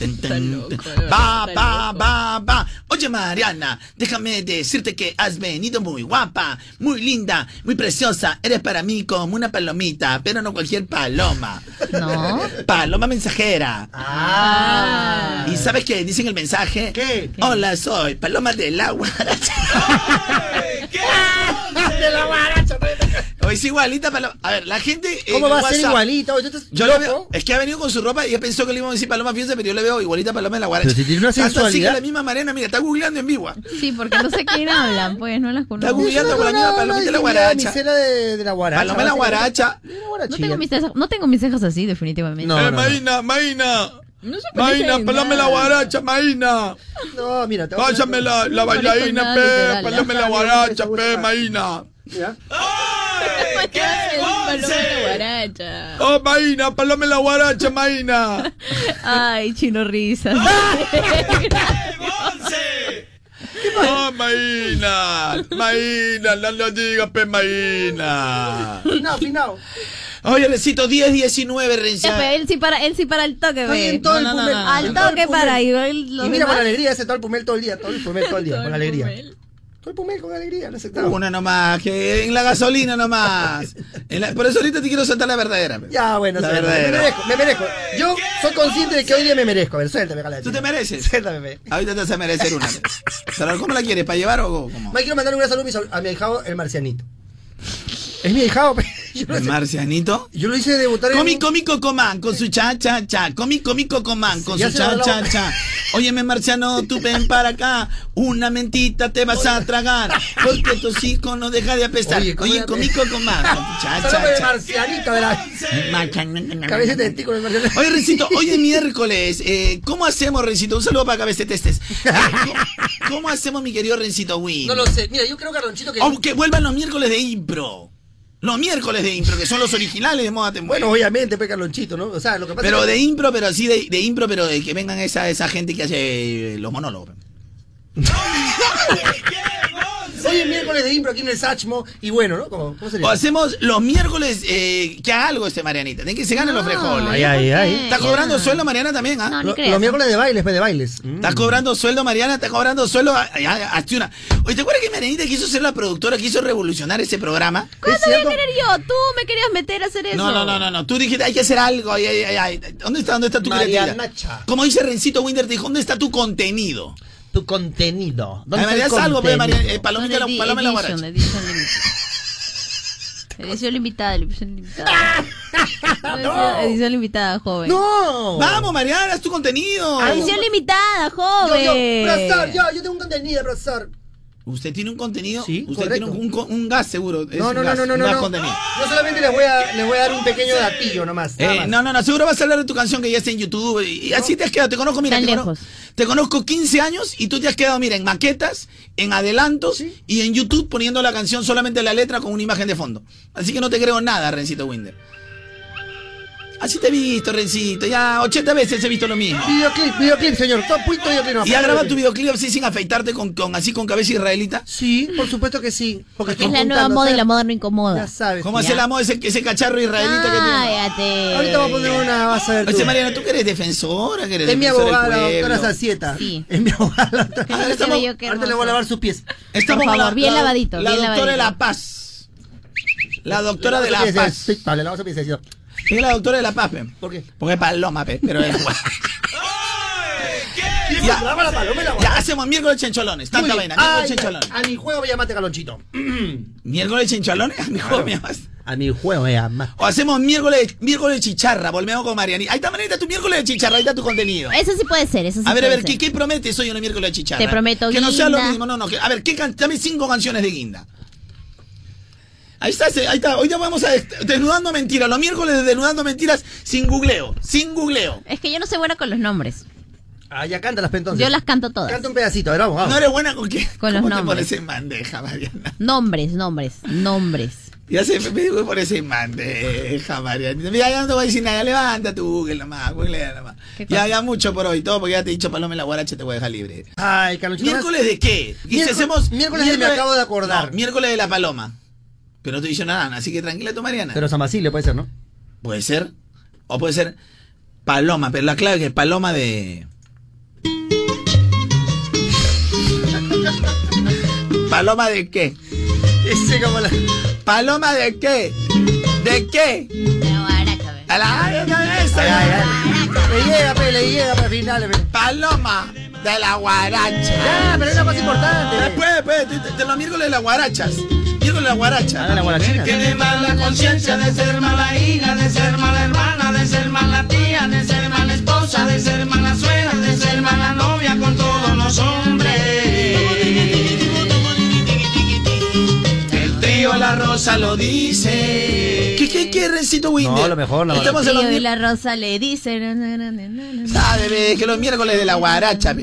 Va, va, va, va. Oye, Mariana, déjame decirte que has venido muy guapa, muy linda, muy preciosa. Eres para mí como una palomita, pero no cualquier paloma. No. Paloma mensajera. Ah. ¿Y sabes qué? Dicen el mensaje. ¿Qué? Hola, soy Paloma del agua. De la guaracha. O es igualita Paloma. A ver, la gente. en ¿Cómo va a WhatsApp- ser? Oye, tú estás Yo le loco. veo, es que ha venido con su ropa y ella pensó que le íbamos a decir Paloma Fiesta, pero yo le veo igualita a Paloma en la guaracha. Pero si tiene una Tanto así que la misma Mariana, mira, está googleando en vivo. Sí, porque no sé quién hablan, pues, no las Está conozco. googleando con la misma Palomita de la guaracha. De, de la guaracha. Paloma la guaracha. No tengo, mis cejas, no tengo mis cejas así, definitivamente. No, eh, no, no. Maína, Maína. No se Maína, en paloma en la guaracha, Maína. No, mira, te voy a Pásame la, la No bailarina, pe. Paloma en la guaracha, pe, Maína. Paloma de la guaracha. Oh, Maína, paloma la guaracha, Maína. Ay, chino risas. Oh, Maína. Maína, no lo digas, pe, Maína. Finao, finao. Oye, Recito, 10, 19, Ya, Rencia. pe, él sí para, él sí para el toque, No, no, no, no. Al toque para los Y mira con alegría ese todo el pumel todo el día, todo el pumel todo el día, Todo con el alegría. Pumel. Todo el pumel con alegría, no aceptaba. Una nomás, que en la gasolina nomás. En la- por eso ahorita te quiero soltar la verdadera. Ya, bueno, La suéltame, me verdadera. merezco, me merezco. Yo soy consciente de que hoy día me merezco. A ver, suéltame, jala. ¿Tú te mereces? Suéltame. Ahorita te vas a merecer una. pe. Pero ¿cómo la quieres? ¿Para llevar o cómo? Me quiero mandar un gran saludo a mi a mi ahijado, el marcianito. Es mi ahijado, pe. Yo lo ¿El hice- Marcianito? Yo lo hice debutar en... Comi, comi, cocomán, con su cha, cha, cha. Comi, comi, cocomán, con ya su cha, cha, cha. Óyeme, Marciano, tú ven para acá. Una mentita te vas a tragar. Porque tu hocico no deja de apestar. Oye, Oye, comi, cocomán, con tu cha, cha, cha. marcianito la... Cabeza de testículo del marcianito. Oye, Rencito, hoy es miércoles. Eh, ¿Cómo hacemos, Rencito? Un saludo para Cabeza de Testes. Eh, ¿cómo, cómo hacemos, mi querido Rencito Win? No lo sé. Mira, yo creo, Carlonchito, que... Oh, que vuelvan los miércoles de impro. Los miércoles de impro, que son los originales de Moda. Bueno, obviamente, pues, Carlonchito, ¿no? O sea, lo que pasa Pero es que... de impro, pero así de, de impro, pero de que vengan esa, esa gente que hace eh, los monólogos. Hoy es miércoles de impro aquí en el Sachmo. Y bueno, ¿no? ¿Cómo, cómo sería? O hacemos los miércoles eh, que haga algo este Marianita. Tiene que se ganen los frijoles. Ay, ay, ay. ¿Está cobrando sueldo Mariana también, ah? No, ni Lo- creas. los miércoles de bailes, pues, de bailes. Mm. ¿Estás cobrando sueldo, Mariana? ¿Estás cobrando sueldo? Ay, ay, hazte una. Oye, ¿te acuerdas que Marianita quiso ser la productora, quiso revolucionar ese programa? ¿Cuándo ¿Es voy a cierto? querer yo? Tú me querías meter a hacer eso. No, no, no, no, no. Tú dijiste, hay que hacer algo. Ay, ay, ay, ay. ¿Dónde está, dónde está tu creatividad? Marianacha. Como dice Rencito Winder, te dijo, ¿dónde está tu contenido? Tu contenido. ¿Dónde María, está haz el algo, pues? María, eh, palomita, la, paloma la guaracha. edición limitada. Edición limitada, edición limitada. Edición- Edición limitada, joven. ¡No! Vamos, Mariana, haz tu contenido. Edición limitada, Yo, joven. yo, profesor, yo, yo tengo un contenido, profesor. Usted tiene un contenido. Sí, usted correcto. tiene un, un- un gas seguro. No, no, no, gas, no, no, no. no. contenido. Yo solamente les voy a, les voy a dar un pequeño datillo nomás. nada Eh, más. no, no, no, seguro vas a hablar de tu canción que ya está en YouTube. Y, y así te has quedado. Te conozco, mira, Tan te, cono- te conozco 15 años y tú te has quedado, mira, en maquetas, en adelantos y en YouTube poniendo la canción solamente la letra con una imagen de fondo. Así que no te creo nada, Rencito Winder. Así te he visto, Rencito. Ya 80 veces he visto lo mismo. Videoclip, videoclip, señor. Punto videoclip. no, ¿Y has grabado tu videoclip. así sin afeitarte con, con así con cabeza israelita? Sí, por supuesto que sí. Porque Es la nueva moda y la moda no incomoda. Ya sabes. ¿Cómo hace la moda ese, ese cacharro israelita que tiene? Cállate. Ahorita voy a poner una, a ver tú. Oye, Mariana, ¿tú que eres defensora? Que eres Es mi abogada, la doctora? Sacieta. Sí. Es mi abogada. la Estamos- Ahorita le voy a lavar sus pies. Estamos Por favor, bien lavadito, La bien doctora de. La Paz. La doctora de La Paz. Sí, vale, sus pies, señor. Es la doctora de La Paz, pe. ¿Por qué? Porque es paloma, pe. Pero es Ya, lava la paloma la Ya, hacemos miércoles chencholones. Tanta vaina. Miércoles Ay, chencholones. A mi juego me llamaste galonchito. ¿Miércoles chencholones? A mi juego me llamas. A mi juego me llamas. O hacemos miércoles, miércoles de chicharra. Volvemos con Mariani. Ahí está, Marianita, tu miércoles de chicharra. Ahí está tu contenido. Eso sí puede ser, eso sí A ver, a puede ver, ser. ¿qué, ¿qué prometes hoy en el miércoles de chicharra? Te prometo Que no sea lo guinda. mismo, no, no. que- a ver, ¿qué can- dame cinco canciones de guinda. Ahí está, ahí está. Hoy ya vamos a desnudando mentiras. Los miércoles de desnudando mentiras sin googleo. Sin googleo. Es que yo no soy buena con los nombres. Ah, ya cántalas, pe, entonces. Yo las canto todas. Canta un pedacito, a ver, vamos, vamos. ¿No eres buena con qué? Con los ¿Cómo te nombres. pones en bandeja, Mariana? Nombres, nombres, nombres. Ya se me dijo por ese bandeja, Mariana. Mira, ya no te voy a decir nada. Levanta tu Google nomás. Google nomás. ¿Qué Ya, ya mucho por hoy. Todo porque ya te he dicho, Paloma la guaracha te voy a dejar libre. Ay, Carlonchito. ¿Miércoles de qué? Y si Miércoles- hacemos. miércoles de me acabo de acordar. No, miércoles de la paloma. Pero no te dice nada, así que tranquila tú, Mariana. Pero San Basilio puede ser, ¿no? Puede ser. O puede ser paloma, pero la clave es que es paloma de. ¿Paloma de qué? Ese como la... ¿Paloma de qué? ¿De qué? A la ay, esa. Ay, ay, ay. Le llega, pe, le llega para finales, pe. Paloma de la guaracha. Ya, pero es la más importante. Después, después, de, de- de los miércoles de las guarachas. La guaracha. Ah, de la guarachina. Tiene mala conciencia de ser mala hija, de ser mala hermana, de ser mala tía, de ser mala esposa, de ser mala suegra, de ser mala novia con todos los hombres. El trío La Rosa lo dice. ¿Qué, Rencito Winder? No, lo mejor, no. Estamos en los y la rosa le dice. ve, que los miércoles de la guaracha.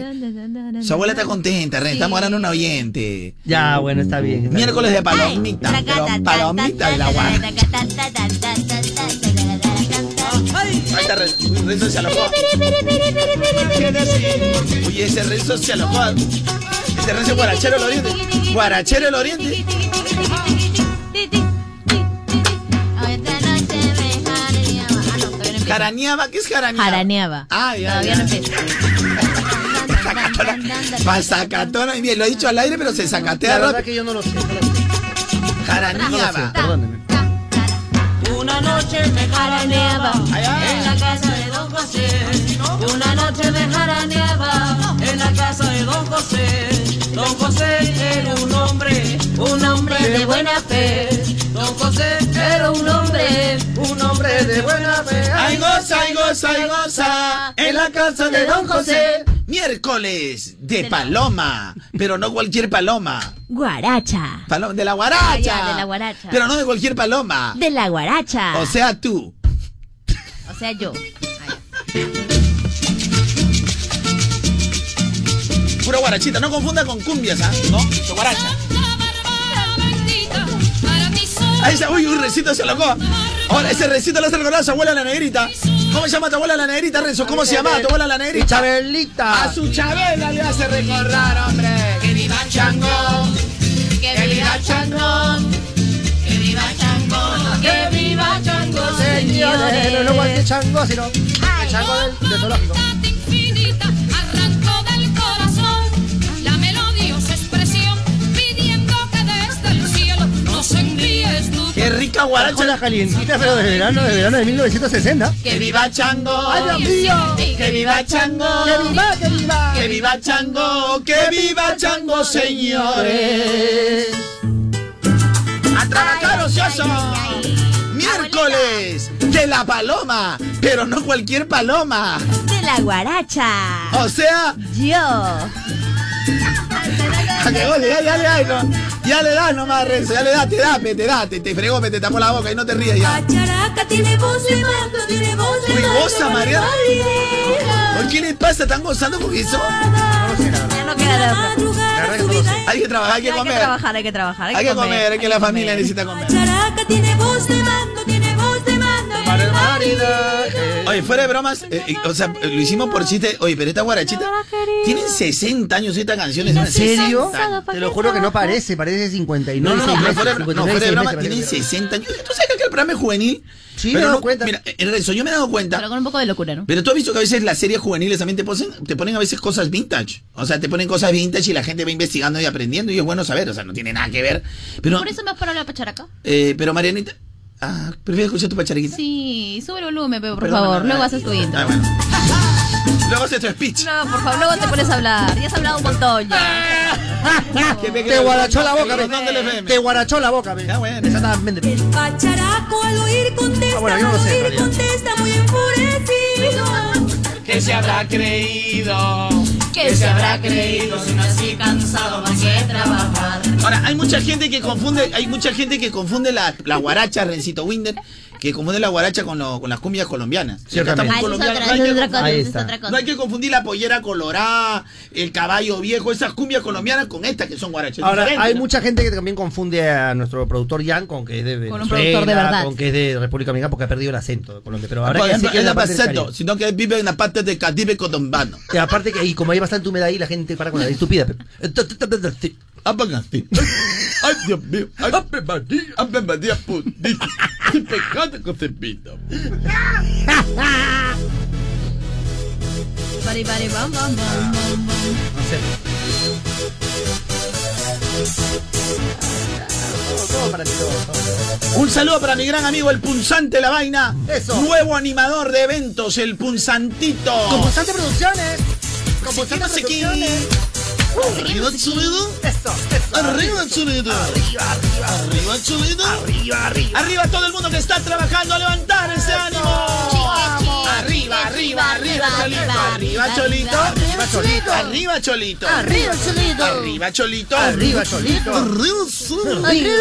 Su abuela está contenta, Ren. Estamos ganando un oyente. Ya, bueno, está bien. está Miércoles de palomita. Pero palomita de la guaracha. Ahí está Ren- Uy, Renzo se alojó. Oye, ese Renzo se alojó. Ese Renzo guarachero del oriente. Guarachero del oriente. Jaraneaba, ¿qué es jaraneaba? Jaraneaba. Ah, ya, Todavía ya. no empecé. Pasacatona. y Bien, lo he dicho al aire, pero se La sacatea verdad rápido. que yo no lo sé. no lo sé. Jaraneaba. Una noche me jaraneaba en la casa de Don José. Una noche me jaraneaba en la casa de Don José. Don José era un hombre, un hombre de buena fe. Don José era un hombre, un hombre de buena fe. Ay, goza, ay, goza, ay, goza. En la casa de Don José. Miércoles de paloma. Pero no cualquier paloma. Guaracha. Paloma de la guaracha. Ah, ya, de la guaracha. Pero no de cualquier paloma. De la guaracha. O sea, tú. O sea, yo. Pura guarachita. No confunda con cumbias, ¿ah? No, de guaracha. Ahí está. Uy, un recito se alocó. Ahora, ese recito lo hace recordar a su abuela la negrita. ¿Cómo se llama tu abuela la negrita, Renzo? ¿Cómo se llama tu abuela la negrita? Chabelita. A su Chabela le hace recordar, hombre. Que viva Chango. Que viva Chango, que viva Chango, que viva Chango, señores. No, no cualquier chango, sino el chango del, del zoológico. Rica Guaracha guaracha. la calientita, pero de verano, de verano de 1960. Que viva Chango. ¡Ay, Dios mío! Que viva Chango. ¡Que viva, que viva! Que viva Chango. Que viva Chango, señores. A trabajar ocioso. Miércoles de la paloma, pero no cualquier paloma. De la guaracha. O sea, Yo. a que vos le das, ya le das, no. Ya le das nomás, Renzo, ya le das, te da, te da, te, te fregó, te tapó la boca y no te rías ya. Characa tiene voz de mando, tiene voz de mando, goza, María. ¿Por qué le pasa? ¿Están gozando con eso? Ya no queda. Hay que trabajar, hay que Hay que comer. trabajar, hay que trabajar. Hay que comer, hay que la familia necesita comer. Characa tiene voz de mando, tiene voz de mando. Para el maridaje. Oye, fuera de bromas, eh, eh, o sea, lo hicimos por chiste. Oye, pero esta guarachita tienen 60 años esta canción. es ¿En serio? 60. Te lo juro que no parece, parece 59. No, no, no, meses, fuera, de- no, 59, fuera de seis broma, meses, tienen parece. 60 años. ¿Tú sabes que el programa es juvenil? Sí, Pero me he dado no- cuenta. Mira, en Renzo, yo me he dado cuenta. Pero con un poco de locura, ¿no? Pero tú has visto que a veces las series juveniles también te ponen, te ponen a veces cosas vintage. O sea, te ponen cosas vintage y la gente va investigando y aprendiendo y es bueno saber. O sea, no tiene nada que ver. Pero, Por eso me has parado la pacharaca. eh, pero Marianita. Ah, prefiero escuchar tu pachariquita. Sí, sube el volumen, pero por Perdón, favor. Luego haces tu intro. Ah, bueno. Luego haces tu speech. No, por favor, luego te pones a hablar. Ya has hablado un montón ya. Te guarachó la boca, ve. Te guarachó la boca, ve. Exactamente. Pacharaco al oír contesta, Ah, bueno, yo no lo sé, en realidad. contesta muy enfurecido. ¿Qué se habrá creído? ¿Qué se habrá creído si nací cansado más que trabajar? Ahora, hay mucha gente que confunde, hay mucha gente que confunde la, la guaracha, Rencito Winder, que confunde la guaracha con, lo- con las cumbias colombianas. Y acá estamos Ah, eso es colombianos, otra- no hay que otra confundir- cosa, eso es otra cosa. No hay que confundir la pollera colorada, el caballo viejo, esas cumbias colombianas con estas que son guarachas. Ahora, hay ¿no? mucha gente que también confunde a nuestro productor Jan con que es de Con un Venezuela, productor de verdad. con que es de República Dominicana porque ha perdido el acento de Colombia. Pero ahora que sí ejemplo, que es la parte acento, sino que él vive en la parte del Caribe colombiano. Y aparte que ahí, como hay bastante humedad ahí, la gente para con la estúpida. Pero- Apaga, sí. Ay, Dios mío. Ay, Ave María, Ave María purísima. Qué pecado concebido. Pari, pari, bam, bam, bam, bam, bam. Un saludo para mi gran amigo el Punzante La Vaina. Eso. Nuevo animador de eventos, el Punzantito. Con Pulsante Producciones. Con no sé quién. Producciones. Arriba. Eso, eso. Arriba Chuledo. Arriba, arriba. Arriba Chuledo. Arriba, arriba. Arriba todo el mundo que está trabajando a levantar ese ánimo. Arriba, arriba, arriba, Cholito. Arriba, Cholito. Arriba, Cholito. Arriba, Cholito. Arriba, Cholito. Arriba, Cholito. Arriba, Cholito. Arriba,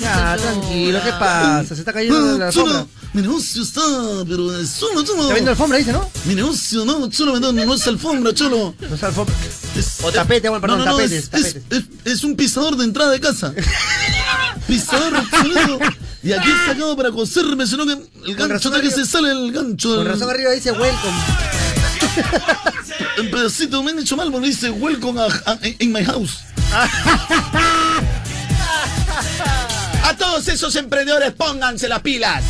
Ya, tranquilo, ¿qué pasa? Se está cayendo la alfombra. Mi negocio está, pero es chulo, chulo. Está viendo alfombra, dice, ¿no? Mi negocio, no, chulo, no, no es alfombra, chulo. No es alfombra. O tapete, bueno, perdón, no, no, no, tapetes, es, tapetes. es- es- es un pisador de entrada de casa. pisador chulo. Y aquí he sacado para coserme, sino que el gancho razón hasta que arriba- se sale el gancho. Con del- razón arriba dice welcome. Un pedacito me han hecho mal porque dice welcome a, a- in my house. A todos esos emprendedores, pónganse las pilas.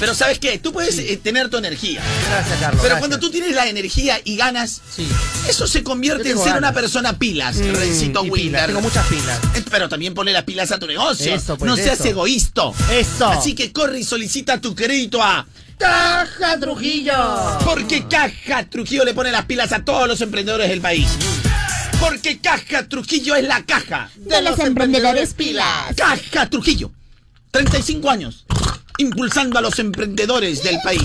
Pero ¿sabes qué? Tú puedes eh, tener tu energía. Gracias, Carlos. Pero gracias. cuando tú tienes la energía y ganas, Sí. eso se convierte en ser ganas. una persona pilas, Mm, Rencito Tengo muchas pilas. Eh, Pero también ponle las pilas a tu negocio. Eso, pues, no seas eso. egoísta. Eso. Así que corre y solicita tu crédito a Caja Trujillo. Porque Caja Trujillo le pone las pilas a todos los emprendedores del país. Porque Caja Trujillo es la caja. De los emprendedores pilas. Caja Trujillo. 35 años. Impulsando a los emprendedores del país.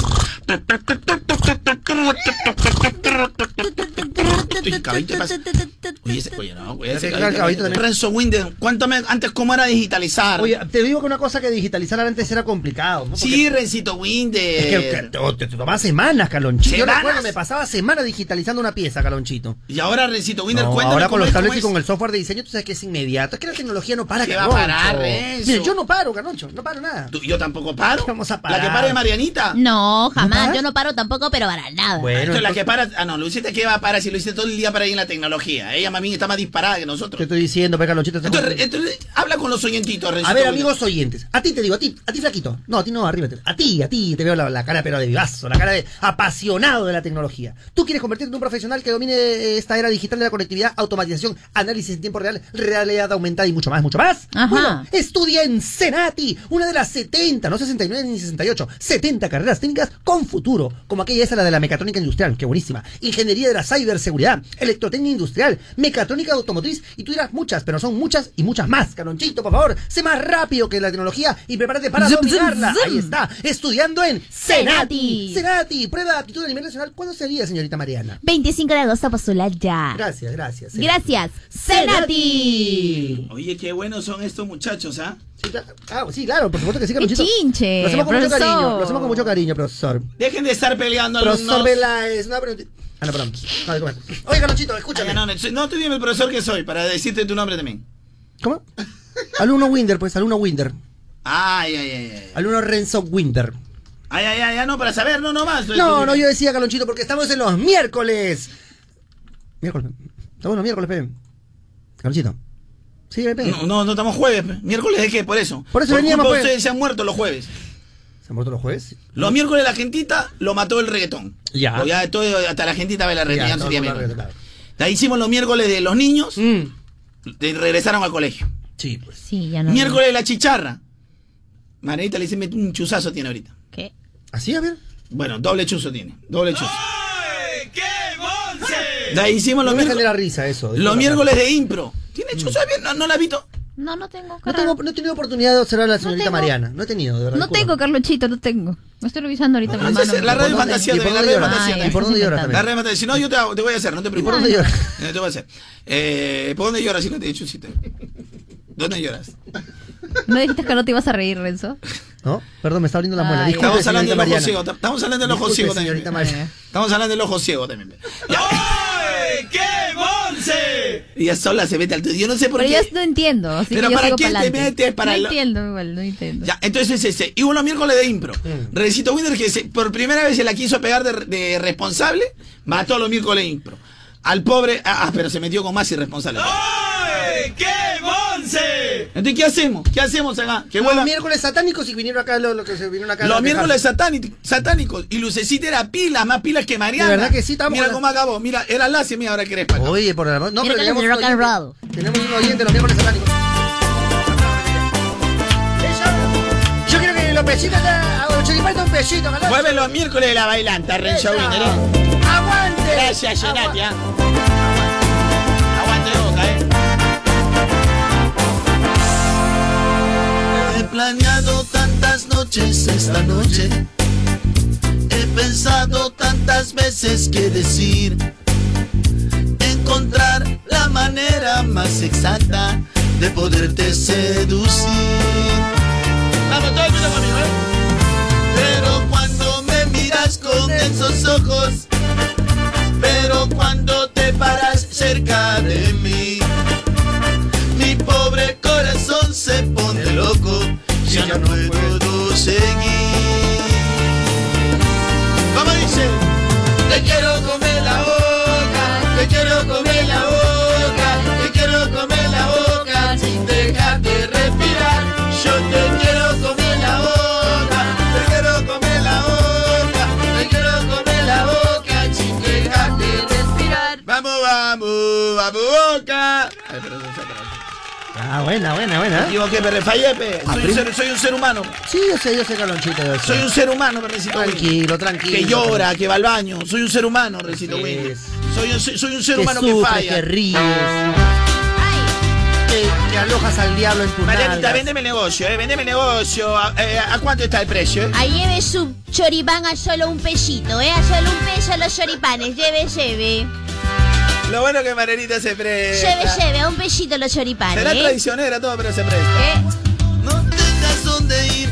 Oye, no, güey, ese. Renzo Winder, cuéntame antes cómo era digitalizar. Oye, te digo que una cosa que digitalizar antes era complicado. sí, Rencito Winder. Es que, que te, te tomaba semanas, Calonchito. Yo ¿Semanas? recuerdo, me pasaba semanas digitalizando una pieza, Calonchito. Y ahora, Rencito Winder, No, cuéntame ahora cómo con los tablets y con el software de diseño, tú sabes que es inmediato. Es que la tecnología no para, ¿Qué va a parar, Renzo? Yo no paro, Caloncho. No paro nada. Tú- yo tampoco paro. Vamos a La parar. que para es Marianita. No, jamás. Paras? Yo no paro tampoco, pero para nada. Bueno, Esto es la que para. Ah, no, Luisita que va a parar si lo hice todo el día para ir en la tecnología. Ella, mami, está más disparada que Te nosotros. estoy diciendo, Entonces, confundiendo. entonces, habla con los oyentitos, Rencito A ver, amigos oyentes, a ti te digo, a ti, a ti flaquito. No, a ti no, arriba. A ti, a ti, te veo la, la cara pero de vivazo, la cara de apasionado de la tecnología. Tú quieres convertirte en un profesional que domine esta era digital de la conectividad, automatización, análisis en tiempo real, realidad aumentada y mucho más, mucho más. Ajá. Bueno, estudia en Senati, una de las 70, no 69 ni 68, 70 carreras técnicas con futuro, como aquella esa la de la mecatrónica industrial, que buenísima, ingeniería de la ciberseguridad, electrotecnia industrial, mecatrónica automotriz, y tú dirás muchas, pero son muchas y muchas más. Calonchito, por favor, sé más rápido que la tecnología y prepárate para dominarla. zum. Ahí está, estudiando en Senati. Senati. Senati, prueba de aptitud a nivel nacional. ¿Cuándo sería, señorita Mariana? 25 de agosto postula ya. Gracias, gracias. Gracias. Senati. Oye, qué buenos son estos muchachos, ¿ah? Sí, claro, ah, sí, claro, por supuesto que sí, ¡Qué Calonchito. chinche! Lo hacemos con mucho cariño, lo hacemos con mucho cariño, profesor. Dejen de estar peleando Profesor alumnos. Vela es una pregunta. Ah, no, perdón. No, de comer. Oye, Calonchito, escúchame. Ay, no, no, no, tú dime el profesor que soy para decirte tu nombre también. ¿Cómo? Alumno Winder, pues, alumno Winder. Ay, ay, ay, ay. Alumno Renzo Winter. Ay, ay, ay, ay, no, para saber, no, no más. No, no, yo decía, Carlonchito, porque estamos en los miércoles. Miércoles. Estamos en los miércoles, Pepe. Carlonchito. Sí. No, no, no estamos jueves. pe. ¿Miércoles de qué? Por eso. Por eso veníamos, culpa pues. Ustedes se han muerto los jueves. ¿Se han muerto los jueves? Los miércoles la gentita lo mató el reggaetón. Ya. Ya todo, hasta la gentita ve la reggaetón. Ya, ya no no, sería no, claro. Hicimos los miércoles de los niños. de- regresaron al colegio. Sí, pues. Sí, ya no. Miércoles de la chicharra. Margarita le dice, "Mete un chuzazo tiene ahorita. ¿Qué? ¿Así, a ver? Bueno, doble chuzo tiene. Doble chuzo. De ahí hicimos los no me miércoles. genera risa eso. Los miércoles de impro. ¿Tiene chuzo bien? ¿No, no la has visto? No, no tengo. No, tengo, no he tenido oportunidad de observar a la señorita tengo. Mariana. No he tenido, de verdad. No tengo, Carlonchito, no tengo. Me estoy revisando ahorita con la mano. La fantasía, y de por la radio lloras? fantasía. ¿y por dónde lloras también? La radio fantasía. Si no, yo te, hago- te voy a hacer, no te preocupes. por dónde lloras? Eh, te voy a hacer. Eh, ¿Por dónde lloras si no te he dicho chiste? ¿Dónde lloras? ¿No dijiste que no te ibas a reír, Renzo? ¿No? Perdón, me está abriendo la muela. Disculpe, Estamos hablando del ojo ciego. Estamos hablando del ojo ciego también. señorita Mariana. Estamos hablando del ojo ciego también. Ya. ¡Qué monse! Y ya sola se mete al Yo no sé por Pero qué. yo no entiendo. Así Pero que yo ¿para sigo qué te pa'lante. metes para No lo- entiendo, igual, no entiendo. Ya, entonces es ese. Y los miércoles de impro. Mm. Recito Winder que se- por primera vez se la quiso pegar de, de responsable, mató a los miércoles de impro. Al pobre, ah, ah, pero se metió con más irresponsable. ¡Ay, qué monse! Entonces, ¿qué hacemos? ¿Qué hacemos acá? Que Los miércoles satánicos y vinieron acá lo, lo que se vinieron acá. Los miércoles quejarse. satánic- satánicos. Y Lucecita era pilas, más pilas que Mariana. De verdad que sí, estamos Mira cómo acabó. Mira, era la mira, ahora que eres para acá. Oye, por la No, pero tenemos un oyente-. Tenemos un oyente los miércoles satánicos. Yo quiero que los besitos a los choripanes un besito, ¿verdad? Mueve los miércoles de la bailanta, Renzo Winder. ¿eh? Gracias. ¿ah? Aguante boca, eh. He planeado tantas noches esta noche. He pensado tantas veces qué decir. Encontrar la manera más exacta de poderte seducir. Vamos, todo el mundo conmigo, ¿eh? Pero cuando me miras con esos ojos, cuando te paras cerca de mí, mi pobre corazón se pone loco, ya no puedo seguir. ¿Cómo dice? Te quiero comer la boca, te quiero comer la boca, te quiero comer la boca sin dejarte respirar. Yo te quiero comer la boca, Vamos, vamos, vamos, boca. Ay, pero eso es. Ah, buena, buena, Me buena. equivoqué, me refallé, pe. Ah, Soy, un ser, soy un ser humano. Sí, yo sé, yo sé, Carlonchito. yo sé. Soy un ser humano, Recito. Tranquilo, tranquilo. Que llora, que va al baño. Soy un ser humano, Recito es. Soy un, soy un ser que humano sufres, que falla. que ríes. Que, que alojas al diablo en tu Marianita, nalgas. véndeme el negocio, eh. Véndeme el negocio. ¿A, eh, ¿a cuánto está el precio, eh? Ahí lleve su choripán a solo un pesito, ¿eh? A solo un peso los choripanes. Lleve, lleve. Lo bueno que Marianita se presta. Lleve, lleve. A un pesito los choripanes. Será ¿eh? traicionera todo, pero se presta. ¿Eh? No tengas dónde ir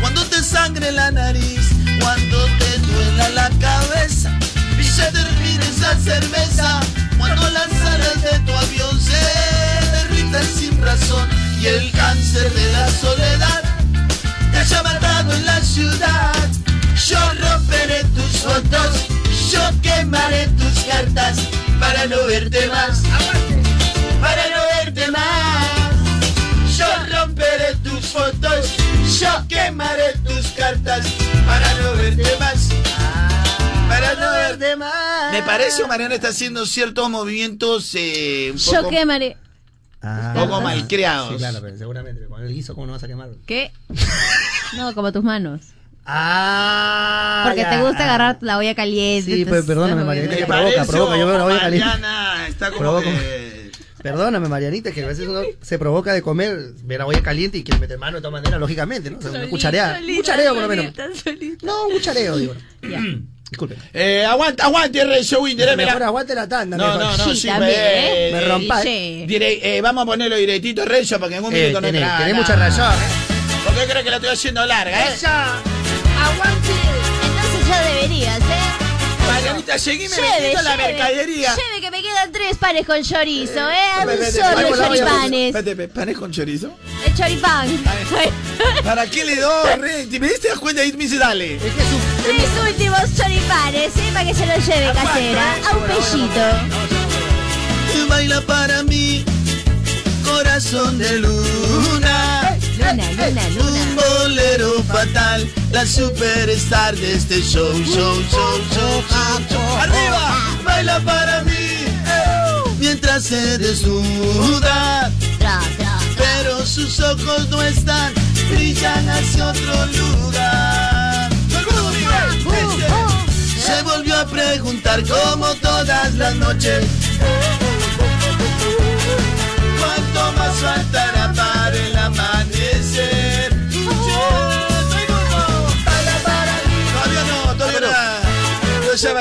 cuando te sangre la nariz, cuando te duela la cabeza y se termine esa cerveza, cuando las alas de tu avión se derritan sin razón y el cáncer de la soledad te haya matado en la ciudad. Yo romperé tus fotos, yo quemaré tus cartas para no verte más, para no verte más. Yo romperé tus fotos, yo quemaré tus cartas para no verte más. Para no verte más. Me parece que Mariana está haciendo ciertos movimientos eh, un Yo poco, quemaré. Ah, poco malcriados. Sí, claro, pero seguramente. Con el guiso, ¿cómo no vas a quemar? ¿Qué? No, como tus manos. Ah, Porque ya. te gusta agarrar la olla caliente. Sí, pues, perdóname, Marianita, que provoca, provoca. Yo veo la olla caliente. Mariana está como Provoca. que... Perdóname, Marianita, que a veces uno se provoca de comer, ver la olla caliente y quiere meter mano de todas maneras, lógicamente, ¿no? O sea, una cuchareada. Un cuchareo, por lo menos. No, un cuchareo, digo. Disculpe. Eh, aguanta, aguante, Renzo Winder, eh, Mejor mira. aguante la tanda. No, mejor. no, no, sí, eh, Me eh, rompa. Sí. Diré, eh, vamos a ponerlo directito, Renzo, porque en un Eh, minuto no tenés- entra tenés nada. mucha razón, ¿eh? ¿Por qué crees que la estoy haciendo larga, eh? Aguante. Entonces ya deberías, ¿eh? Marianita, seguime Lleve, vendiendo la lleve. mercadería. Lleve que me quedan tres panes con chorizo, ¿eh? Un Espérate, espérate, solo choripanes. espérate, ¿Panes con chorizo? El choripán. ¿Para qué le doy, Rey? ¿Te me diste cuenta y me dice dale? Tres últimos choripanes, ¿eh? Para que se los lleve casera. A un pellito. Baila para mí, corazón de luna. Luna, luna, luna. Un bolero fatal, la superstar de este show, show, show, show, show, show. ¡Arriba! Baila para mí, mientras se desnuda. Pero sus ojos no están, brillan hacia otro lugar. Este Se volvió a preguntar como todas las noches. ¿Cuánto más faltará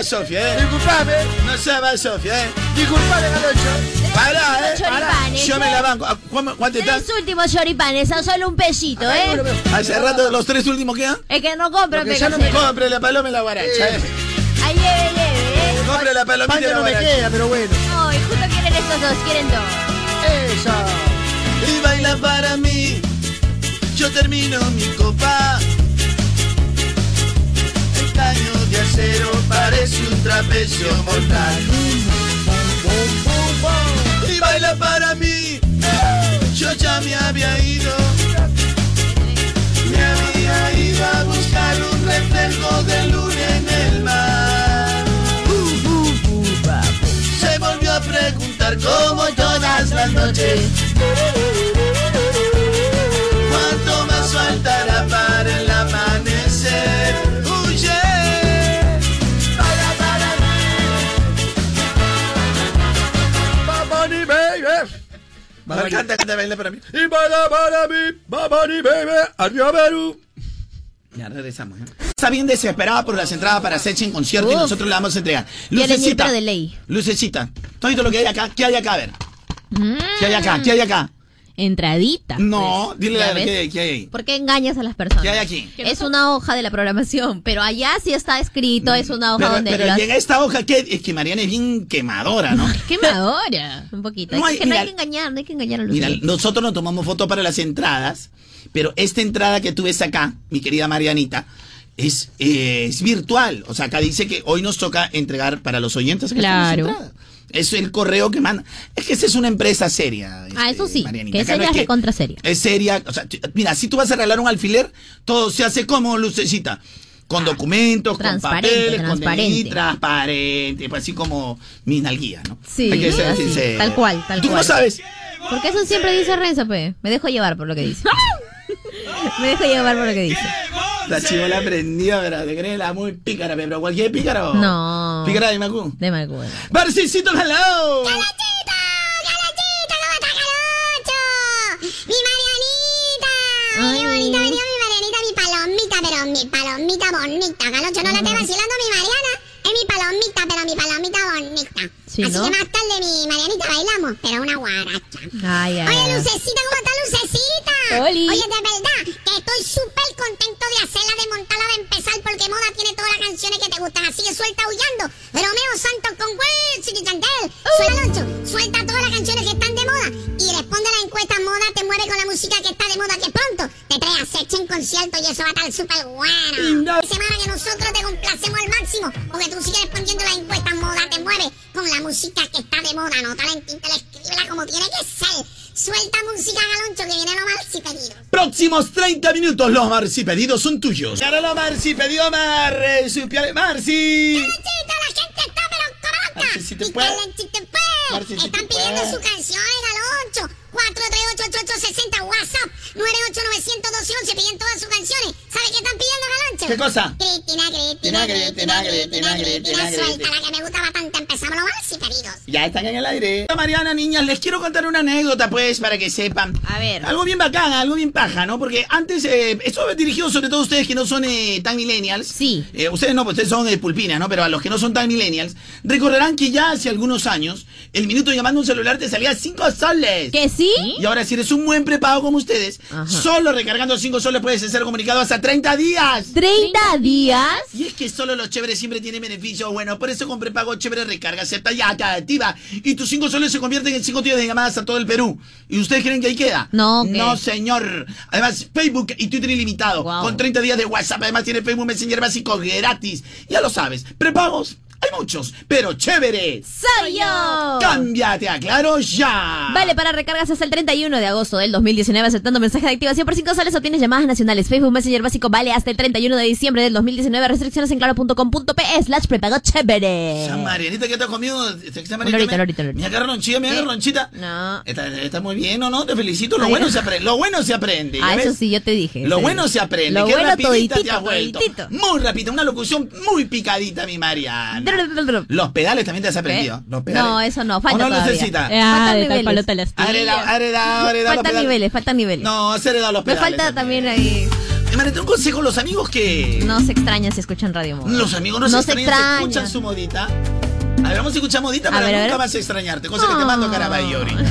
va Sofía, ¿eh? Disculpame. No se va Sofía, ¿eh? Disculpame, Galocho. Pará, ¿eh? Choripanes, Yo me ¿eh? la banco. ¿A ¿Cuánto, cuánto está? Tres últimos choripanes, a solo un pellito, ¿eh? Hace rato los tres últimos quedan. Es que no compro, Porque ya no me compre la paloma y la guaracha, ¿eh? Ahí lleve, lleve, ¿eh? Compre la palomita y la no me queda, pero bueno. No, y justo quieren estos dos, quieren dos. Eso. y baila para mí. Yo termino mi copa. El parece un trapecio mortal. Y baila para mí. Yo ya me había ido. Me había ido a buscar un reflejo de luna en el mar. Se volvió a preguntar como todas las noches. Mí. Canta, canta, baila para mí. Y baila para mí. Baby. Adiós, Perú. Ya regresamos. ¿eh? Está bien desesperada por las entradas para Sechi en concierto y nosotros le vamos a entregar. Lucecita. de ley. Lucecita. Todo lo que hay acá. ¿Qué hay acá? A ver. ¿Qué hay acá? ¿Qué hay acá? Entradita. No, dile ¿Ya a ver ves? qué hay, qué hay ahí. ¿Por qué engañas a las personas? ¿Qué hay aquí? Es una hoja de la programación, pero allá sí está escrito, es una hoja Pero, donde pero llega esta hoja que es que Mariana es bien quemadora, ¿no? Quemadora. Un poquito. No Es hay- que no hay mira- que engañar, no hay que engañar a los Mira, niños. nosotros nos tomamos foto para las entradas, pero esta entrada que tú ves acá, mi querida Marianita, es, eh, es virtual. O sea, acá dice que hoy nos toca entregar para los oyentes. que Claro. Es el correo que manda. Es que esa es una empresa seria. Ah, este, eso sí, Marianita. que Acá esa no es que- recontra seria. Es seria. O sea, mira, si tú vas a regalar un alfiler, todo se hace como lucecita. Con documentos, con Transparente, papeles, con. DNI, transparente, pues así como mi nalguía, ¿no? Sí, Hay que ser así, sincero. tal cual, tal ¿Tú cual. cómo sabes? Porque eso siempre dice Renzo, pe. Me dejo llevar por lo que dice. Me dejo llevar por lo que dice. La chivola aprendió, pero te crees la muy pícara, pe, pero cualquier pícaro. No. Pícara de Macu. De Macu. Barcicito, hello. ¡Mi Marianita! ¡Ay, bonita! Venía mi Marianita, mi palomita, pero mi palomita bonita. Galocho, no la esté vacilando mi Mariana. Es mi palomita, pero mi palomita bonita. Sí, Así ¿no? que más tarde, mi Marianita, bailamos, pero una guaracha. Ay, ay, Oye, ay. Lucecita, ¿cómo está Lucecita? Oli. Oye, de verdad, que estoy súper contento de hacerla, de montarla, de empezar, porque Moda tiene todas las canciones que te gustan. Así que suelta huyendo. Romeo Santos con Wilson y Chantel. Suelta, Loncho, suelta todas las canciones que están de moda. Y responde a la encuesta Moda te mueve con la música que está de moda, que pronto te trae a en concierto y eso va a estar súper bueno. Semana que nosotros te complacemos al máximo, porque tú sigues respondiendo la encuesta Moda te mueve con la música que está de moda. No talentín, escríbela como tiene que ser. Suelta música, Galoncho, que viene lo mal si pedido. Próximos 30 minutos, los marcipedidos son tuyos. Ahora los marcipedidos, marcipiales, Marci. la gente está si te puede. Están pidiendo puede. su canción al 8. WhatsApp 989-112-11 piden todas sus canciones. ¿Sabe qué están pidiendo, Galancho? ¿Qué cosa? Cristina, Cristina, Cristina, Cristina, Cristina, suelta la que me gusta bastante. Empezamos los queridos. Ya están en el aire. Mariana, niñas, les quiero contar una anécdota, pues, para que sepan. A ver. Algo bien bacana, algo bien paja, ¿no? Porque antes, eh, esto dirigido sobre todo ustedes que no son eh, tan millennials. Sí. Eh, ustedes no, pues ustedes son eh, de pulpina, ¿no? Pero a los que no son tan millennials, recorrer recordarán que ya hace algunos años, el minuto llamando a un celular te salía 5 soles. ¿Que sí? Y ahora, si eres un buen prepago como ustedes, solo recargando 5 soles puedes ser comunicado hasta 30 días. ¿30 días? Y es que solo los chéveres siempre tienen beneficios. Bueno, por eso con prepago chévere recarga, acepta ya, te activa. Y tus 5 soles se convierten en 5 días de llamadas a todo el Perú. ¿Y ustedes creen que ahí queda? No. No, señor. Además, Facebook y Twitter ilimitado. Wow. Con 30 días de WhatsApp. Además, tiene Facebook Messenger básico gratis. Ya lo sabes. Prepagos. Hay muchos, pero chévere. ¡Soy yo! Cámbiate a Claro ya. Vale, para recargas hasta el 31 de agosto del 2019 aceptando mensaje de activación por 5 soles obtienes llamadas nacionales. Facebook Messenger básico vale hasta el 31 de diciembre del 2019. Restricciones en claro.com.pe slash prepago chévere. Esa Marianita Una horita, una horita, una horita. Me agarra ronchita, me agarra ronchita. No. Está, está muy bien, ¿o no? Te felicito. Lo Ay, bueno no. se aprende. Lo bueno se aprende. ¿ya Ah, eso sí, yo te dije. Lo bueno se aprende. Lo Qué bueno rapidita te has vuelto. toditito. Muy rápida. Una locución muy picadita, mi Mariana. Los pedales también te has aprendido. Los pedales. No, eso no, falta ¿O no todavía. necesita? Faltan de tal niveles. Ha heredado, ha heredado, ha heredado los Faltan niveles, faltan niveles. No, has heredado los Me pedales. falta también ahí. Eh, Mariana, un consejo. Los amigos que... No se extrañan si escuchan radio Moda. Los amigos no, No se se extrañan, se extrañan. escuchan su modita. A ver, vamos a escuchar modita A para nunca más extrañarte. Cosa que te mando a Caraballo ahorita.